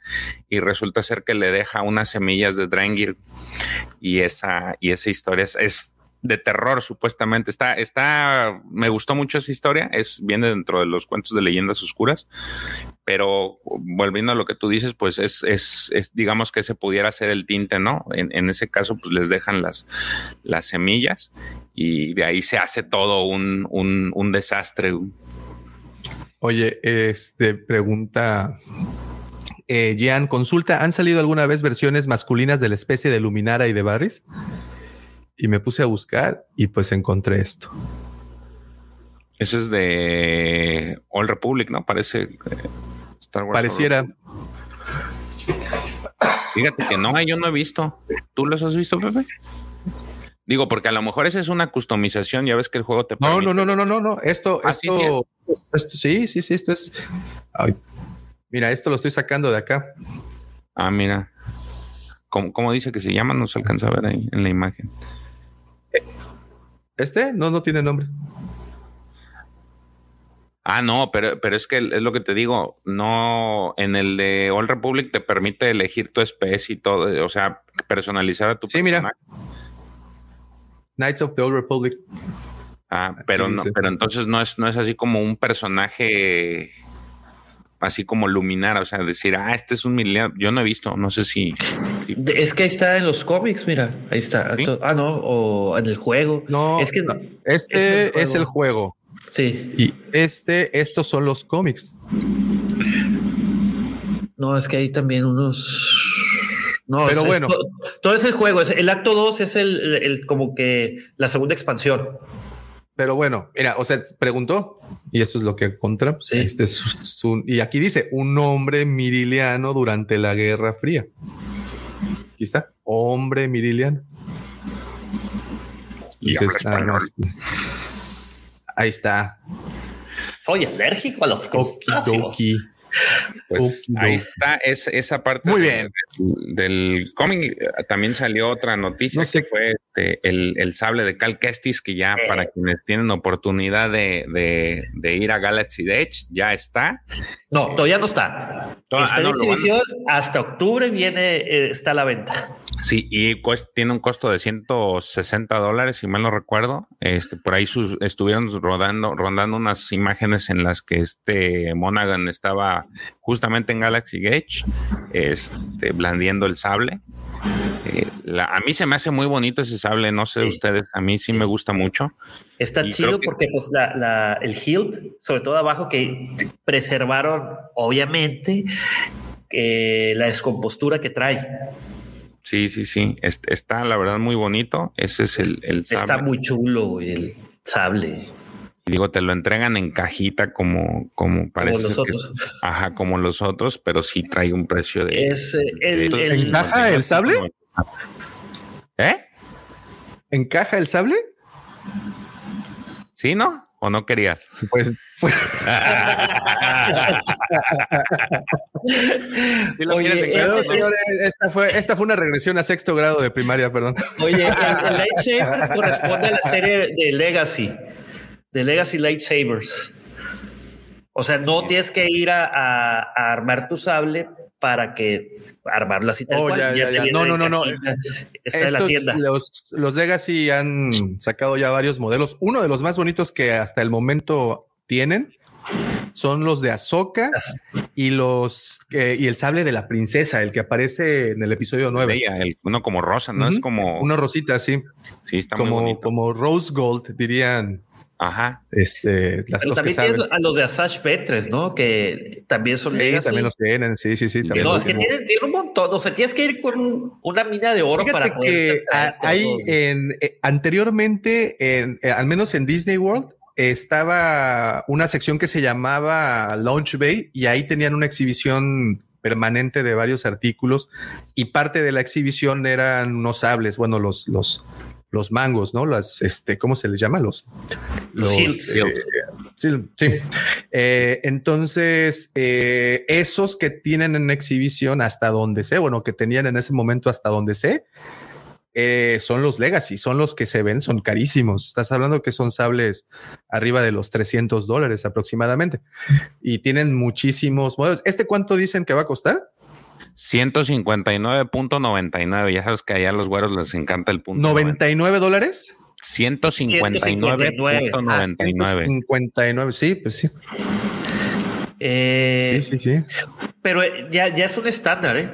y resulta ser que le deja unas semillas de Drengir y esa, y esa historia es de terror, supuestamente. Está, está, me gustó mucho esa historia. Es, viene dentro de los cuentos de leyendas oscuras. Pero volviendo a lo que tú dices, pues es, es, es digamos que ese pudiera ser el tinte, ¿no? En, en, ese caso, pues les dejan las, las semillas y de ahí se hace todo un, un, un desastre. Oye, este pregunta eh, Jean, consulta, ¿han salido alguna vez versiones masculinas de la especie de Luminara y de Barris? Y me puse a buscar y pues encontré esto. Eso es de All Republic, ¿no? Parece eh, Star Wars. Pareciera. Fíjate que no, yo no he visto. ¿Tú los has visto, Pepe? Digo, porque a lo mejor esa es una customización, ya ves que el juego te No, no, no, no, no, no, no. Esto, ah, esto, sí, sí, sí, esto es. mira, esto lo estoy sacando de acá. Ah, mira. ¿Cómo, dice que se llama? No se alcanza a ver ahí en la imagen. ¿Este? No, no tiene nombre. Ah, no, pero, pero es que es lo que te digo, no, en el de All Republic te permite elegir tu especie y todo, o sea, personalizar a tu Sí, mira. Knights of the Old Republic. Ah, pero no, pero entonces no es, no es así como un personaje así como luminar, o sea, decir, ah, este es un miliar. Yo no he visto, no sé si. Es que ahí está en los cómics, mira, ahí está. Ah, no, o en el juego. No, es que este es el, juego. Sí. Y este, estos son los cómics. No, es que hay también unos. No, pero bueno. todo, es el juego. el acto 2 es el, el, como que la segunda expansión. Pero bueno, mira, o sea, preguntó, y esto es lo que encontramos. Este es y aquí dice un hombre miriliano durante la Guerra Fría. Aquí está, hombre miriliano. Y ahí está. Soy alérgico a los crustáceos. Pues ahí está es, esa parte Muy bien. Del, cómic. También salió otra noticia que fue este, el, sable de Cal Kestis, que ya eh. para quienes tienen oportunidad de, ir a Galaxy Edge, ya está. No, todavía no está. está en exhibición. Hasta octubre viene, eh, está a la venta. Sí, y tiene un costo de 160 dólares, si mal no recuerdo. Este, por ahí estuvieron rodando, rondando unas imágenes en las que este Monaghan estaba justamente en Galaxy Gage, este, blandiendo el sable. Eh, a mí se me hace muy bonito ese sable, no sé ustedes, a mí sí me gusta mucho. Está chido porque pues el hilt, sobre todo abajo, que preservaron obviamente eh, la descompostura que trae. Sí, sí, sí. Está, la verdad muy bonito. Ese es el, el sable. Está muy chulo el sable. digo, te lo entregan en cajita como, como parece. Como los otros. Ajá, como los otros, pero sí trae un precio de. Es el, ¿Encaja el sable? ¿Eh? ¿Encaja el sable? Sí, ¿no? ¿O no querías? Pues. pues. Oye, esta, fue, esta fue una regresión a sexto grado de primaria, perdón. Oye, el, lightsaber corresponde a la serie de Legacy, de Legacy Lightsabers. O sea, no tienes que ir a, armar tu sable para que armarlo así tal oh, no, no, no, no. Está en la tienda. Los, los Legacy han sacado ya varios modelos. Uno de los más bonitos que hasta el momento tienen son los de Ahsoka y los y el sable de la princesa, el que aparece en el episodio 9. el, uno como rosa, ¿no? Es como. Una rosita, sí. Sí, está como, muy bonito. Como rose gold, dirían. Ajá. Este, las, Pero también tienen a los de Asash Petres, ¿no? Que también son. Sí, también los tienen, sí, sí, sí. no, es que tienen, tienen, un montón. O sea, tienes que ir con una mina de oro para poder. Que hay en, eh, anteriormente, en, eh, al menos en Disney World, estaba una sección que se llamaba Launch Bay y ahí tenían una exhibición permanente de varios artículos y parte de la exhibición eran unos sables, bueno, los, los, los mangos, ¿no? Las, este, ¿cómo se les llama? Los, los, eh, sí, sí. Eh, entonces, eh, esos que tienen en exhibición hasta donde sé, bueno, que tenían en ese momento hasta donde sé, son los Legacy, son los que se ven, son carísimos. Estás hablando que son sables arriba de los 300 dólares aproximadamente y tienen muchísimos modelos. ¿Este cuánto dicen que va a costar? 159.99. Ya sabes que allá a los güeros les encanta el punto. ¿99 dólares? 159.99. 59, sí, pues sí. Eh, sí, sí, sí. Pero ya, ya es un estándar, ¿eh?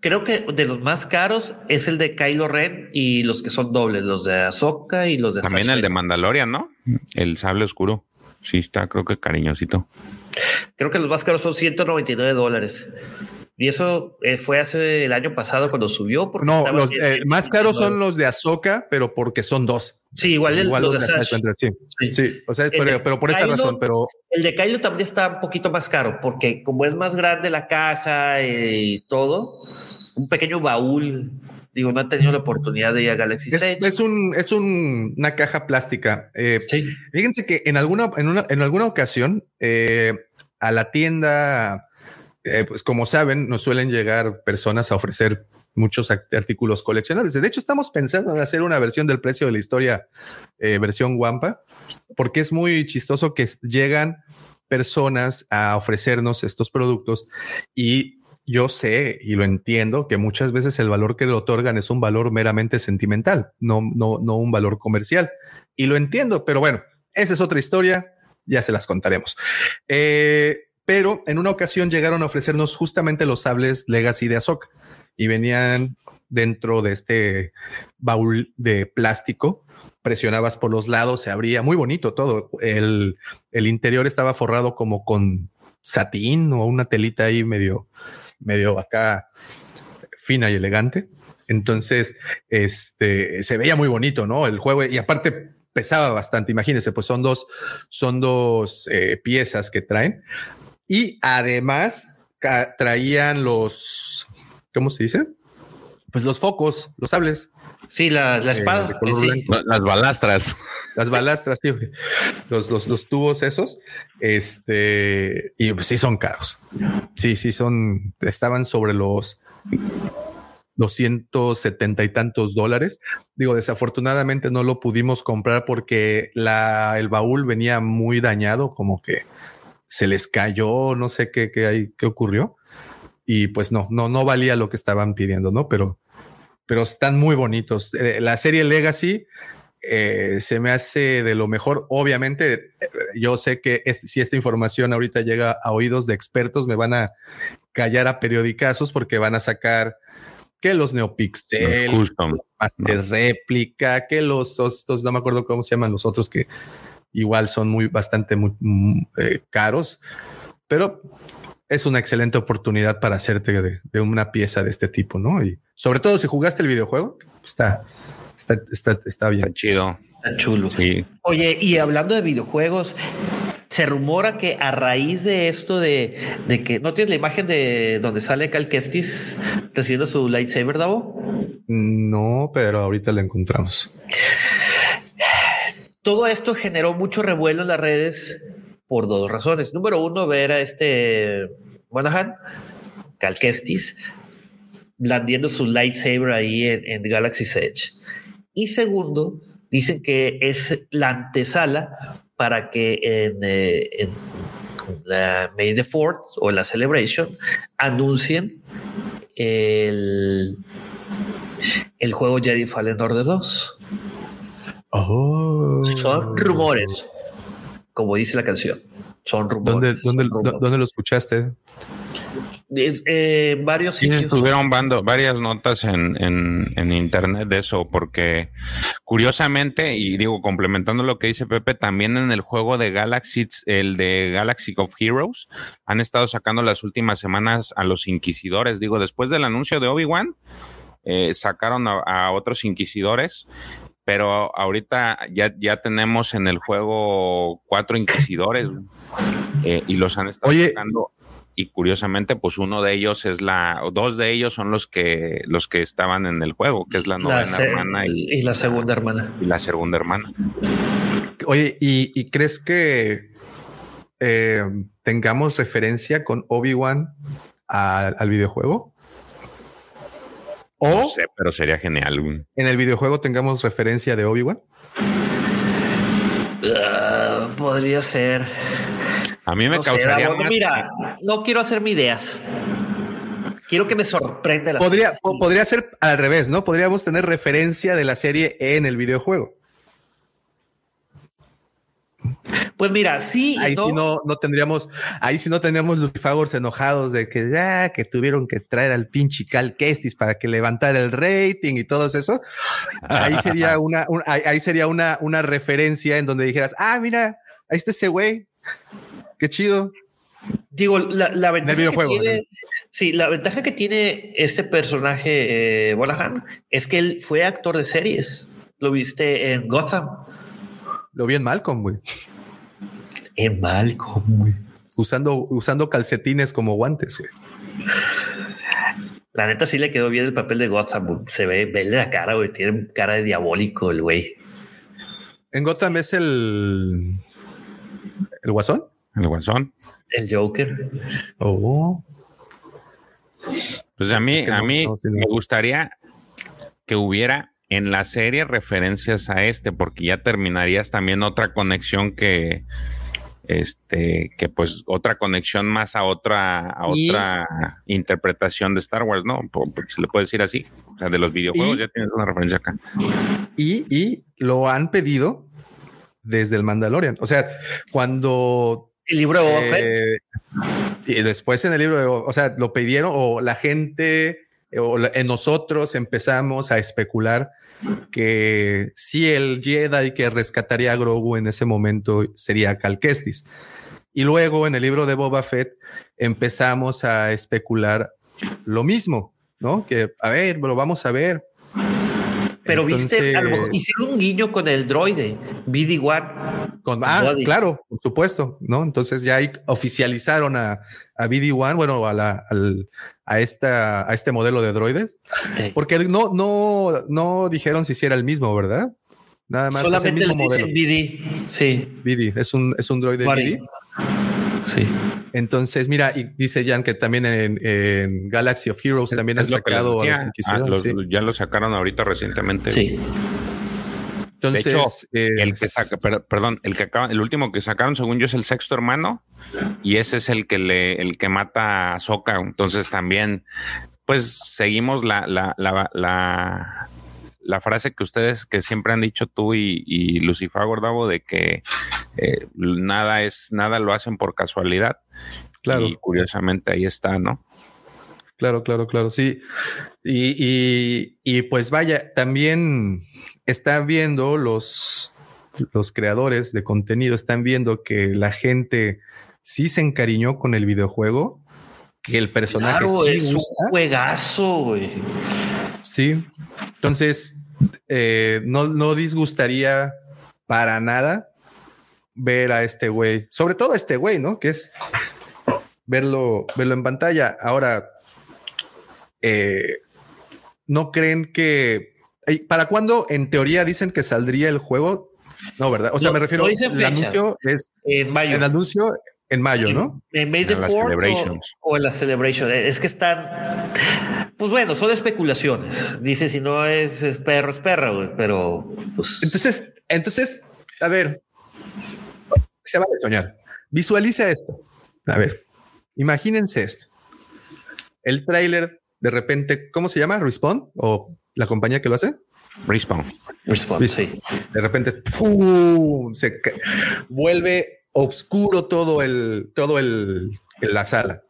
Creo que de los más caros es el de Kylo Ren y los que son dobles, los de Ahsoka y los de También el de Mandalorian, ¿no? El sable oscuro. Sí, está, creo que cariñosito. Creo que los más caros son 199 dólares. Y eso eh, fue hace el año pasado cuando subió. Porque no, los eh, más caros son los de Ahsoka, pero porque son dos. Sí, igual, el, los, de Asash. Sí, sí. sí. o sea, pero, pero, por esa razón, pero... El de Kylo también está un poquito más caro, porque como es más grande la caja y todo, un pequeño baúl. Digo, no he tenido la oportunidad de ir a Galaxy es, Edge. Es, un, es un, una caja plástica. Eh, sí. Fíjense que en alguna, en una, en alguna ocasión eh, a la tienda, eh, pues como saben, nos suelen llegar personas a ofrecer muchos artículos coleccionables. De hecho, estamos pensando en hacer una versión del precio de la historia, eh, versión Wampa, porque es muy chistoso que llegan personas a ofrecernos estos productos y yo sé y lo entiendo que muchas veces el valor que le otorgan es un valor meramente sentimental, no, no, no un valor comercial. Y lo entiendo, pero bueno, esa es otra historia, ya se las contaremos. Eh, pero en una ocasión llegaron a ofrecernos justamente los sables Legacy de Ahsoka y venían dentro de este baúl de plástico. Presionabas por los lados, se abría muy bonito todo. El, el interior estaba forrado como con satín o una telita ahí medio, medio acá fina y elegante. Entonces, este se veía muy bonito, ¿no? El juego y aparte pesaba bastante. Imagínense, pues son dos, son dos eh, piezas que traen y además traían los, ¿cómo se dice? Pues los focos, los sables. Sí, la, la espada. Eh, sí. Las balastras. Las balastras, tío. Los, los, los, tubos esos. Este, y pues sí son caros. Sí, sí son, estaban sobre los 270 y tantos dólares. Digo, desafortunadamente no lo pudimos comprar porque la, el baúl venía muy dañado, como que se les cayó, no sé qué, qué, hay, qué ocurrió. Y pues no, no, no valía lo que estaban pidiendo, ¿no? Pero, pero están muy bonitos. Eh, la serie Legacy eh, se me hace de lo mejor. Obviamente, yo sé que este, si esta información ahorita llega a oídos de expertos, me van a callar a periodicazos porque van a sacar que los Neopixel, los custom, de réplica, que los estos, no me acuerdo cómo se llaman los otros que igual son muy bastante muy, eh, caros, pero es una excelente oportunidad para hacerte de, de, una pieza de este tipo, ¿no? Y sobre todo si jugaste el videojuego, está, está, está, está bien. Está chido. Está chulo. Sí. Oye, y hablando de videojuegos, se rumora que a raíz de esto de, de, que no tienes la imagen de donde sale Cal Kestis recibiendo su lightsaber, Davo. No, pero ahorita la encontramos. Todo esto generó mucho revuelo en las redes por dos razones. Número uno, ver a este Monahan, Cal Kestis, blandiendo su lightsaber ahí en, en Galaxy Edge. Y segundo, dicen que es la antesala para que en, eh, en la May the Fourth o la Celebration anuncien el, el juego Jedi Fallen Order 2. Oh. Son rumores, como dice la canción. Son rumores. ¿Dónde, dónde lo escuchaste? eh, varios sí, Estuvieron bando, varias notas en, en, internet de eso, porque curiosamente, y digo, complementando lo que dice Pepe, también en el juego de Galaxy, el de Galaxy of Heroes, han estado sacando las últimas semanas a los inquisidores. Digo, después del anuncio de Obi-Wan, eh, sacaron a, otros inquisidores pero ahorita ya, ya tenemos en el juego cuatro inquisidores eh, y los han estado sacando y curiosamente, pues uno de ellos es la, dos de ellos son los que los que estaban en el juego, que es la novena hermana y, la segunda hermana. Y la segunda hermana. Oye, ¿y, crees que eh, tengamos referencia con Obi-Wan al videojuego? O no sé, pero sería genial. En el videojuego tengamos referencia de Obi-Wan. Ah, podría ser. A mí me causaría. Mira, no quiero hacerme ideas. Quiero que me sorprenda la podría, podría ser al revés, ¿no? Podríamos tener referencia de la serie en el videojuego. Pues mira, sí. Ahí sí no, no tendríamos, ahí sí no tendríamos lucifagors enojados de que ya que tuvieron que traer al pinche Cal Kestis para que levantara el rating y todo eso. Ahí sería una, ahí sería una, una referencia en donde dijeras, ah, mira, ahí está ese güey qué chido. Digo, la, ventaja que tiene, sí, la ventaja que tiene este personaje eh, es que él fue actor de series. Lo viste en Gotham. Lo vi en Malcolm, güey. En Malcolm, güey. Usando, usando calcetines como guantes, güey. La neta sí le quedó bien el papel de Gotham. Se ve, ve la cara, güey. Tiene cara de diabólico el güey. En Gotham es el. ¿El guasón? El Guasón. El Joker. Oh. Pues a mí, a mí me gustaría que hubiera en la serie referencias a este, porque ya terminarías también otra conexión que, este, que pues otra conexión más a otra, a otra interpretación de Star Wars, ¿no? Se le puede decir así. O sea, de los videojuegos ya tienes una referencia acá. Y, y lo han pedido desde el Mandalorian. O sea, cuando el libro de Boba eh, Y después en el libro de o sea, lo pidieron o la gente o en nosotros empezamos a especular que si el Jedi que rescataría a Grogu en ese momento sería Cal Kestis. Y luego en el libro de Boba Fett empezamos a especular lo mismo, ¿no? Que, a ver, lo vamos a ver. Pero viste, hicieron un guiño con el droide, BD-1. Con, ah, claro, por supuesto, ¿no? Entonces ya oficializaron a, a BD-1, bueno, a, la, a, esta, a este modelo de droides, porque no, no, no dijeron si era el mismo, ¿verdad? Nada más. Solamente es el mismo modelo. BD, sí. BD, es un, es un droide BD. Sí. Entonces, mira, y dice Jan que también en, Galaxy of Heroes también han sacado ah, Ya lo sacaron ahorita recientemente. Sí. Entonces, de hecho, el que saca, perdón, el que acaba, el último que sacaron, según yo, es el sexto hermano, y ese es el que le, el que mata a Soka. Entonces también, pues seguimos la, la, la, la, la frase que ustedes que siempre han dicho tú y, y Lucifer Gordavo de que eh, nada es, nada lo hacen por casualidad. Claro. Y curiosamente ahí está, ¿no? Claro, claro, claro, sí. Y, y, pues vaya, también están viendo los, los creadores de contenido, están viendo que la gente sí se encariñó con el videojuego, que el personaje es un juegazo, güey. Sí. Entonces, eh, no, no disgustaría para nada ver a este güey, sobre todo a este güey, ¿no? Que es verlo, verlo en pantalla. Ahora, eh, ¿no creen que... ¿Para cuándo en teoría dicen que saldría el juego? No, ¿verdad? O sea, me refiero al anuncio es en mayo. El anuncio en mayo, ¿no? En May the o, en la celebration. Es que están, pues bueno, son especulaciones. Dice si no es, perro, es perro, güey, pero pues. Entonces, entonces, a ver, se vale soñar. Visualiza esto. A ver, imagínense esto. El tráiler, de repente, ¿cómo se llama? ¿Respawn? ¿O la compañía que lo hace? Respawn. Respawn, sí. De repente, se vuelve oscuro todo el, todo el, la sala.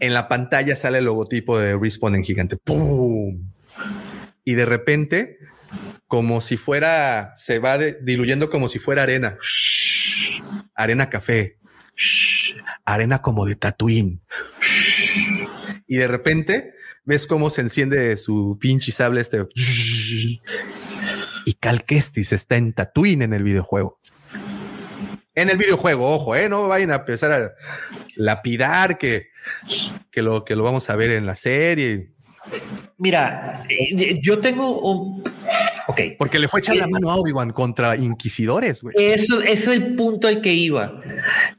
En la pantalla sale el logotipo de Respawn en gigante. ¡Pum! Y de repente, como si fuera, se va diluyendo como si fuera arena. Arena café. Arena como de Tatooine. Y de repente ves cómo se enciende su pinche sable este. Y Cal Kestis está en Tatooine en el videojuego. En el videojuego, ojo, eh, no vayan a empezar a lapidar que, que, lo, que lo vamos a ver en la serie. Mira, yo tengo un. Ok. Porque le fue echar la eh, mano a Obi-Wan contra inquisidores. Güey. Eso, es el punto al que iba.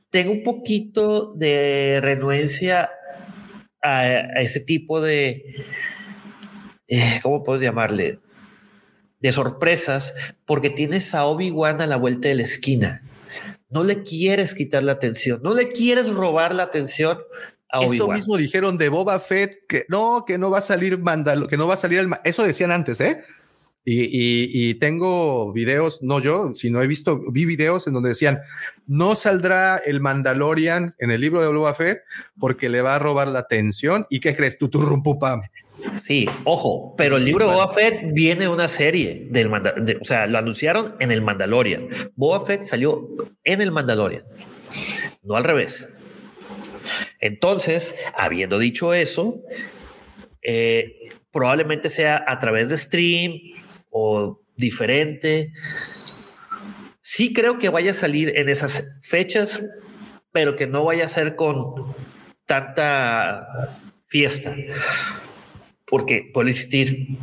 Tengo un poquito de renuencia a, ese tipo de. Eh, ¿Cómo puedo llamarle? De sorpresas, porque tienes a Obi-Wan a la vuelta de la esquina. No le quieres quitar la atención, no le quieres robar la atención a Obi-Wan. Eso mismo dijeron de Boba Fett que no, que no va a salir Mandal que no va a salir el. Eso decían antes, ¿eh? Y, tengo videos, no yo, sino he visto, vi videos en donde decían, no saldrá el Mandalorian en el libro de Boba Fett porque le va a robar la atención. ¿Y qué crees tú, tu rumpupam? Sí, ojo, pero el libro de Boba Fett viene una serie del Mandalorian, o sea, lo anunciaron en el Mandalorian. Boba Fett salió en el Mandalorian, no al revés. Entonces, habiendo dicho eso, eh, probablemente sea a través de stream o diferente. Sí creo que vaya a salir en esas fechas, pero que no vaya a ser con tanta fiesta. Porque, por insistir,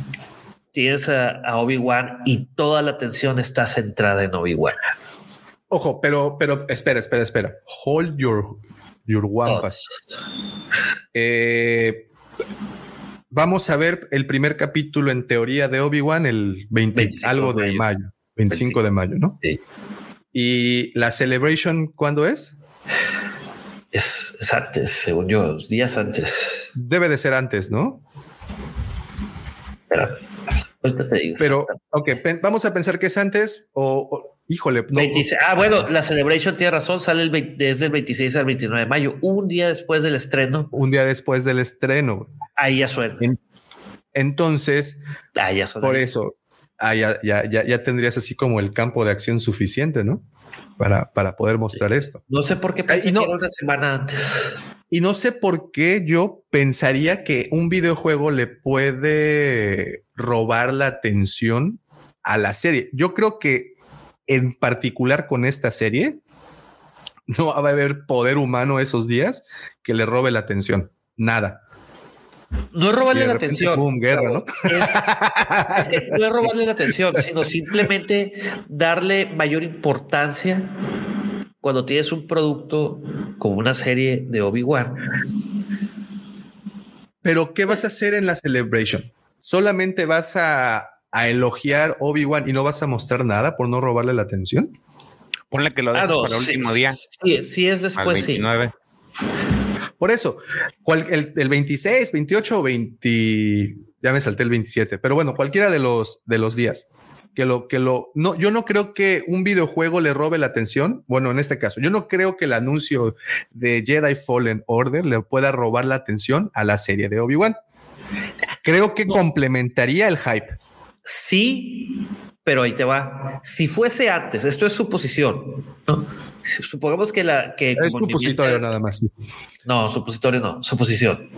tienes a, Obi-Wan y toda la atención está centrada en Obi-Wan. Ojo, pero, pero espera, espera, espera. Hold your, your wampas. Eh, vamos a ver el primer capítulo en teoría de Obi-Wan el 20 algo de mayo. 25, de mayo, ¿no? Sí. ¿Y la celebration cuándo es? Es, antes, según yo, días antes. Debe de ser antes, ¿no? Espera, te digo. Pero, ok, vamos a pensar que es antes o, híjole. ah, bueno, la celebration tiene razón, sale el desde el 26 al 29 de mayo, un día después del estreno. Un día después del estreno. Ahí ya suena. entonces, ahí ya por eso, ya, ya, ya, tendrías así como el campo de acción suficiente, ¿no? Para, para poder mostrar esto. No sé por qué pensé no, una semana antes. Y no sé por qué yo pensaría que un videojuego le puede robar la atención a la serie. Yo creo que en particular con esta serie, no va a haber poder humano esos días que le robe la atención. Nada. No es robarle la atención. ¿no? Es, no es robarle la atención, sino simplemente darle mayor importancia cuando tienes un producto como una serie de Obi-Wan. Pero, ¿qué vas a hacer en la celebration? ¿Solamente vas a, elogiar Obi-Wan y no vas a mostrar nada por no robarle la atención? Ponle que lo dejes para el último día. Sí, sí es después, sí. Por eso, el, 26, 28 o 20, ya me salté el 27, pero bueno, cualquiera de los, de los días. Que lo, que lo, no, yo no creo que un videojuego le robe la atención. Bueno, en este caso, yo no creo que el anuncio de Jedi Fallen Order le pueda robar la atención a la serie de Obi-Wan. Creo que complementaría el hype. Sí, pero ahí te va. Si fuese antes, esto es suposición, ¿no? Supongamos que la que es supositorio nada más. No, supositorio no, suposición.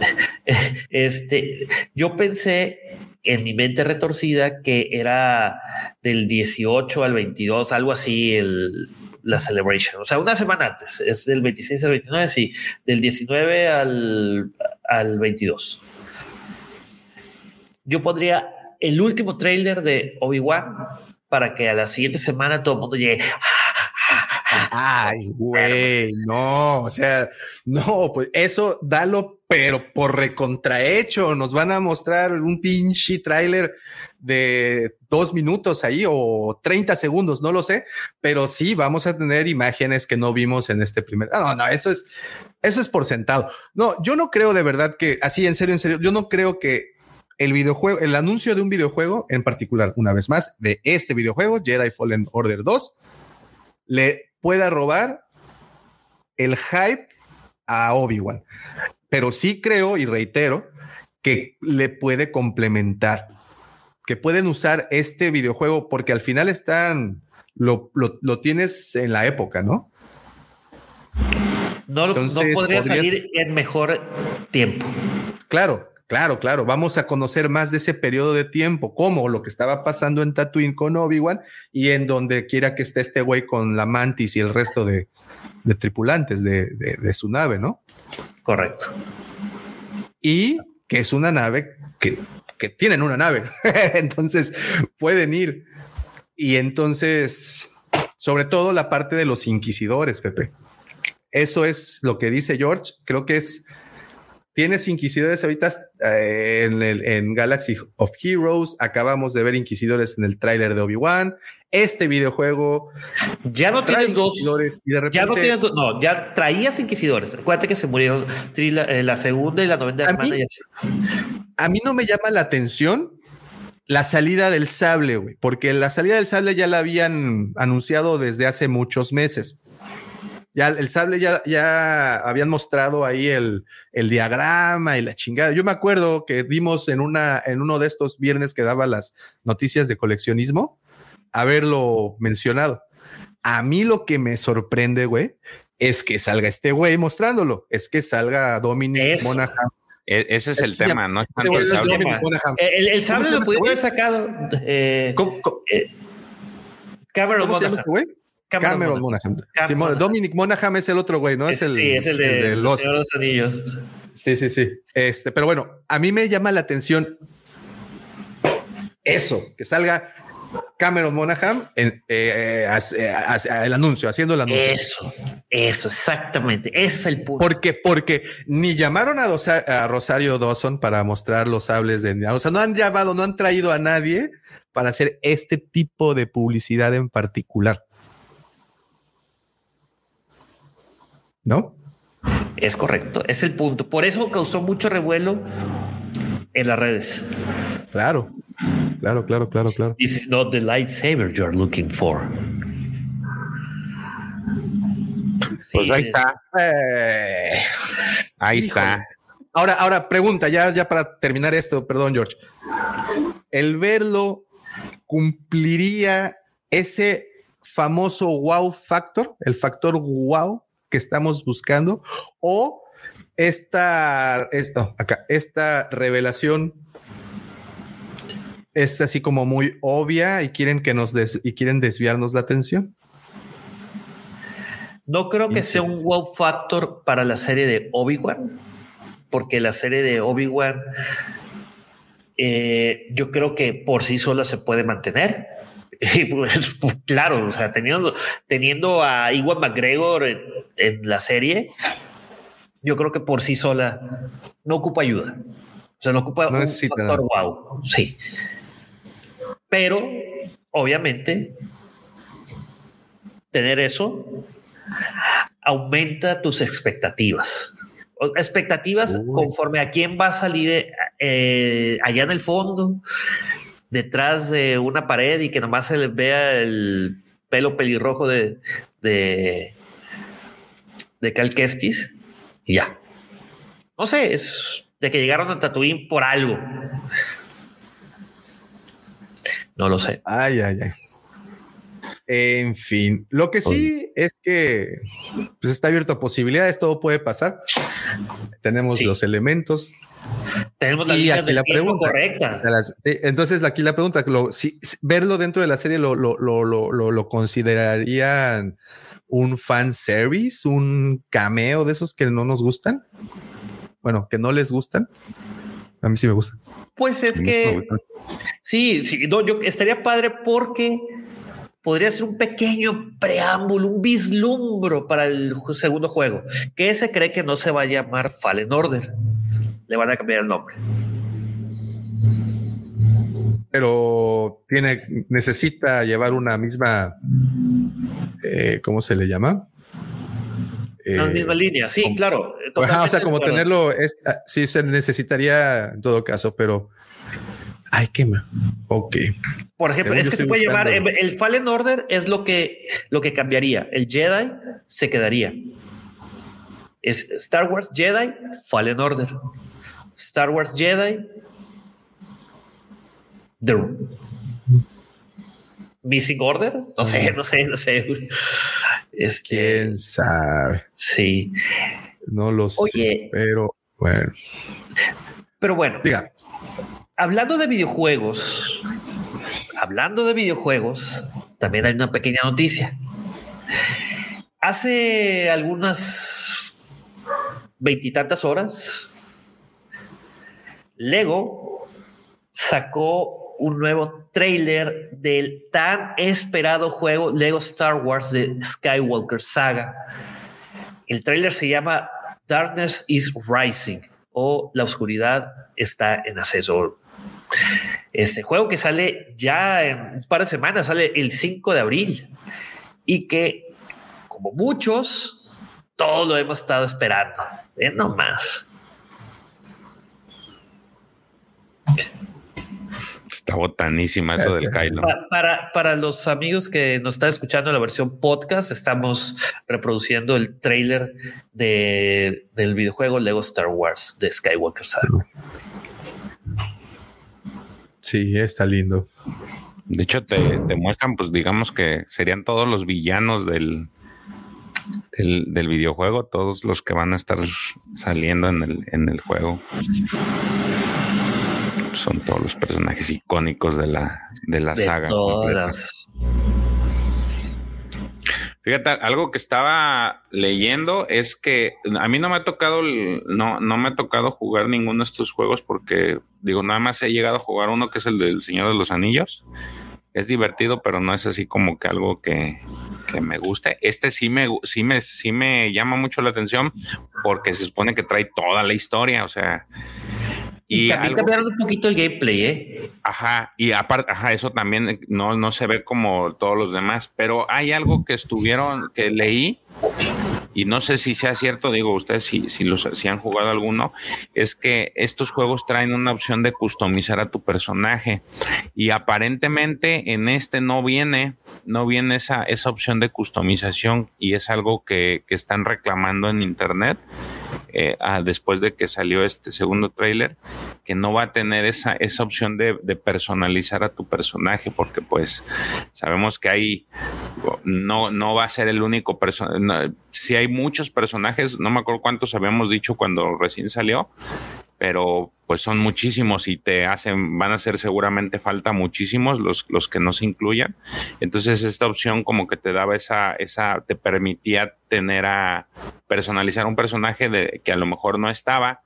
este, yo pensé en mi mente retorcida que era del 18 al 22, algo así, el, la celebration. O sea, una semana antes, es del 26 al 29, sí, del 19 al, al 22. Yo podría el último trailer de Obi-Wan para que a la siguiente semana todo el mundo llegue. Ay, güey, no, o sea, no, pues eso dalo, pero por recontrahecho. Nos van a mostrar un pinche tráiler de dos minutos ahí o 30 segundos, no lo sé, pero sí vamos a tener imágenes que no vimos en este primer. No, no, eso es, eso es por sentado. No, yo no creo de verdad que, así en serio, en serio, yo no creo que el videojuego, el anuncio de un videojuego en particular, una vez más, de este videojuego, Jedi Fallen Order 2, le pueda robar el hype a Obi-Wan. Pero sí creo y reitero que le puede complementar, que pueden usar este videojuego porque al final están, lo, tienes en la época, ¿no? No, no podría salir en mejor tiempo. Claro, Claro, claro, vamos a conocer más de ese periodo de tiempo, como lo que estaba pasando en Tatooine con Obi-Wan y en donde quiera que esté este güey con la mantis y el resto de, tripulantes de, su nave, ¿no? Correcto. Y que es una nave que, que tienen una nave, entonces pueden ir. Y entonces, sobre todo la parte de los inquisidores, Pepe. Eso es lo que dice George, creo que es Tienes inquisidores ahorita eh, en, el, en Galaxy of Heroes. Acabamos de ver inquisidores en el tráiler de Obi-Wan. Este videojuego ya no tienes dos. Y de repente, ya no tienes dos. No, ya traías inquisidores. Acuérdate que se murieron eh, la, segunda y la novena a Mí, a mí no me llama la atención la salida del sable, güey, porque la salida del sable ya la habían anunciado desde hace muchos meses. Ya el sable ya, ya habían mostrado ahí el, diagrama y la chingada. Yo me acuerdo que vimos en una, en uno de estos viernes que daba las noticias de coleccionismo, haberlo mencionado. A mí lo que me sorprende, güey, es que salga este güey mostrándolo, es que salga Dominic Monaghan. E, ese es el tema, ¿no? el, sable. el, sable lo puede haber sacado. Eh, ¿Cómo, eh, Cameron Monaghan. Este güey? Cameron, Monaghan. Dominic Monaghan es el otro güey, ¿no? Es el, sí, es el de, los, Anillos. Sí, sí, sí. Este, pero bueno, a mí me llama la atención eso, que salga Cameron Monaghan en, eh, el anuncio, haciendo el anuncio. Eso, eso, exactamente. Ese es el punto. Porque, porque ni llamaron a, a Rosario Dawson para mostrar los sables de. O sea, no han llamado, no han traído a nadie para hacer este tipo de publicidad en particular. ¿No? Es correcto, es el punto. Por eso causó mucho revuelo en las redes. Claro, claro, claro, claro, claro. This is not the lightsaber you're looking for. pues ahí está. Eh, ahí está. Ahora, ahora pregunta, ya, ya para terminar esto, perdón, George. El verlo cumpliría ese famoso wow factor, el factor wow que estamos buscando o esta, esta, acá, esta revelación es así como muy obvia y quieren que nos des, y quieren desviarnos la atención. No creo que sea un wow factor para la serie de Obi-Wan, porque la serie de Obi-Wan eh, yo creo que por sí sola se puede mantener. Y pues, pues, claro, o sea, teniendo, teniendo a Iwan McGregor en, la serie, yo creo que por sí sola no ocupa ayuda. O sea, no ocupa un factor wow. Sí. Pero, obviamente, tener eso aumenta tus expectativas. Expectativas conforme a quién va a salir eh, allá en el fondo, detrás de una pared y que nomás se le vea el pelo pelirrojo de, de, de Cal Kestis y ya. No sé, es de que llegaron a Tatooine por algo. No lo sé. Ay, ay, ay. En fin, lo que sí es que pues está abierto a posibilidades, todo puede pasar. Tenemos los elementos, tenemos la, pregunta correcta. entonces, aquí la pregunta, si, verlo dentro de la serie lo, lo, lo, lo, considerarían un fan service, un cameo de esos que no nos gustan. Bueno, que no les gustan. A mí sí me gusta. Pues es que sí, sí, no, yo estaría padre porque podría ser un pequeño preámbulo, un vislumbro para el segundo juego, que se cree que no se va a llamar Fallen Order le van a cambiar el nombre. Pero tiene, necesita llevar una misma, eh, ¿cómo se le llama? la misma línea, sí, claro. o sea, como tenerlo, es, ah, sí se necesitaría en todo caso, pero hay que, ok. Por ejemplo, es que se puede llamar el Fallen Order es lo que lo que cambiaría. El Jedi se quedaría. Es Star Wars Jedi Fallen Order. Star Wars Jedi The Missing Order. No sé, no sé, no sé. Es que quién sabe. Sí. No lo sé, pero bueno. Pero bueno. Diga. Hablando de videojuegos, hablando de videojuegos, también hay una pequeña noticia. Hace algunas veintitantas horas, Lego sacó un nuevo trailer del tan esperado juego Lego Star Wars de Skywalker Saga. El trailer se llama Darkness is Rising o La oscuridad está en ascenso. Este juego que sale ya en un par de semanas, sale el 5 de abril y que, como muchos, todo lo hemos estado esperando. no más. Está botanísima eso del Kylo. Para, para, los amigos que nos están escuchando en la versión podcast, estamos reproduciendo el trailer de, del videojuego Lego Star Wars de Skywalker Saga. Sí, está lindo. De hecho, te, muestran, pues digamos que serían todos los villanos del, del, videojuego, todos los que van a estar saliendo en el, en el juego. Son todos los personajes icónicos de la, de la saga. Fíjate, algo que estaba leyendo es que a mí no me ha tocado, no, no me ha tocado jugar ninguno de estos juegos porque, digo, nada más he llegado a jugar uno que es el del Señor de los Anillos. Es divertido, pero no es así como que algo que, que me guste. Este sí me, sí me, sí me llama mucho la atención porque se supone que trae toda la historia, o sea, y, también cambiaron un poquito el gameplay, ¿eh? Ajá, y aparte, ajá, eso también no, no se ve como todos los demás, pero hay algo que estuvieron, que leí, y no sé si sea cierto, digo ustedes si, si, los, si han jugado alguno, es que estos juegos traen una opción de customizar a tu personaje y aparentemente en este no viene, no viene esa, esa opción de customización y es algo que, que están reclamando en internet eh, después de que salió este segundo tráiler, que no va a tener esa, esa opción de, personalizar a tu personaje, porque pues sabemos que hay, no, no va a ser el único personaje, si hay muchos personajes, no me acuerdo cuántos habíamos dicho cuando recién salió, pero pues son muchísimos y te hacen, van a hacer seguramente falta muchísimos los, los que no se incluyan. Entonces esta opción como que te daba esa, esa, te permitía tener a personalizar un personaje de, que a lo mejor no estaba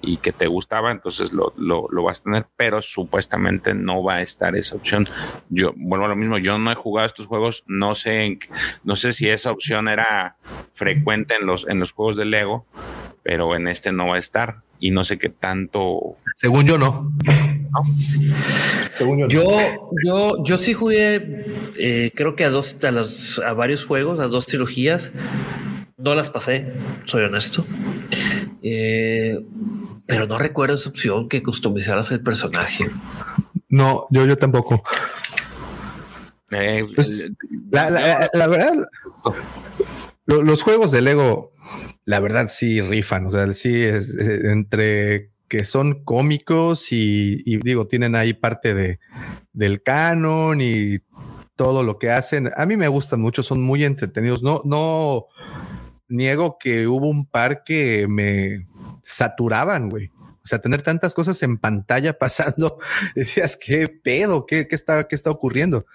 y que te gustaba, entonces lo, lo, lo, vas a tener, pero supuestamente no va a estar esa opción. Yo, vuelvo a lo mismo, yo no he jugado estos juegos, no sé, no sé si esa opción era frecuente en los, en los juegos de Lego, pero en este no va a estar y no sé qué tanto. Según yo, no. Según yo, yo, yo, sí jugué, eh, creo que a dos, a, los, a varios juegos, a dos trilogías. No las pasé, soy honesto. Eh, pero no recuerdo esa opción que customizaras el personaje. No, yo, yo tampoco. Eh, pues, la, la, verdad, los juegos de Lego la verdad sí rifan, o sea, sí es, entre que son cómicos y, digo, tienen ahí parte de, del canon y todo lo que hacen. A mí me gustan mucho, son muy entretenidos. No, no niego que hubo un par que me saturaban, güey. O sea, tener tantas cosas en pantalla pasando, decías, ¿qué pedo? ¿Qué, qué está, qué está ocurriendo?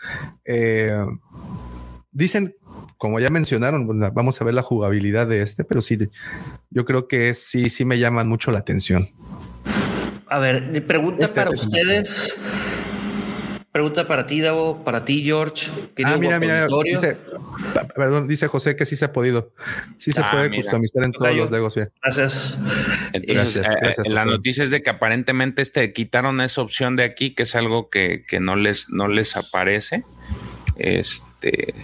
Eh, dicen como ya mencionaron, vamos a ver la jugabilidad de este, pero sí, yo creo que sí, sí me llaman mucho la atención. A ver, mi pregunta este para ustedes. Pregunta para ti, Davo, para ti, George. Ah, mira, mira, dice, perdón, dice José que sí se ha podido. Sí se ah, puede customizar en todos los Legos. Bien. Gracias. gracias, eh, la noticia es de que aparentemente este quitaron esa opción de aquí, que es algo que, que no les, no les aparece. Este,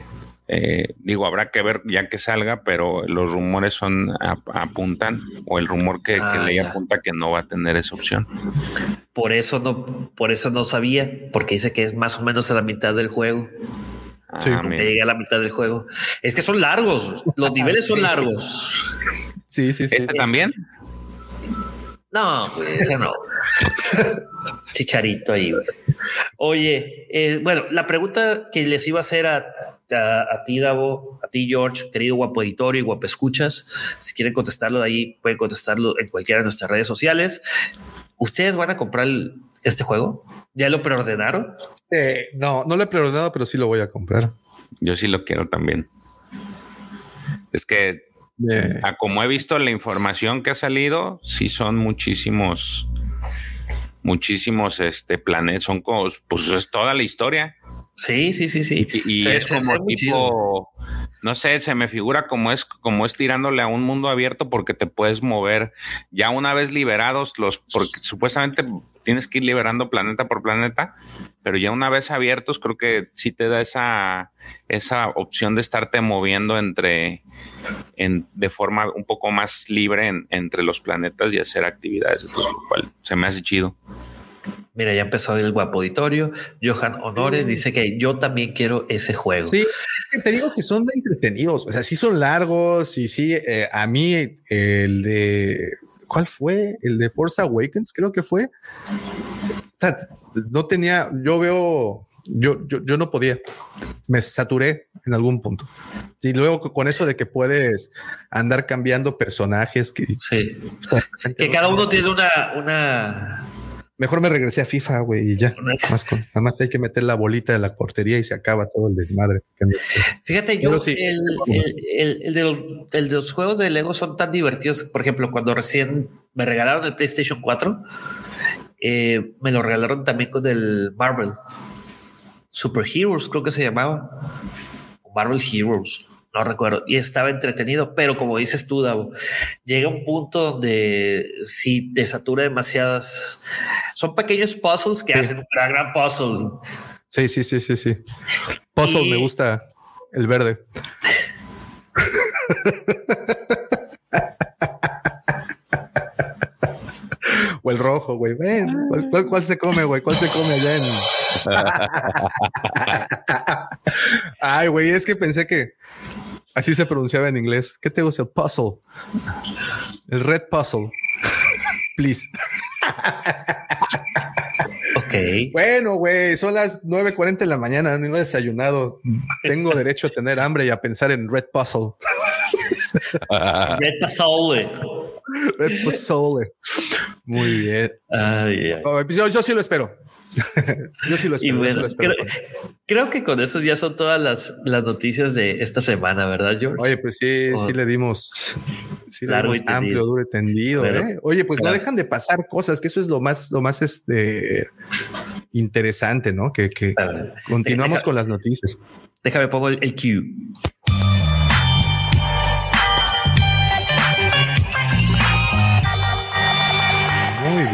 Eh, digo, habrá que ver ya que salga, pero los rumores son apuntan, o el rumor que, ah, leí apunta que no va a tener esa opción. Por eso no, por eso no sabía, porque dice que es más o menos a la mitad del juego. Sí, ah, llega a la mitad del juego. Es que son largos, los niveles son largos. Sí, sí, sí. ¿Este también? No, pues ese no. Chicharito ahí. Oye, eh, bueno, la pregunta que les iba a hacer a, a, ti, Davo, a ti, George, querido guapo editorio y guapo escuchas, si quieren contestarlo de ahí, pueden contestarlo en cualquiera de nuestras redes sociales. ¿Ustedes van a comprar este juego? ¿Ya lo preordenaron? Eh, no, no lo he preordenado, pero sí lo voy a comprar. Yo sí lo quiero también. Es que como he visto la información que ha salido, sí son muchísimos, muchísimos este planetas, son como, pues es toda la historia. Sí, sí, sí, sí. Y, es como tipo, no sé, se me figura como es, como es tirándole a un mundo abierto porque te puedes mover ya una vez liberados los, porque supuestamente tienes que ir liberando planeta por planeta, pero ya una vez abiertos creo que sí te da esa, esa opción de estarte moviendo entre, en, de forma un poco más libre entre los planetas y hacer actividades, entonces lo cual se me hace chido. Mira, ya empezó el guapo auditorio. Johan Honores dice que yo también quiero ese juego. Sí, te digo que son entretenidos. O sea, sí son largos y sí, eh, a mí el de ¿cuál fue? El de Force Awakens, creo que fue. No tenía, yo veo, yo, yo, yo no podía, me saturé en algún punto. Y luego con eso de que puedes andar cambiando personajes que, sí. que cada uno tiene una, una Mejor me regresé a FIFA, güey, y ya. Más con, nada más hay que meter la bolita de la portería y se acaba todo el desmadre. Fíjate, yo, el, de los, el, de los, juegos de Lego son tan divertidos. Por ejemplo, cuando recién me regalaron el PlayStation 4, eh, me lo regalaron también con el Marvel Super Heroes, creo que se llamaba. Marvel Heroes no recuerdo, y estaba entretenido, pero como dices tú, Davo, llega un punto donde si te satura demasiadas, son pequeños puzzles que hacen un gran, gran puzzle. Sí, sí, sí, sí, sí. Puzzle me gusta el verde. o el rojo, güey. ¿cuál, se come, güey? ¿Cuál se come allá en...? Ay, güey, es que pensé que Así se pronunciaba en inglés. ¿Qué te gusta? Puzzle. El red puzzle. Please. ok. Bueno, güey, son las 9.40 de la mañana, no he desayunado. Tengo derecho a tener hambre y a pensar en red puzzle. red puzzle. Red puzzle. Muy bien. Yo sí lo espero. yo sí lo espero. creo, que con eso ya son todas las, las noticias de esta semana, ¿verdad, George? Oye, pues sí, sí le dimos, sí le dimos amplio, duro y tendido. ¿eh? Oye, pues no dejan de pasar cosas, que eso es lo más, lo más este, interesante, ¿no? Que, continuamos con las noticias. Déjame pongo el, el cue.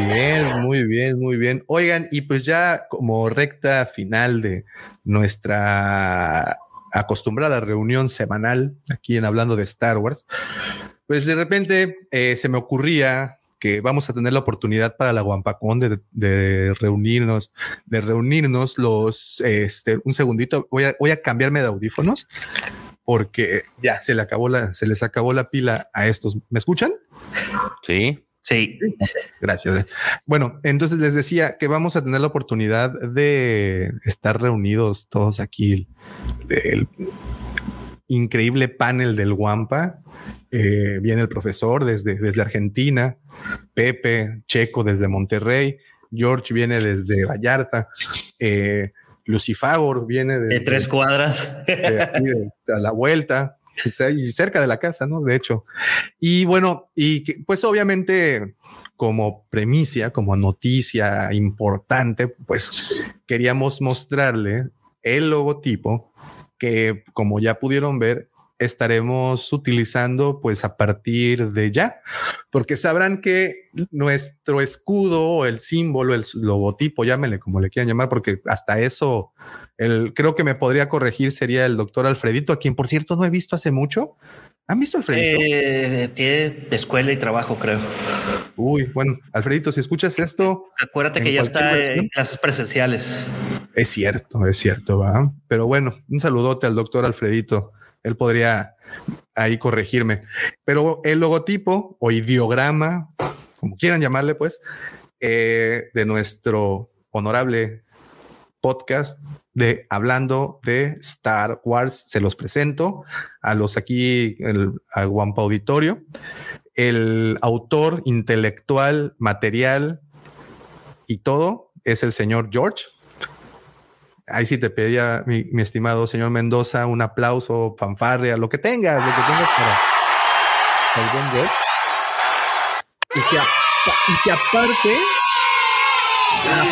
Bien, muy bien, muy bien. Oigan, y pues ya como recta final de nuestra acostumbrada reunión semanal aquí en Hablando de Star Wars, pues de repente eh, se me ocurría que vamos a tener la oportunidad para la Guampacón de, reunirnos, de reunirnos los, este, un segundito, voy a, voy a cambiarme de audífonos porque ya se le acabó la, se les acabó la pila a estos. ¿Me escuchan? Sí. Sí. Gracias. Bueno, entonces les decía que vamos a tener la oportunidad de estar reunidos todos aquí del increíble panel del Guampa. Eh, viene el profesor desde, desde Argentina, Pepe Checo desde Monterrey, George viene desde Vallarta, eh, Lucifagor viene de tres cuadras a la vuelta, y cerca de la casa, ¿no? De hecho. Y bueno, y pues obviamente como premicia, como noticia importante, pues queríamos mostrarle el logotipo que, como ya pudieron ver, estaremos utilizando pues a partir de ya, porque sabrán que nuestro escudo, el símbolo, el logotipo, llámenle como le quieran llamar, porque hasta eso El, creo que me podría corregir sería el doctor Alfredito, a quien por cierto no he visto hace mucho. ¿Han visto Alfredito? Eh, tiene escuela y trabajo, creo. Uy, bueno, Alfredito, si escuchas esto. Acuérdate que ya está en clases presenciales. Es cierto, es cierto, va. Pero bueno, un saludote al doctor Alfredito. Él podría ahí corregirme. Pero el logotipo o ideograma, como quieran llamarle, pues, eh, de nuestro honorable podcast de hablando de Star Wars. Se los presento a los aquí, el, al Guampa Auditorio. El autor intelectual, material y todo es el señor George. Ahí sí te pedía, mi, estimado señor Mendoza, un aplauso, fanfarria, lo que tengas, lo que tengas para el buen George. Y que, y que aparte,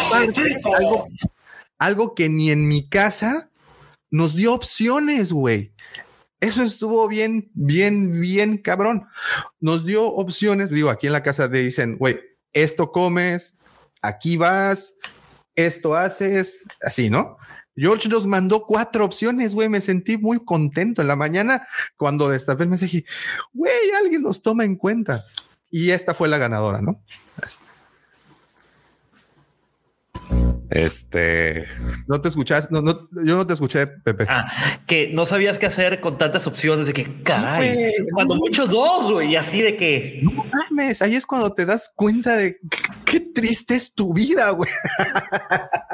aparte, algo algo que ni en mi casa nos dio opciones, güey. Eso estuvo bien, bien, bien cabrón. Nos dio opciones. Digo, aquí en la casa te dicen, güey, esto comes, aquí vas, esto haces, así, ¿no? George nos mandó cuatro opciones, güey. Me sentí muy contento en la mañana cuando destapé el mensaje. Güey, alguien nos toma en cuenta. Y esta fue la ganadora, ¿no? Este. No te escuchas, no, no, yo no te escuché, Pepe. Ah, que no sabías qué hacer con tantas opciones de que, caray, cuando muchos dos, güey, y así de que. No mames, ahí es cuando te das cuenta de qué triste es tu vida, güey.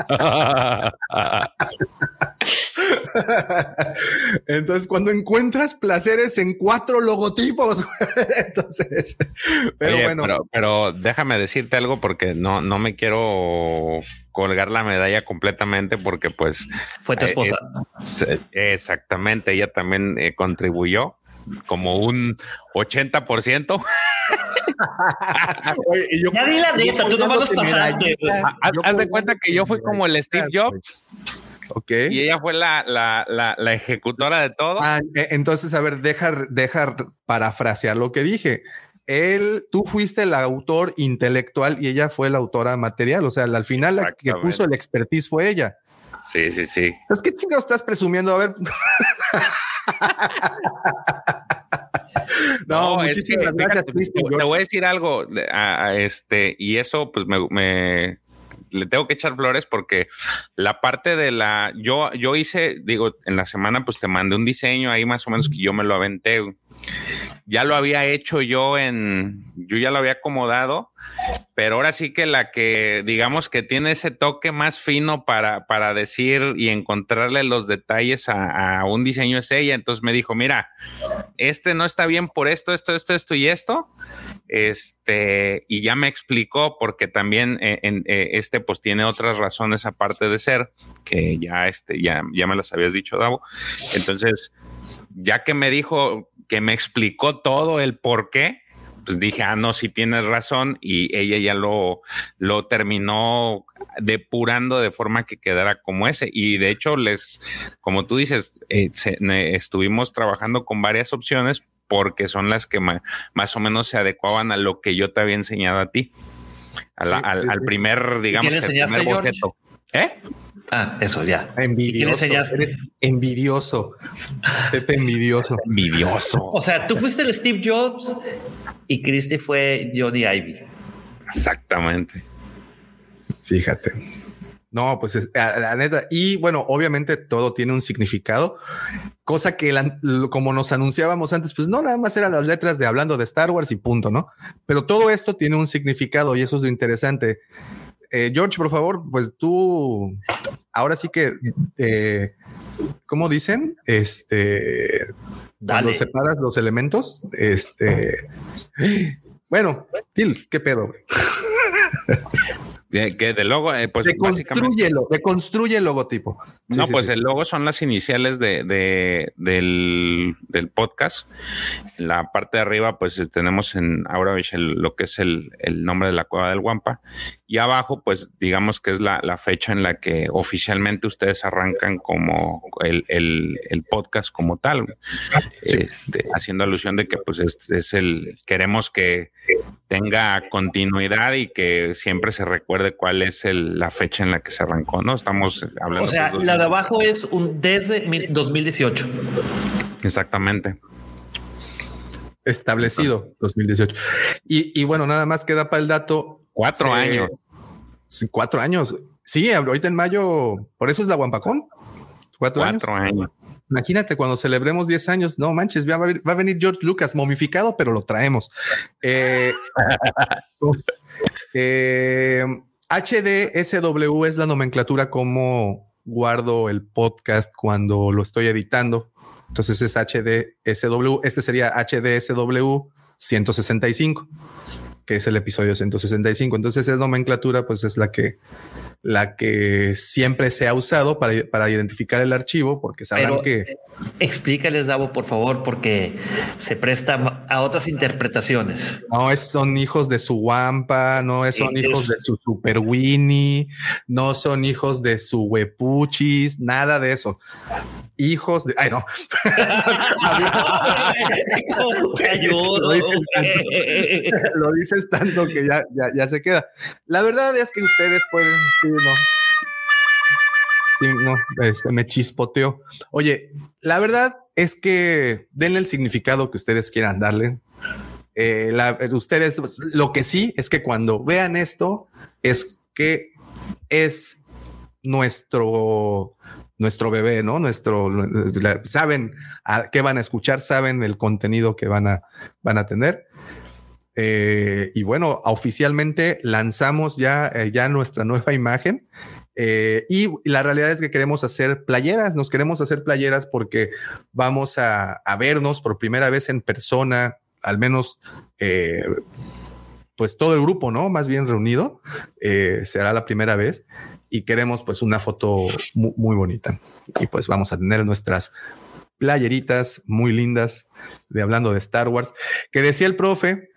Entonces, cuando encuentras placeres en cuatro logotipos, entonces, pero bueno. Pero, déjame decirte algo porque no, no me quiero colgar la medalla completamente porque pues fue tu eh, esposa. exactamente, ella también eh, contribuyó como un 80%. ya di la neta, tú nomás los pasaste. Haz, de cuenta que yo fui como el Steve Jobs. Ok. Y ella fue la, la, la, ejecutora de todo. Ah, e, entonces, a ver, deja, deja parafrasear lo que dije. Él, tú fuiste el autor intelectual y ella fue la autora material. O sea, al final la que puso el expertise fue ella. Sí, sí, sí. Es que chingados estás presumiendo. A ver. no, muchísimas gracias, Te voy a decir algo, a, este, y eso pues me, le tengo que echar flores porque la parte de la, yo, yo hice, digo, en la semana pues te mandé un diseño ahí más o menos que yo me lo aventé. Ya lo había hecho yo en, yo ya lo había acomodado, pero ahora sí que la que digamos que tiene ese toque más fino para, para decir y encontrarle los detalles a, un diseño es ella. Entonces me dijo, mira, este no está bien por esto, esto, esto, esto y esto este, y ya me explicó, porque también eh, eh, este pues tiene otras razones aparte de ser, que ya, este, ya, ya me las habías dicho, Davo. Entonces, ya que me dijo, que me explicó todo el por qué, pues dije, ah, no, si tienes razón, y ella ya lo, lo terminó depurando de forma que quedara como ese. Y de hecho, les, como tú dices, eh, estuvimos trabajando con varias opciones porque son las que más o menos se adecuaban a lo que yo te había enseñado a ti. al, primer, digamos, ¿Quién enseñaste, George? ¿Eh? Ah, eso ya. Envidioso. Envidioso. Pepe envidioso. Envidioso. O sea, tú fuiste el Steve Jobs y Christy fue Johnny Ivy. Exactamente. Fíjate. No, pues la, neta. Y bueno, obviamente todo tiene un significado, cosa que como nos anunciábamos antes, pues no nada más eran las letras de hablando de Star Wars y punto, ¿no? Pero todo esto tiene un significado y eso es lo interesante. Eh, George, por favor, pues tú, ahora sí que, eh, ¿cómo dicen? Este, cuando separas los elementos, este, bueno, Til, ¿qué pedo? que de logo, eh, pues deconstruye el logotipo. no, pues el logo son las iniciales de, del, del, podcast. En la parte de arriba, pues tenemos en Auravich lo que es el, nombre de la cueva del Guampa. Y abajo, pues digamos que es la, fecha en la que oficialmente ustedes arrancan como el, podcast como tal. Este, haciendo alusión de que pues es, es el, queremos que tenga continuidad y que siempre se recuerde cuál es la fecha en la que se arrancó, ¿no? Estamos hablando. O sea, la de abajo es un desde 2018. Exactamente. Establecido 2018. Y, bueno, nada más queda para el dato. Cuatro años. Cuatro años. Sí, ahorita en mayo, por eso es la Guampacón. Cuatro, años. Imagínate cuando celebremos 10 años, no manches, va a, venir George Lucas momificado, pero lo traemos. Eh, eh, HDSW es la nomenclatura como guardo el podcast cuando lo estoy editando. Entonces es HDSW. Este sería HDSW 165, que es el episodio 165. Entonces esa nomenclatura, pues es la que la que siempre se ha usado para, para identificar el archivo, porque saben que... Explícales, Davo, por favor, porque se presta a otras interpretaciones. No, es, son hijos de su Wampa, no son hijos de su Super Winnie, no son hijos de su Wepuchis, nada de eso. Hijos de... Ay, no. lo, dices tanto, que ya, ya, ya se queda. La verdad es que ustedes pueden no. Sí, no, este, me chispoteó. Oye, la verdad es que denle el significado que ustedes quieran darle. Eh, ustedes, lo que sí es que cuando vean esto, es que es nuestro, nuestro bebé, ¿no? Nuestro, saben a qué van a escuchar, saben el contenido que van a, van a tener. Eh, y bueno, oficialmente lanzamos ya, eh, ya nuestra nueva imagen. Eh, y la realidad es que queremos hacer playeras, nos queremos hacer playeras porque vamos a, vernos por primera vez en persona, al menos pues todo el grupo, ¿no? Más bien reunido, será la primera vez y queremos pues una foto muy, muy bonita. Y pues vamos a tener nuestras playeritas muy lindas de hablando de Star Wars, que decía el profe,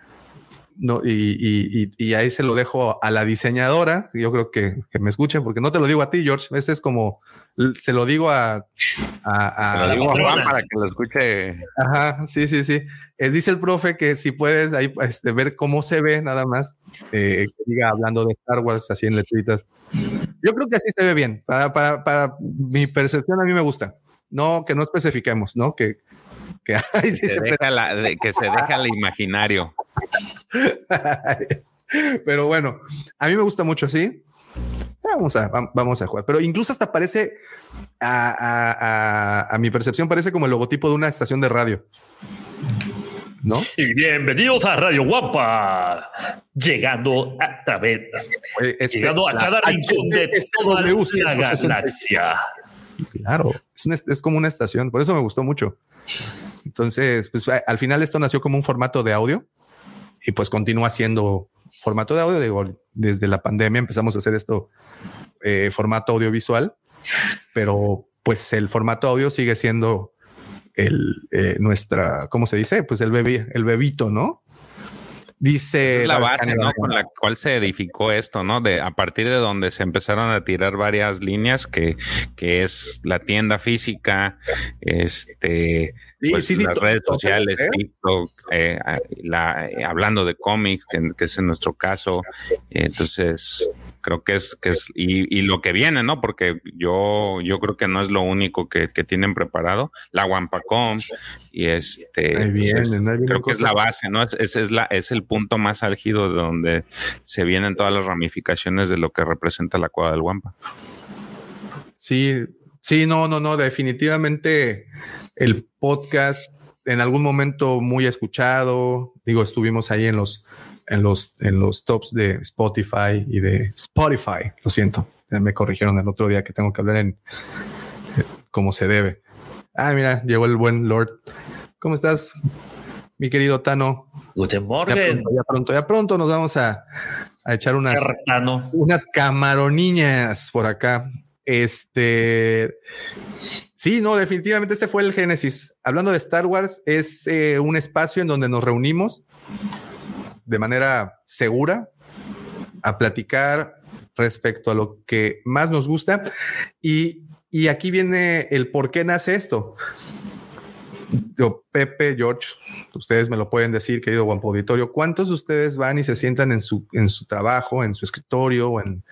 no, y, y, ahí se lo dejo a la diseñadora. Yo creo que, que, me escuchen, porque no te lo digo a ti, George. Este es como se lo digo a, a, lo digo a Juan para que lo escuche. Ajá, sí, sí, sí. Eh, dice el profe que si puedes ahí este, ver cómo se ve, nada más, eh, que diga hablando de Star Wars así en letritas. Yo creo que así se ve bien. Para, para, para mi percepción, a mí me gusta. No, que no especifiquemos, ¿no? Que, que, se, deja la, que se deja el imaginario. Pero bueno, a mí me gusta mucho así. Vamos a, vamos a jugar. Pero incluso hasta parece, a, mi percepción, parece como el logotipo de una estación de radio. ¿No? Y bienvenidos a Radio Guapa, llegando a través, este, llegando a cada rincón de toda la galaxia. Claro, es, es como una estación, por eso me gustó mucho. Entonces, pues al final esto nació como un formato de audio y pues continúa siendo formato de audio. Digo, desde la pandemia empezamos a hacer esto eh, formato audiovisual, pero pues el formato audio sigue siendo el eh, nuestra, ¿cómo se dice? Pues el bebé, el bebito, ¿no? Dice la base ¿no? con la cual se edificó esto, ¿no? De a partir de donde se empezaron a tirar varias líneas que, que es la tienda física, este, pues, las redes sociales, ¿eh? TikTok, eh, la, eh, hablando de cómics, que, es en nuestro caso. entonces, creo que es, que es, y, lo que viene, ¿no? Porque yo, yo creo que no es lo único que, tienen preparado. La Wampacom y este, creo que es la base, ¿no? Es, es, la, es el punto más álgido de donde se vienen todas las ramificaciones de lo que representa la cueva del Wampa. Sí, sí, no, no, no, definitivamente el podcast en algún momento muy escuchado. Digo, estuvimos ahí en los, en los, en los tops de Spotify y de Spotify. Lo siento. Me corrigieron el otro día que tengo que hablar en como se debe. Ah, mira, llegó el buen Lord. ¿Cómo estás, mi querido Tano? Guten Morgen. Ya pronto, ya pronto, nos vamos a, a echar unas, unas camaroniñas por acá. Este, sí, no, definitivamente este fue el Génesis. Hablando de Star Wars, es eh, un espacio en donde nos reunimos de manera segura a platicar respecto a lo que más nos gusta. Y, y aquí viene el por qué nace esto. yo, Pepe, George, ustedes me lo pueden decir, querido Guampo Auditorio, ¿cuántos de ustedes van y se sientan en su, en su trabajo, en su escritorio o en,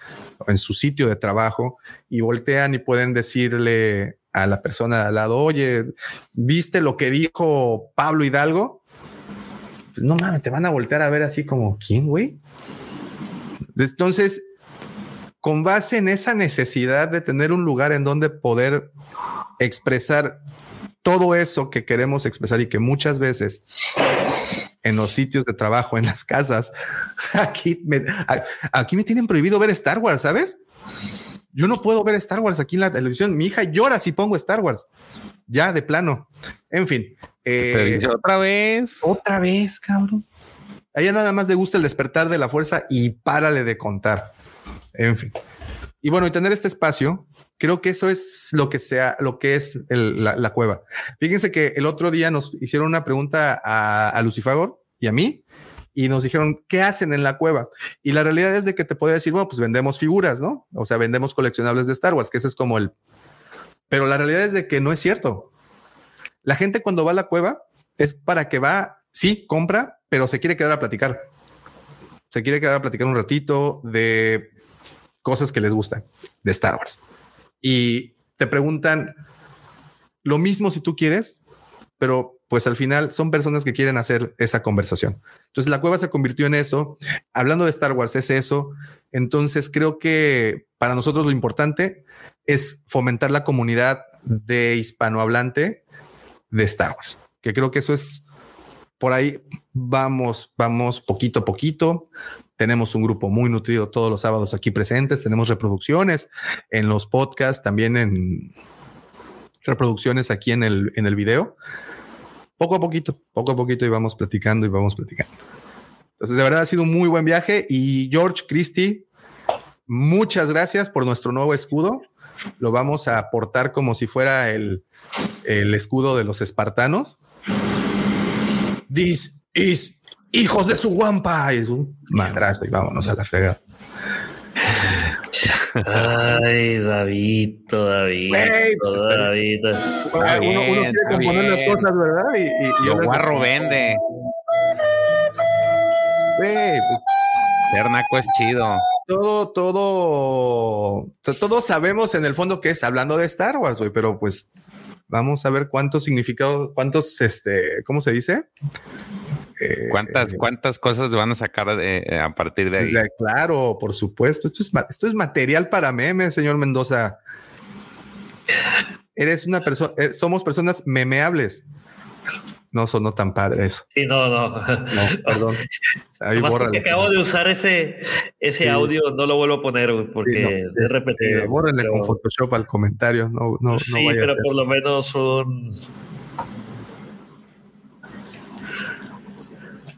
en su sitio de trabajo y voltean y pueden decirle a la persona de al lado, oye, ¿viste lo que dijo Pablo Hidalgo? Pues, no mames, te van a voltear a ver así como, ¿quién, güey? Entonces, con base en esa necesidad de tener un lugar en donde poder expresar todo eso que queremos expresar y que muchas veces en los sitios de trabajo, en las casas, aquí me, aquí me tienen prohibido ver Star Wars, ¿sabes? Yo no puedo ver Star Wars aquí en la televisión. Mi hija llora si pongo Star Wars. Ya, de plano. En fin. Eh, otra vez. Otra vez, cabrón. A ella nada más le gusta el despertar de la fuerza y párale de contar. En fin. Y bueno, y tener este espacio Creo que eso es lo que sea, lo que es la, cueva. Fíjense que el otro día nos hicieron una pregunta a, a Lucifagor y a mí y nos dijeron, ¿qué hacen en la cueva? Y la realidad es de que te podía decir, bueno, pues vendemos figuras, ¿no? O sea, vendemos coleccionables de Star Wars, que ese es como el... Pero la realidad es de que no es cierto. La gente cuando va a la cueva es para que va, sí, compra, pero se quiere quedar a platicar. Se quiere quedar a platicar un ratito de cosas que les gustan de Star Wars y te preguntan lo mismo si tú quieres, pero pues al final son personas que quieren hacer esa conversación. Entonces la cueva se convirtió en eso. Hablando de Star Wars es eso. Entonces creo que para nosotros lo importante es fomentar la comunidad de hispanohablante de Star Wars, que creo que eso es por ahí vamos, vamos poquito a poquito. Tenemos un grupo muy nutrido todos los sábados aquí presentes. Tenemos reproducciones en los podcasts, también en reproducciones aquí en el, en el video. Poco a poquito, poco a poquito y vamos platicando y vamos platicando. Entonces, de verdad ha sido un muy buen viaje. Y George Christie, muchas gracias por nuestro nuevo escudo. Lo vamos a aportar como si fuera el, el escudo de los espartanos. This is hijos de su guampa. Es un madrazo y vámonos a la fregada. Ay, David, David, pues David. uno, uno, quiere componer las cosas, ¿verdad? Y, y, y guarro vende. Pues, Ser naco es chido. Todo, todo, todos sabemos en el fondo que es hablando de Star Wars, güey, pero pues vamos a ver cuántos significados, cuántos, este, ¿cómo se dice? Eh, ¿Cuántas, eh, ¿Cuántas cosas van a sacar eh, a partir de ahí? Claro, por supuesto. Esto es, esto es material para memes, señor Mendoza. Eres una persona, somos personas memeables. No sonó tan padre eso. Sí, no, no. perdón. Ahí acabo de usar ese, ese audio, no lo vuelvo a poner porque es repetido. Eh, con Photoshop al comentario. No, no, sí, pero por lo menos un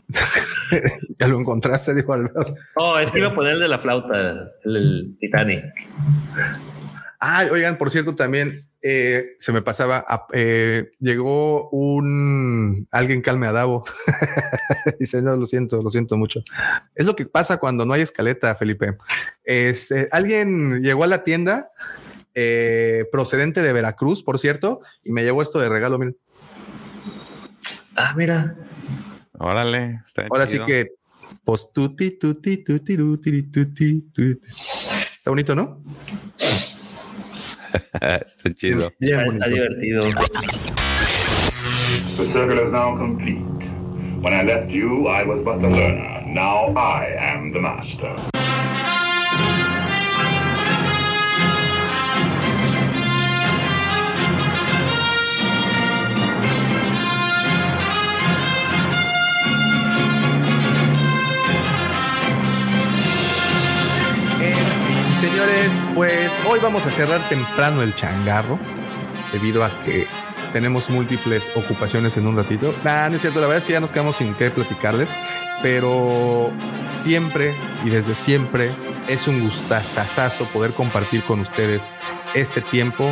ya lo encontraste, dijo Alberto. No, es que iba a poner el de la flauta, el, Titanic. Ah, oigan, por cierto, también eh, se me pasaba, eh, llegó un alguien calme a Davo. Dice, no, lo siento, lo siento mucho. Es lo que pasa cuando no hay escaleta, Felipe. Este, alguien llegó a la tienda eh, procedente de Veracruz, por cierto, y me llevó esto de regalo. Miren. Ah, mira. Órale, está Ahora sí que, pues tuti, tuti, tuti, tuti, tuti, tuti. Está bonito, ¿no? está chido. Está, está divertido. The circle is now complete. When I left you, I was but the learner. Now I am the master. Señores, pues hoy vamos a cerrar temprano el changarro, debido a que tenemos múltiples ocupaciones en un ratito. No es cierto, la verdad es que ya nos quedamos sin qué platicarles, pero siempre y desde siempre es un gustazazazo poder compartir con ustedes este tiempo,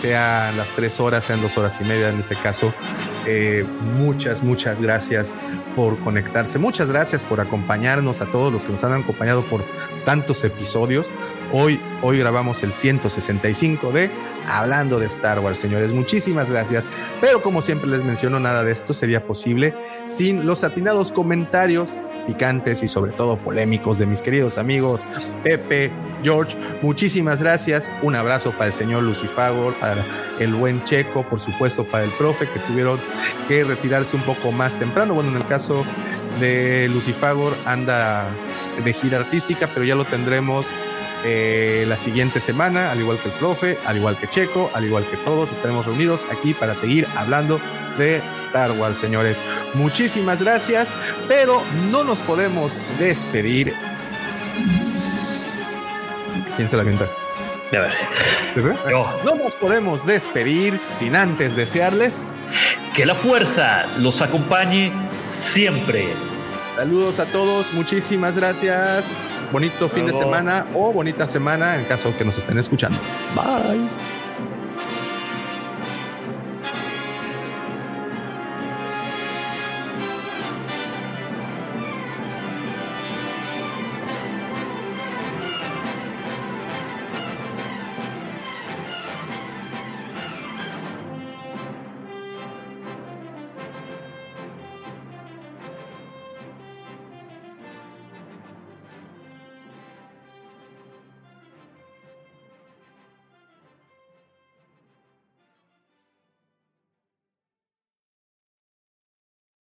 sean las tres horas, sean dos horas y media en este caso. Eh, muchas, muchas gracias por conectarse, muchas gracias por acompañarnos a todos los que nos han acompañado por tantos episodios. Hoy, hoy grabamos el 165 de hablando de Star Wars, señores. Muchísimas gracias. Pero como siempre les menciono, nada de esto sería posible sin los atinados comentarios picantes y sobre todo polémicos de mis queridos amigos Pepe, George. Muchísimas gracias. Un abrazo para el señor Lucifagor, para el buen Checo, por supuesto, para el profe que tuvieron que retirarse un poco más temprano. Bueno, en el caso de Lucifagor anda de gira artística, pero ya lo tendremos eh, la siguiente semana, al igual que el profe, al igual que Checo, al igual que todos, estaremos reunidos aquí para seguir hablando de Star Wars, señores. Muchísimas gracias, pero no nos podemos despedir. ¿Quién se la? No nos podemos despedir sin antes desearles que la fuerza los acompañe siempre. Saludos a todos, muchísimas gracias. Bonito fin de semana o bonita semana en caso que nos estén escuchando. Bye.